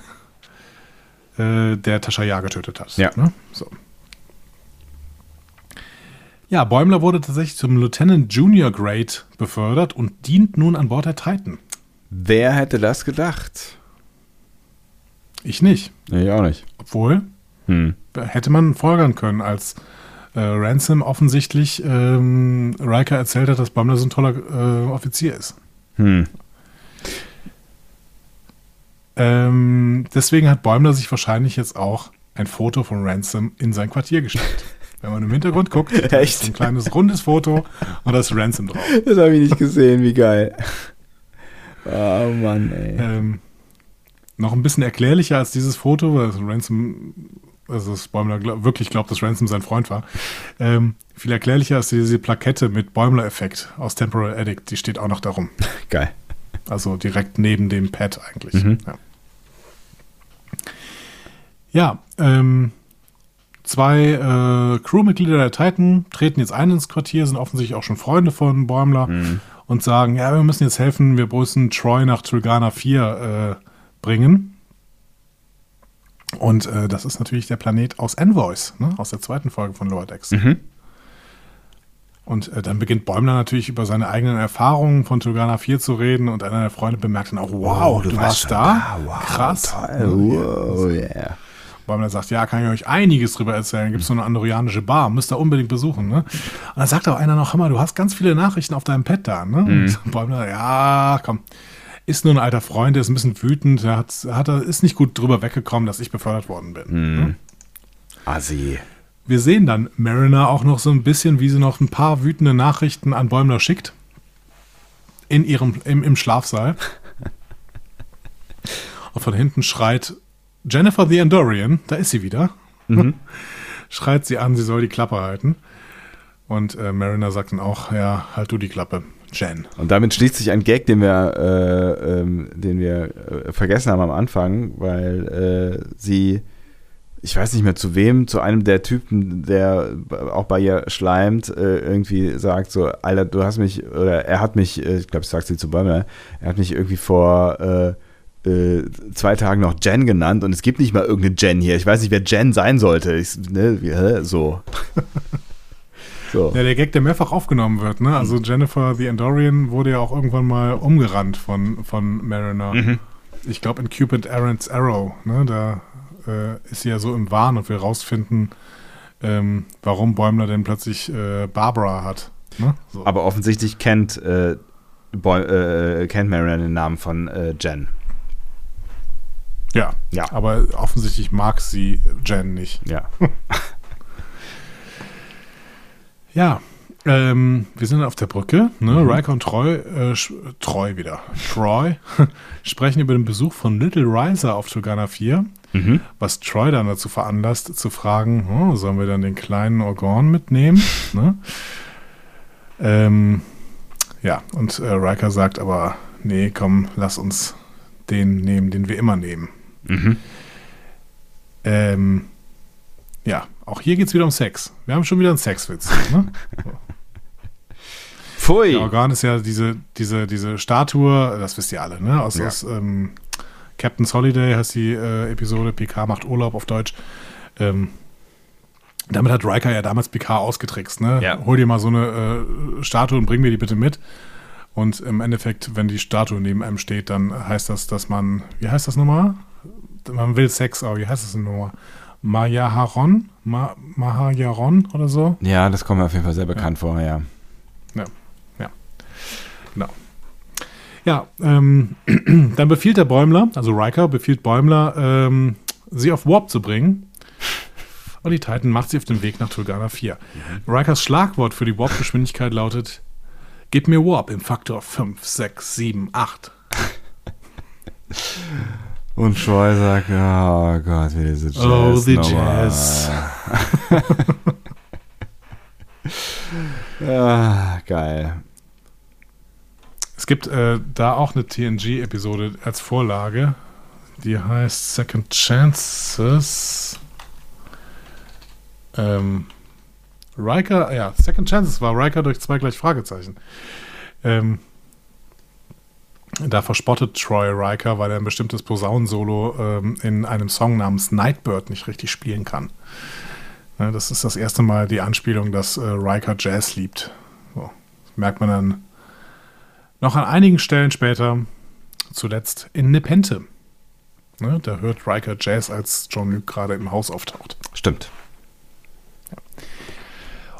äh, der Tascha getötet hat. Ja. Ne? So. Ja, Bäumler wurde tatsächlich zum Lieutenant Junior Grade befördert und dient nun an Bord der Titan. Wer hätte das gedacht? Ich nicht. Ich auch nicht. Obwohl, Hm. hätte man folgern können, als äh, Ransom offensichtlich ähm, Riker erzählt hat, dass Bäumler so ein toller äh, Offizier ist. Hm. Ähm, deswegen hat Bäumler sich wahrscheinlich jetzt auch ein Foto von Ransom in sein Quartier gestellt. Wenn man im Hintergrund guckt, Echt? ist ein kleines rundes Foto und da ist Ransom drauf. Das habe ich nicht gesehen, wie geil. Oh Mann, ey. Ähm, noch ein bisschen erklärlicher als dieses Foto, weil Ransom, also das Bäumler glaub, wirklich glaubt, dass Ransom sein Freund war. Ähm, viel erklärlicher als diese Plakette mit Bäumler-Effekt aus Temporal Addict, die steht auch noch darum. Geil. Also direkt neben dem Pad eigentlich. Mhm. Ja, ja ähm, zwei äh, Crewmitglieder der Titan treten jetzt ein ins Quartier, sind offensichtlich auch schon Freunde von Bäumler Mhm. und sagen, ja, wir müssen jetzt helfen, wir müssen Troy nach Tulgana 4 äh, bringen. Und äh, das ist natürlich der Planet aus Envoys, ne? aus der zweiten Folge von Lower Decks. Mhm. Und äh, dann beginnt Bäumler natürlich über seine eigenen Erfahrungen von Tulgana 4 zu reden und einer der Freunde bemerkt dann auch, wow, du, warst schon da? Wow, Krass. Toll. Wow, yeah. Bäumler sagt, ja, kann ich euch einiges drüber erzählen. Gibt es so eine andorianische Bar, müsst ihr unbedingt besuchen. Ne? Und dann sagt auch einer noch, mal, du hast ganz viele Nachrichten auf deinem Pad da. Ne? Und Bäumler, ja, komm, ist nur ein alter Freund, der ist ein bisschen wütend, der hat, hat, ist nicht gut drüber weggekommen, dass ich befördert worden bin. Ne? Assi. Wir sehen dann Mariner auch noch so ein bisschen, wie sie noch ein paar wütende Nachrichten an Bäumler schickt. In ihrem, im, im Schlafsaal. Und von hinten schreit Jennifer the Endorian, da ist sie wieder. schreit sie an, sie soll die Klappe halten. Und äh, Mariner sagt dann auch, ja, halt du die Klappe, Jen. Und damit schließt sich ein Gag, den wir, äh, ähm, den wir äh, vergessen haben am Anfang, weil äh, sie, ich weiß nicht mehr zu wem, zu einem der Typen, der auch bei ihr schleimt, äh, irgendwie sagt so, Alter, du hast mich, oder er hat mich, äh, ich glaube, ich sag sie zu Bäumer, er hat mich irgendwie vor äh, zwei Tagen noch Jen genannt und es gibt nicht mal irgendeine Jen hier. Ich weiß nicht, wer Jen sein sollte. Ich, ne, so. so. Ja, der Gag, der mehrfach aufgenommen wird, ne? Also Jennifer the Endorian wurde ja auch irgendwann mal umgerannt von, von Mariner. Ich glaube in Cupid Aaron's Arrow, ne? Da äh, ist sie ja so im Wahn und will rausfinden, ähm, warum Bäumler denn plötzlich äh, Barbara hat. Ne? So. Aber offensichtlich kennt, äh, äh, kennt Marion den Namen von äh, Jen. Ja. Ja. aber offensichtlich mag sie Jen nicht. Ja. Ja, ähm, wir sind auf der Brücke. Ne? Riker und Troy, äh, Troy wieder, Troy, sprechen über den Besuch von Little Riser auf Tulgana 4, Mhm. was Troy dann dazu veranlasst, zu fragen, oh, sollen wir dann den kleinen Organ mitnehmen? ne? ähm, ja, und äh, Riker sagt aber, nee, komm, lass uns den nehmen, den wir immer nehmen. Mhm. Ähm, ja, auch hier geht es wieder um Sex. Wir haben schon wieder einen Sexwitz. Ne? Pfui. Der Organ ist ja diese, diese, diese Statue, das wisst ihr alle, ne? Aus, Ja. aus ähm, Captain's Holiday heißt die äh, Episode, PK macht Urlaub auf Deutsch. Ähm, damit hat Riker ja damals PK ausgetrickst, ne? Ja. Hol dir mal so eine äh, Statue und bring mir die bitte mit. Und im Endeffekt, wenn die Statue neben einem steht, dann heißt das, dass man, wie heißt das nochmal? Man will Sex, aber wie heißt das denn nochmal? Mayaharon? Ma Mahayaron oder so? Ja, das kommt mir auf jeden Fall sehr bekannt vor, ja. Genau. Ja, ähm, dann befiehlt der Bäumler, also Riker befiehlt Bäumler, ähm, sie auf Warp zu bringen. Und die Titan macht sie auf den Weg nach Tulgana 4. Rikers Schlagwort für die Warp-Geschwindigkeit lautet: Gib mir Warp im Faktor 5, 6, 7, 8. Und Troy sagt, oh Gott, wie diese Jazz. Oh, the. Jazz. Ah, geil. Es gibt äh, da auch eine TNG-Episode als Vorlage. Die heißt Second Chances. Ähm, Riker, ja, Second Chances war Riker durch zwei gleich Fragezeichen. Ähm, da verspottet Troy Riker, weil er ein bestimmtes Posaunensolo ähm, in einem Song namens Nightbird nicht richtig spielen kann. Ne, das ist das erste Mal die Anspielung, dass äh, Riker Jazz liebt. So, das merkt man dann noch an einigen Stellen später, zuletzt in Nepente. Ne, da hört Riker Jazz, als John Luke gerade im Haus auftaucht. Stimmt.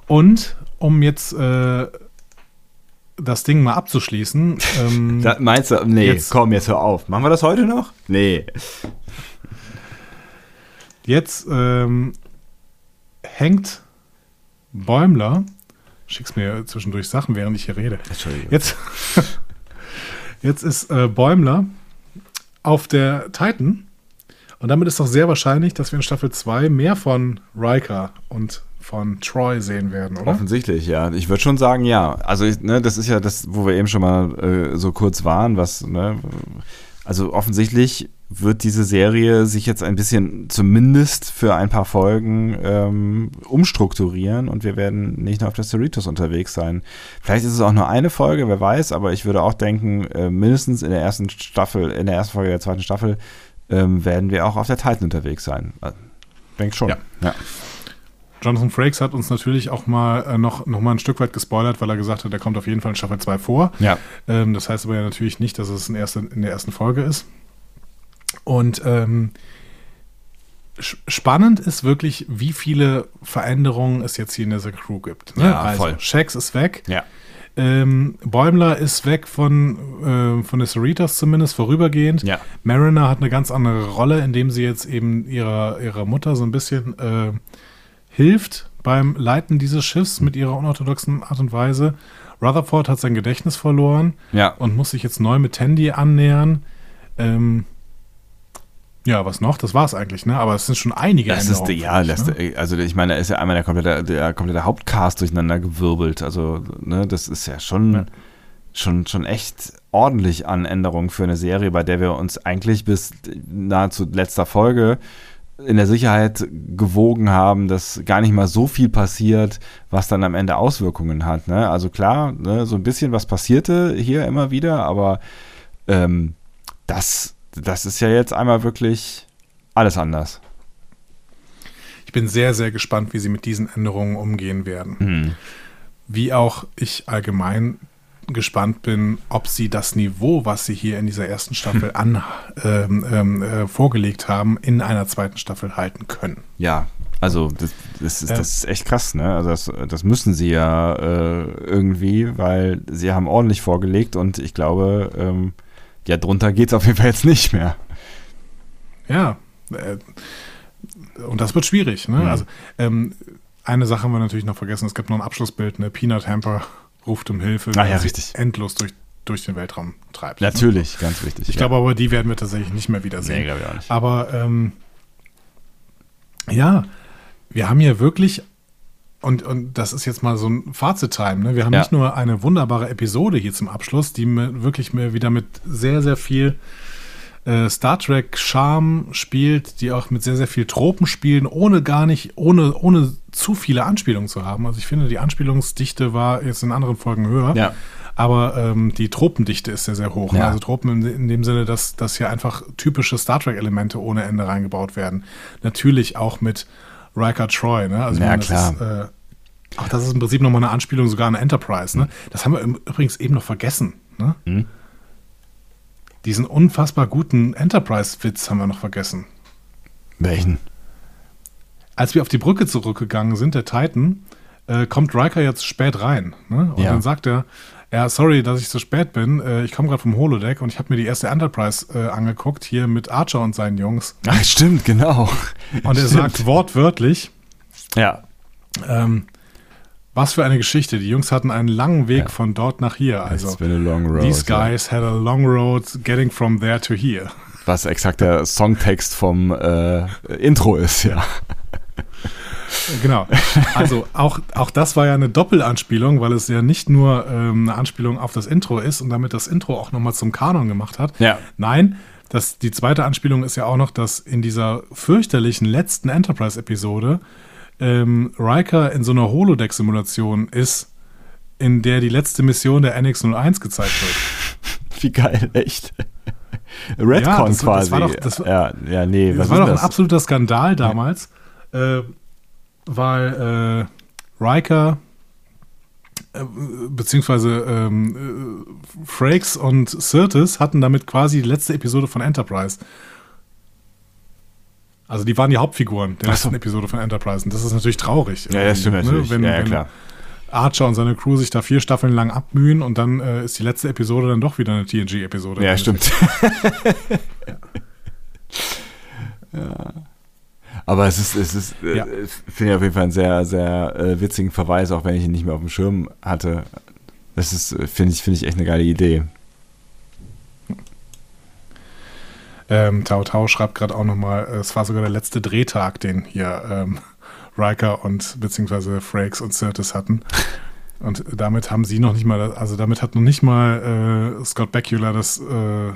Und um jetzt äh, das Ding mal abzuschließen, ähm, Da, meinst du, nee, Jetzt- komm, jetzt hör auf. Machen wir das heute noch? Nee. jetzt ähm, hängt Bäumler, schickst mir zwischendurch Sachen, während ich hier rede. Entschuldigung. Jetzt, jetzt ist äh, Bäumler auf der Titan und damit ist doch sehr wahrscheinlich, dass wir in Staffel 2 mehr von Riker und von Troy sehen werden, oder? Offensichtlich, ja. Ich würde schon sagen, ja. Also, ne, das ist ja das, wo wir eben schon mal äh, so kurz waren, was, ne, also offensichtlich wird diese Serie sich jetzt ein bisschen zumindest für ein paar Folgen ähm, umstrukturieren und wir werden nicht nur auf der Cerritos unterwegs sein. Vielleicht ist es auch nur eine Folge, wer weiß, aber ich würde auch denken, äh, mindestens in der ersten Staffel, in der ersten Folge der zweiten Staffel ähm, werden wir auch auf der Titan unterwegs sein. Äh, Denk schon. Ja. ja. Jonathan Frakes hat uns natürlich auch mal äh, noch, noch mal ein Stück weit gespoilert, weil er gesagt hat, er kommt auf jeden Fall in Staffel 2 vor. Ja. Ähm, das heißt aber ja natürlich nicht, dass es in, erster, in der ersten Folge ist. Und ähm, spannend ist wirklich, wie viele Veränderungen es jetzt hier in dieser Crew gibt. Ne? Ja, also, voll. Shax ist weg. Ja. Ähm, Bäumler ist weg von, äh, von den Cerritos zumindest vorübergehend. Ja. Mariner hat eine ganz andere Rolle, indem sie jetzt eben ihrer, ihrer Mutter so ein bisschen äh, hilft beim Leiten dieses Schiffs mit ihrer unorthodoxen Art und Weise. Rutherford hat sein Gedächtnis verloren Ja. und muss sich jetzt neu mit Tandy annähern. Ähm, ja, was noch? Das war's eigentlich, ne? Aber es sind schon einige Das ist, Änderungen, ja, finde ich, das, ne? also ich meine, da ist ja einmal der komplette, der komplette Hauptcast durcheinander gewirbelt. Also, ne, das ist ja schon, Ja. schon, schon echt ordentlich an Änderungen für eine Serie, bei der wir uns eigentlich bis nahezu letzter Folge in der Sicherheit gewogen haben, dass gar nicht mal so viel passiert, was dann am Ende Auswirkungen hat. Ne? Also klar, ne, so ein bisschen was passierte hier immer wieder, aber ähm, das, das ist ja jetzt einmal wirklich alles anders. Ich bin sehr, sehr gespannt, wie sie mit diesen Änderungen umgehen werden. Hm. Wie auch ich allgemein gespannt bin, ob sie das Niveau, was sie hier in dieser ersten Staffel an, ähm, ähm, äh, vorgelegt haben, in einer zweiten Staffel halten können. Ja, also das, das, ist, das ist echt krass, ne? Also das, das müssen sie ja äh, irgendwie, weil sie haben ordentlich vorgelegt und ich glaube, ähm, ja, drunter geht's auf jeden Fall jetzt nicht mehr. Ja, äh, und das wird schwierig. Ne? Mhm. Also ähm, eine Sache haben wir natürlich noch vergessen. Es gibt noch ein Abschlussbild. Ne? Peanut Hamper ruft um Hilfe, Ah, ja, weil sie richtig. endlos durch, durch den Weltraum treibt. Ne? Natürlich, ganz wichtig. Ich ja. glaube aber, die werden wir tatsächlich nicht mehr nee, wiedersehen. glaube ich auch nicht. Aber ähm, ja, wir haben hier wirklich, und, und das ist jetzt mal so ein Fazit-Time. Ne? Wir haben Ja. nicht nur eine wunderbare Episode hier zum Abschluss, die mir wirklich mir wieder mit sehr, sehr viel äh, Star Trek Charme spielt, die auch mit sehr, sehr viel Tropen spielen, ohne gar nicht, ohne, ohne zu viele Anspielungen zu haben. Also ich finde, die Anspielungsdichte war jetzt in anderen Folgen höher. Ja. Aber ähm, die Tropendichte ist sehr, sehr hoch. ne? Ja. Also Tropen in, in dem Sinne, dass, dass hier einfach typische Star Trek-Elemente ohne Ende reingebaut werden. Natürlich auch mit Riker Troy. Ne? Also Ja, meine, das klar. Ist, äh, auch das ist im Prinzip nochmal eine Anspielung sogar an Enterprise. Ne? Das haben wir übrigens eben noch vergessen. Ne? Hm? Diesen unfassbar guten Enterprise-Witz haben wir noch vergessen. Welchen? Als wir auf die Brücke zurückgegangen sind, der Titan, äh, kommt Riker jetzt spät rein. Ne? Und Ja. dann sagt er, ja, sorry, dass ich so spät bin. Äh, ich komme gerade vom Holodeck und ich habe mir die erste Enterprise äh, angeguckt, hier mit Archer und seinen Jungs. Ach, stimmt, genau. Und er Stimmt. sagt wortwörtlich, Ja. ähm, was für eine Geschichte. Die Jungs hatten einen langen Weg Ja. von dort nach hier. Also, It's been a long road. these ja. guys had a long road getting from there to here. Was exakt der Songtext vom äh, Intro ist, ja. Genau. Also auch, auch das war ja eine Doppelanspielung, weil es ja nicht nur ähm, eine Anspielung auf das Intro ist und damit das Intro auch nochmal zum Kanon gemacht hat. Ja. Nein, das, die zweite Anspielung ist ja auch noch, dass in dieser fürchterlichen letzten Enterprise-Episode ähm, Riker in so einer Holodeck-Simulation ist, in der die letzte Mission der NX-01 gezeigt wird. Wie geil, echt. Redcon das war- das quasi. war doch- das war- ja, ja, nee, Das war doch ein das? absoluter Skandal damals, äh, weil äh, Riker äh, beziehungsweise ähm, äh, Frakes und Sirtis hatten damit quasi die letzte Episode von Enterprise. Also die waren die Hauptfiguren der Ach so. letzten Episode von Enterprise. Und das ist natürlich traurig. Ja, das stimmt Ne? natürlich. Wenn, ja, ja, klar. Archer und seine Crew sich da vier Staffeln lang abmühen und dann äh, ist die letzte Episode dann doch wieder eine TNG-Episode. Ja, stimmt. ja. Aber es ist, es ist, äh, Ja. finde ich auf jeden Fall einen sehr, sehr äh, witzigen Verweis, auch wenn ich ihn nicht mehr auf dem Schirm hatte. Das ist, äh, finde ich, finde ich echt eine geile Idee. Ähm, Tau Tau schreibt gerade auch nochmal, es war sogar der letzte Drehtag, den hier ähm, Riker und beziehungsweise Frakes und Sirtis hatten. Und damit haben sie noch nicht mal, also damit hat noch nicht mal äh, Scott Bakula das, äh,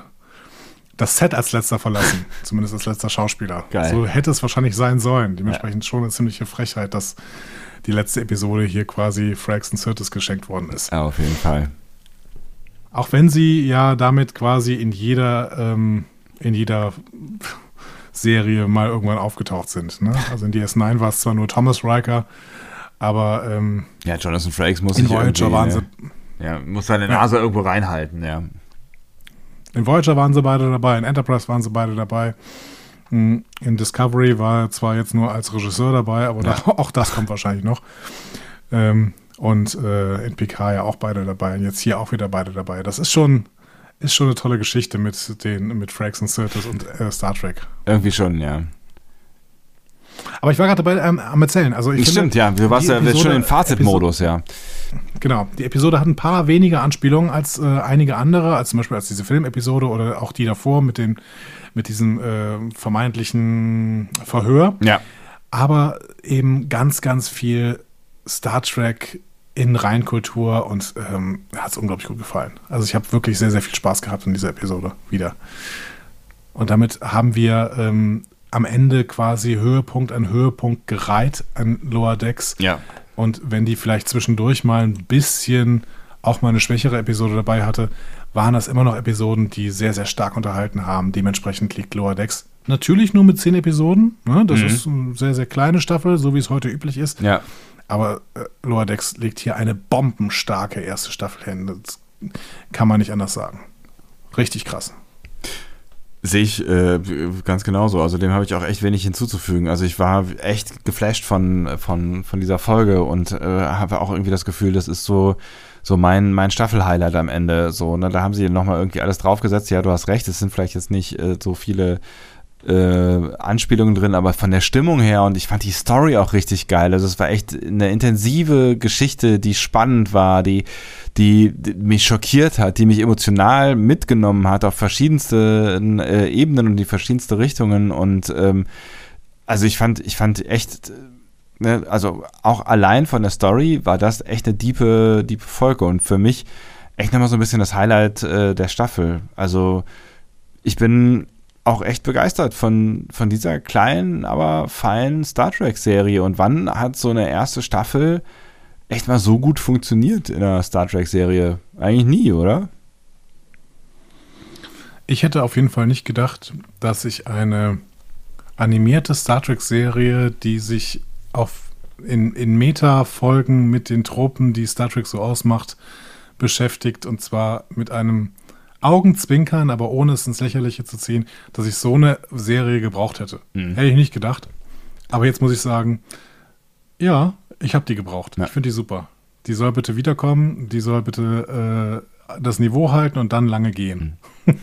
das Set als letzter verlassen. zumindest als letzter Schauspieler. Geil. So hätte es wahrscheinlich sein sollen. Dementsprechend schon eine ziemliche Frechheit, dass die letzte Episode hier quasi Frakes und Sirtis geschenkt worden ist. Ja, auf jeden Fall. Auch wenn sie ja damit quasi in jeder, ähm, in jeder Serie mal irgendwann aufgetaucht sind. Ne? Also in DS9 war es zwar nur Thomas Riker, aber ähm, Ja, Jonathan Frakes muss in sich Voyager waren sie, ne, ja, muss seine Nase irgendwo reinhalten, ja. In Voyager waren sie beide dabei, in Enterprise waren sie beide dabei. Hm, In Discovery war er zwar jetzt nur als Regisseur dabei, aber da, auch das kommt wahrscheinlich noch. Ähm, und äh, in PK ja auch beide dabei und jetzt hier auch wieder beide dabei. Das ist schon, ist schon eine tolle Geschichte mit den mit Frakes und Sirtis und äh, Star Trek. Irgendwie schon, ja. Aber ich war gerade dabei ähm, am Erzählen. Also ich Stimmt, finde, ja. Du warst die ja schon in Fazitmodus, ja. Genau, die Episode hat ein paar weniger Anspielungen als äh, einige andere, als zum Beispiel als diese Filmepisode oder auch die davor mit, den, mit diesem äh, vermeintlichen Verhör. Ja. Aber eben ganz, ganz viel Star Trek in Reinkultur und ähm, hat es unglaublich gut gefallen. Also ich habe wirklich sehr, sehr viel Spaß gehabt in dieser Episode wieder. Und damit haben wir ähm, am Ende quasi Höhepunkt an Höhepunkt gereiht an Lower Decks. Ja. Und wenn die vielleicht zwischendurch mal ein bisschen auch mal eine schwächere Episode dabei hatte, waren das immer noch Episoden, die sehr, sehr stark unterhalten haben. Dementsprechend liegt Lower Decks natürlich nur mit zehn Episoden. Ne? Das Mhm. ist eine sehr, sehr kleine Staffel, so wie es heute üblich ist. Ja. Aber äh, Lower Decks legt hier eine bombenstarke erste Staffel hin. Das kann man nicht anders sagen. Richtig krass. Sehe ich äh, ganz genauso. Also dem habe ich auch echt wenig hinzuzufügen. Also ich war echt geflasht von, von, von dieser Folge und äh, habe auch irgendwie das Gefühl, das ist so, so mein, mein Staffel-Highlight am Ende. So, ne? Da haben sie nochmal irgendwie alles draufgesetzt. Ja, du hast recht, es sind vielleicht jetzt nicht äh, so viele äh, Anspielungen drin, aber von der Stimmung her und ich fand die Story auch richtig geil. Also es war echt eine intensive Geschichte, die spannend war, die, die, die mich schockiert hat, die mich emotional mitgenommen hat auf verschiedenste äh, Ebenen und die verschiedenste Richtungen und ähm, also ich fand, ich fand echt ne, also auch allein von der Story war das echt eine diepe, diepe Folge und für mich echt nochmal so ein bisschen das Highlight äh, der Staffel. Also ich bin auch echt begeistert von, von dieser kleinen, aber feinen Star Trek-Serie. Und wann hat so eine erste Staffel echt mal so gut funktioniert in einer Star Trek-Serie? Eigentlich nie, oder? Ich hätte auf jeden Fall nicht gedacht, dass ich eine animierte Star Trek-Serie, die sich auf in, in Meta-Folgen mit den Tropen, die Star Trek so ausmacht, beschäftigt. Und zwar mit einem Augenzwinkern, aber ohne es ins Lächerliche zu ziehen, dass ich so eine Serie gebraucht hätte. Mhm. Hätte ich nicht gedacht. Aber jetzt muss ich sagen, ja, ich habe die gebraucht. Ja. Ich finde die super. Die soll bitte wiederkommen, die soll bitte äh, das Niveau halten und dann lange gehen.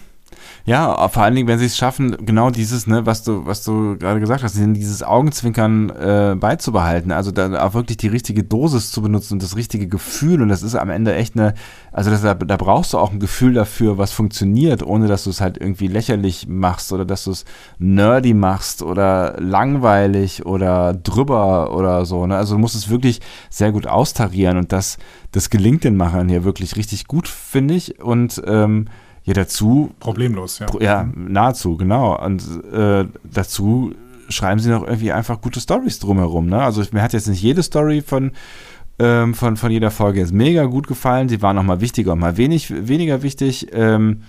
Ja, vor allen Dingen, wenn sie es schaffen, genau dieses, ne, was du, was du gerade gesagt hast, dieses Augenzwinkern äh, beizubehalten, also dann auch wirklich die richtige Dosis zu benutzen und das richtige Gefühl. Und das ist am Ende echt eine, also das, da, da brauchst du auch ein Gefühl dafür, was funktioniert, ohne dass du es halt irgendwie lächerlich machst oder dass du es nerdy machst oder langweilig oder drüber oder so. Ne? Also du musst es wirklich sehr gut austarieren und das, das gelingt den Machern hier wirklich richtig gut, finde ich. Und ähm, ja, dazu Problemlos, ja. ja, nahezu, genau. Und äh, dazu schreiben sie noch irgendwie einfach gute Stories drumherum. Ne? Also mir hat jetzt nicht jede Story von, ähm, von, von jeder Folge jetzt mega gut gefallen. Sie waren noch mal wichtiger und mal wenig, weniger wichtig. Ähm,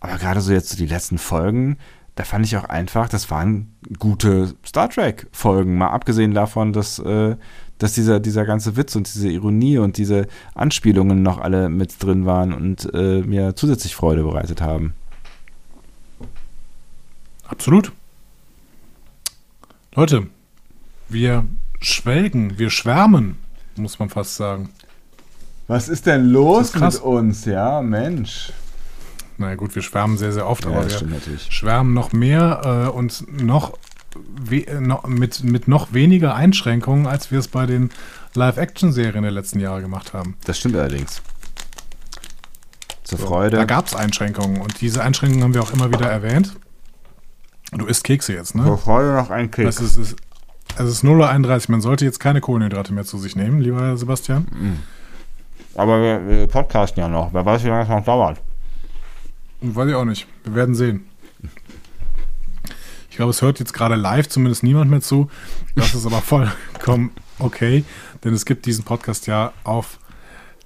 aber gerade so jetzt so die letzten Folgen, da fand ich auch einfach, das waren gute Star Trek-Folgen. Mal abgesehen davon, dass, äh, dass dieser, dieser ganze Witz und diese Ironie und diese Anspielungen noch alle mit drin waren und äh, mir zusätzlich Freude bereitet haben. Absolut. Leute, wir schwelgen, wir schwärmen, muss man fast sagen. Was ist denn los ist mit uns? Ja, Mensch. Na gut, wir schwärmen sehr, sehr oft, Ja, aber wir schwärmen noch mehr äh, und noch mit, mit noch weniger Einschränkungen, als wir es bei den Live-Action-Serien der letzten Jahre gemacht haben. Das stimmt allerdings. Zur So, Freude. Da gab es Einschränkungen und diese Einschränkungen haben wir auch immer wieder erwähnt. Du isst Kekse jetzt, ne? Zur Freude noch ein Keks. Das ist, ist, es ist 0.31 Uhr. Man sollte jetzt keine Kohlenhydrate mehr zu sich nehmen, lieber Herr Sebastian. Aber wir, wir podcasten ja noch. Wer weiß, wie lange es noch dauert. Weiß ich auch nicht. Wir werden sehen. Ich glaube, es hört jetzt gerade live zumindest niemand mehr zu. Das ist aber vollkommen okay, denn es gibt diesen Podcast ja auf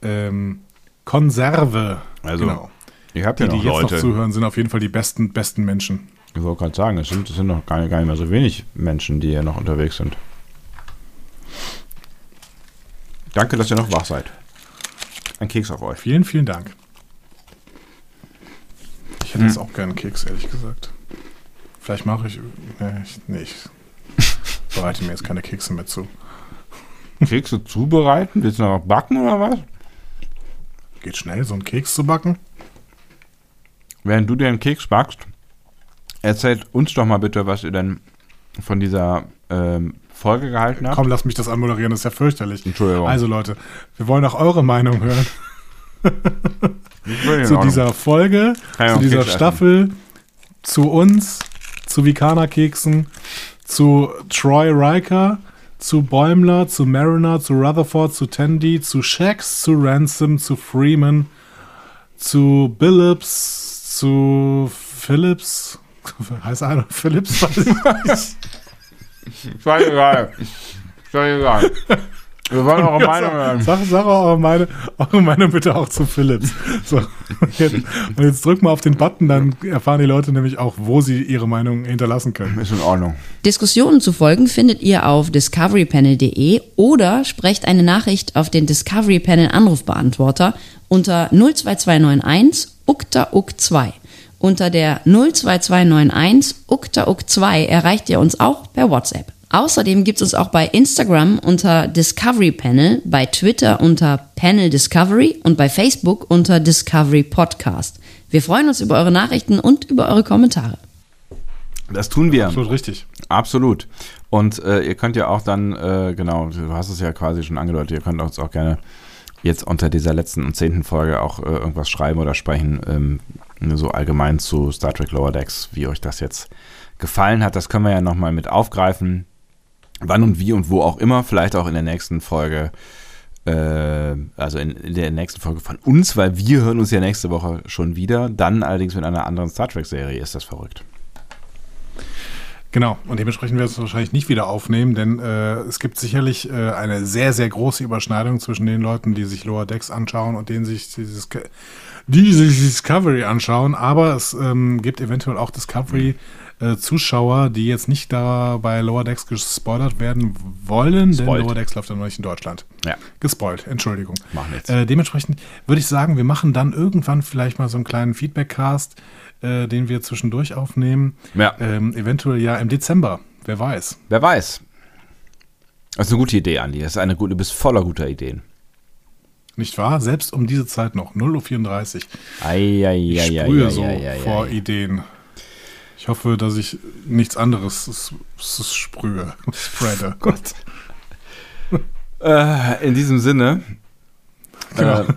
ähm, Konserve. Also, genau. Ihr habt Die, ja die noch jetzt Leute. noch zuhören, sind auf jeden Fall die besten, besten Menschen. ich wollte gerade sagen, es sind, es sind noch gar nicht, gar nicht mehr so wenig Menschen, die hier noch unterwegs sind. Danke, dass ihr noch wach seid. Ein Keks auf euch. Vielen, vielen Dank. Ich hätte Hm. jetzt auch gerne einen Keks, ehrlich gesagt. Vielleicht mache ich. Nee, ich, nee, ich bereite mir jetzt keine Kekse mehr zu. Kekse zubereiten? Willst du noch backen oder was? Geht schnell, so einen Keks zu backen. Während du dir einen Keks backst, erzählt uns doch mal bitte, was ihr denn von dieser ähm, Folge gehalten habt. Komm, lass mich das anmoderieren, das ist ja fürchterlich. Entschuldigung. Also Leute, wir wollen auch eure Meinung hören zu dieser Folge, zu dieser Keks essen? Staffel, zu uns, zu Vikana-Keksen, zu Troy Riker, zu Bäumler, zu Mariner, zu Rutherford, zu Tandy, zu Shax, zu Ransom, zu Freeman, zu Billups, zu Phillips. Heißt einer Phillips? Weiß ich nicht. Scheißegal. Scheißegal. Wir wollen eure Meinung hören. Sag, sag auch eure, meine, eure Meinung bitte auch zu Philips. So, und jetzt, und jetzt drück mal auf den Button, dann erfahren die Leute nämlich auch, wo sie ihre Meinung hinterlassen können. Ist in Ordnung. Diskussionen zu folgen findet ihr auf discoverypanel.de oder sprecht eine Nachricht auf den Discovery Panel Anrufbeantworter unter 02291 ukta uk 2. Unter der 02291 ukta uk 2 erreicht ihr uns auch per WhatsApp. Außerdem gibt es uns auch bei Instagram unter Discovery Panel, bei Twitter unter Panel Discovery und bei Facebook unter Discovery Podcast. Wir freuen uns über eure Nachrichten und über eure Kommentare. Das tun wir. Absolut richtig. Absolut. Und äh, ihr könnt ja auch dann, äh, genau, du hast es ja quasi schon angedeutet, ihr könnt uns auch gerne jetzt unter dieser letzten und zehnten Folge auch äh, irgendwas schreiben oder sprechen, ähm, so allgemein zu Star Trek Lower Decks, wie euch das jetzt gefallen hat. Das können wir ja nochmal mit aufgreifen. Wann und wie und wo auch immer, vielleicht auch in der nächsten Folge, äh, also in, in, der nächsten Folge von uns, weil wir hören uns ja nächste Woche schon wieder. Dann allerdings mit einer anderen Star Trek-Serie ist das verrückt. Genau, und dementsprechend werden wir es wahrscheinlich nicht wieder aufnehmen, denn äh, es gibt sicherlich äh, eine sehr, sehr große Überschneidung zwischen den Leuten, die sich Lower Decks anschauen und denen sich dieses die sich Discovery anschauen, aber es ähm, gibt eventuell auch Discovery äh, Zuschauer, die jetzt nicht da bei Lower Decks gespoilert werden wollen, Spoilt. denn Lower Decks läuft ja noch nicht in Deutschland. Ja. Gespoilt, Entschuldigung. Macht nichts. Äh, dementsprechend würde ich sagen, wir machen dann irgendwann vielleicht mal so einen kleinen Feedback-Cast, äh, den wir zwischendurch aufnehmen. Ja. Ähm, eventuell ja im Dezember, wer weiß. Wer weiß. Das ist eine gute Idee, Andi. Das ist eine gute, du bist voller guter Ideen. Nicht wahr? Selbst um diese Zeit noch, 0.34 Uhr. Ei, ei, Ich ei, ei, sprühe so vor. Ideen. Ich hoffe, dass ich nichts anderes sprühe. Spreade. Gott. Äh, in diesem Sinne. Genau. Äh,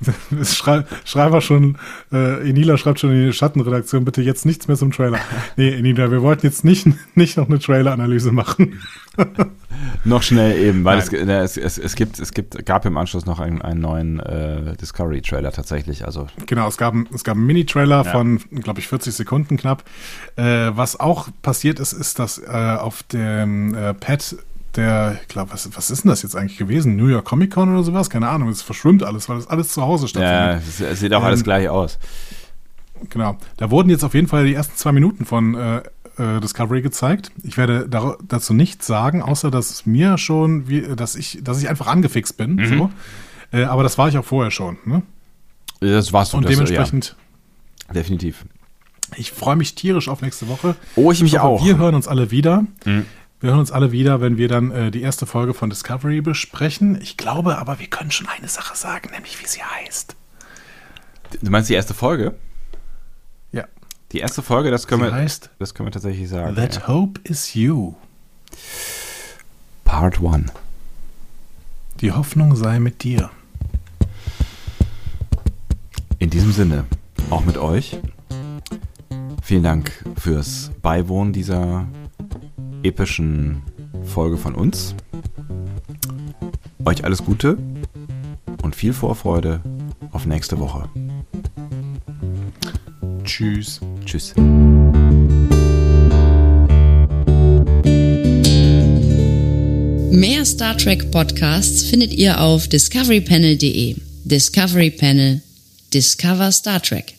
Es Schrei Schreiber schon, äh, Enila schreibt schon in die Schattenredaktion, bitte jetzt nichts mehr zum Trailer. Nee, Enila, wir wollten jetzt nicht, nicht noch eine Trailer-Analyse machen. noch schnell eben, weil es, es, es, es gibt, es gibt, gab im Anschluss noch einen, einen neuen äh, Discovery-Trailer tatsächlich. Also Genau, es gab, es gab einen Mini-Trailer Ja. von, glaube ich, 40 Sekunden knapp. Äh, was auch passiert ist, ist, dass äh, auf dem äh, Pad der, ich glaube, was, was ist denn das jetzt eigentlich gewesen? New York Comic Con oder sowas? Keine Ahnung, es verschwimmt alles, weil das alles zu Hause ja, stattfindet. es, es sieht auch alles Ähm, gleich aus. Genau. Da wurden jetzt auf jeden Fall die ersten zwei Minuten von äh, äh, Discovery gezeigt. Ich werde dazu nichts sagen, außer dass es mir schon, wie, dass ich, dass ich einfach angefixt bin. Mhm. So. Äh, aber das war ich auch vorher schon. Ne? Das war's Und das, dementsprechend, Ja, definitiv. ich freue mich tierisch auf nächste Woche. Oh, ich mich hoffe, auch. Wir hören uns alle wieder. Mhm. Wir hören uns alle wieder, wenn wir dann äh, die erste Folge von Discovery besprechen. Ich glaube aber, wir können schon eine Sache sagen, nämlich wie sie heißt. Du meinst die erste Folge? Ja. Die erste Folge, das können, Sie wir, heißt das können wir tatsächlich sagen. That ja. Hope is You. Part 1. Die Hoffnung sei mit dir. In diesem Sinne, auch mit euch. Vielen Dank fürs Beiwohnen dieser epischen Folge von uns. Euch alles Gute und viel Vorfreude auf nächste Woche. Tschüss. Tschüss. Mehr Star Trek Podcasts findet ihr auf discoverypanel.de. Discovery Panel. Discover Star Trek.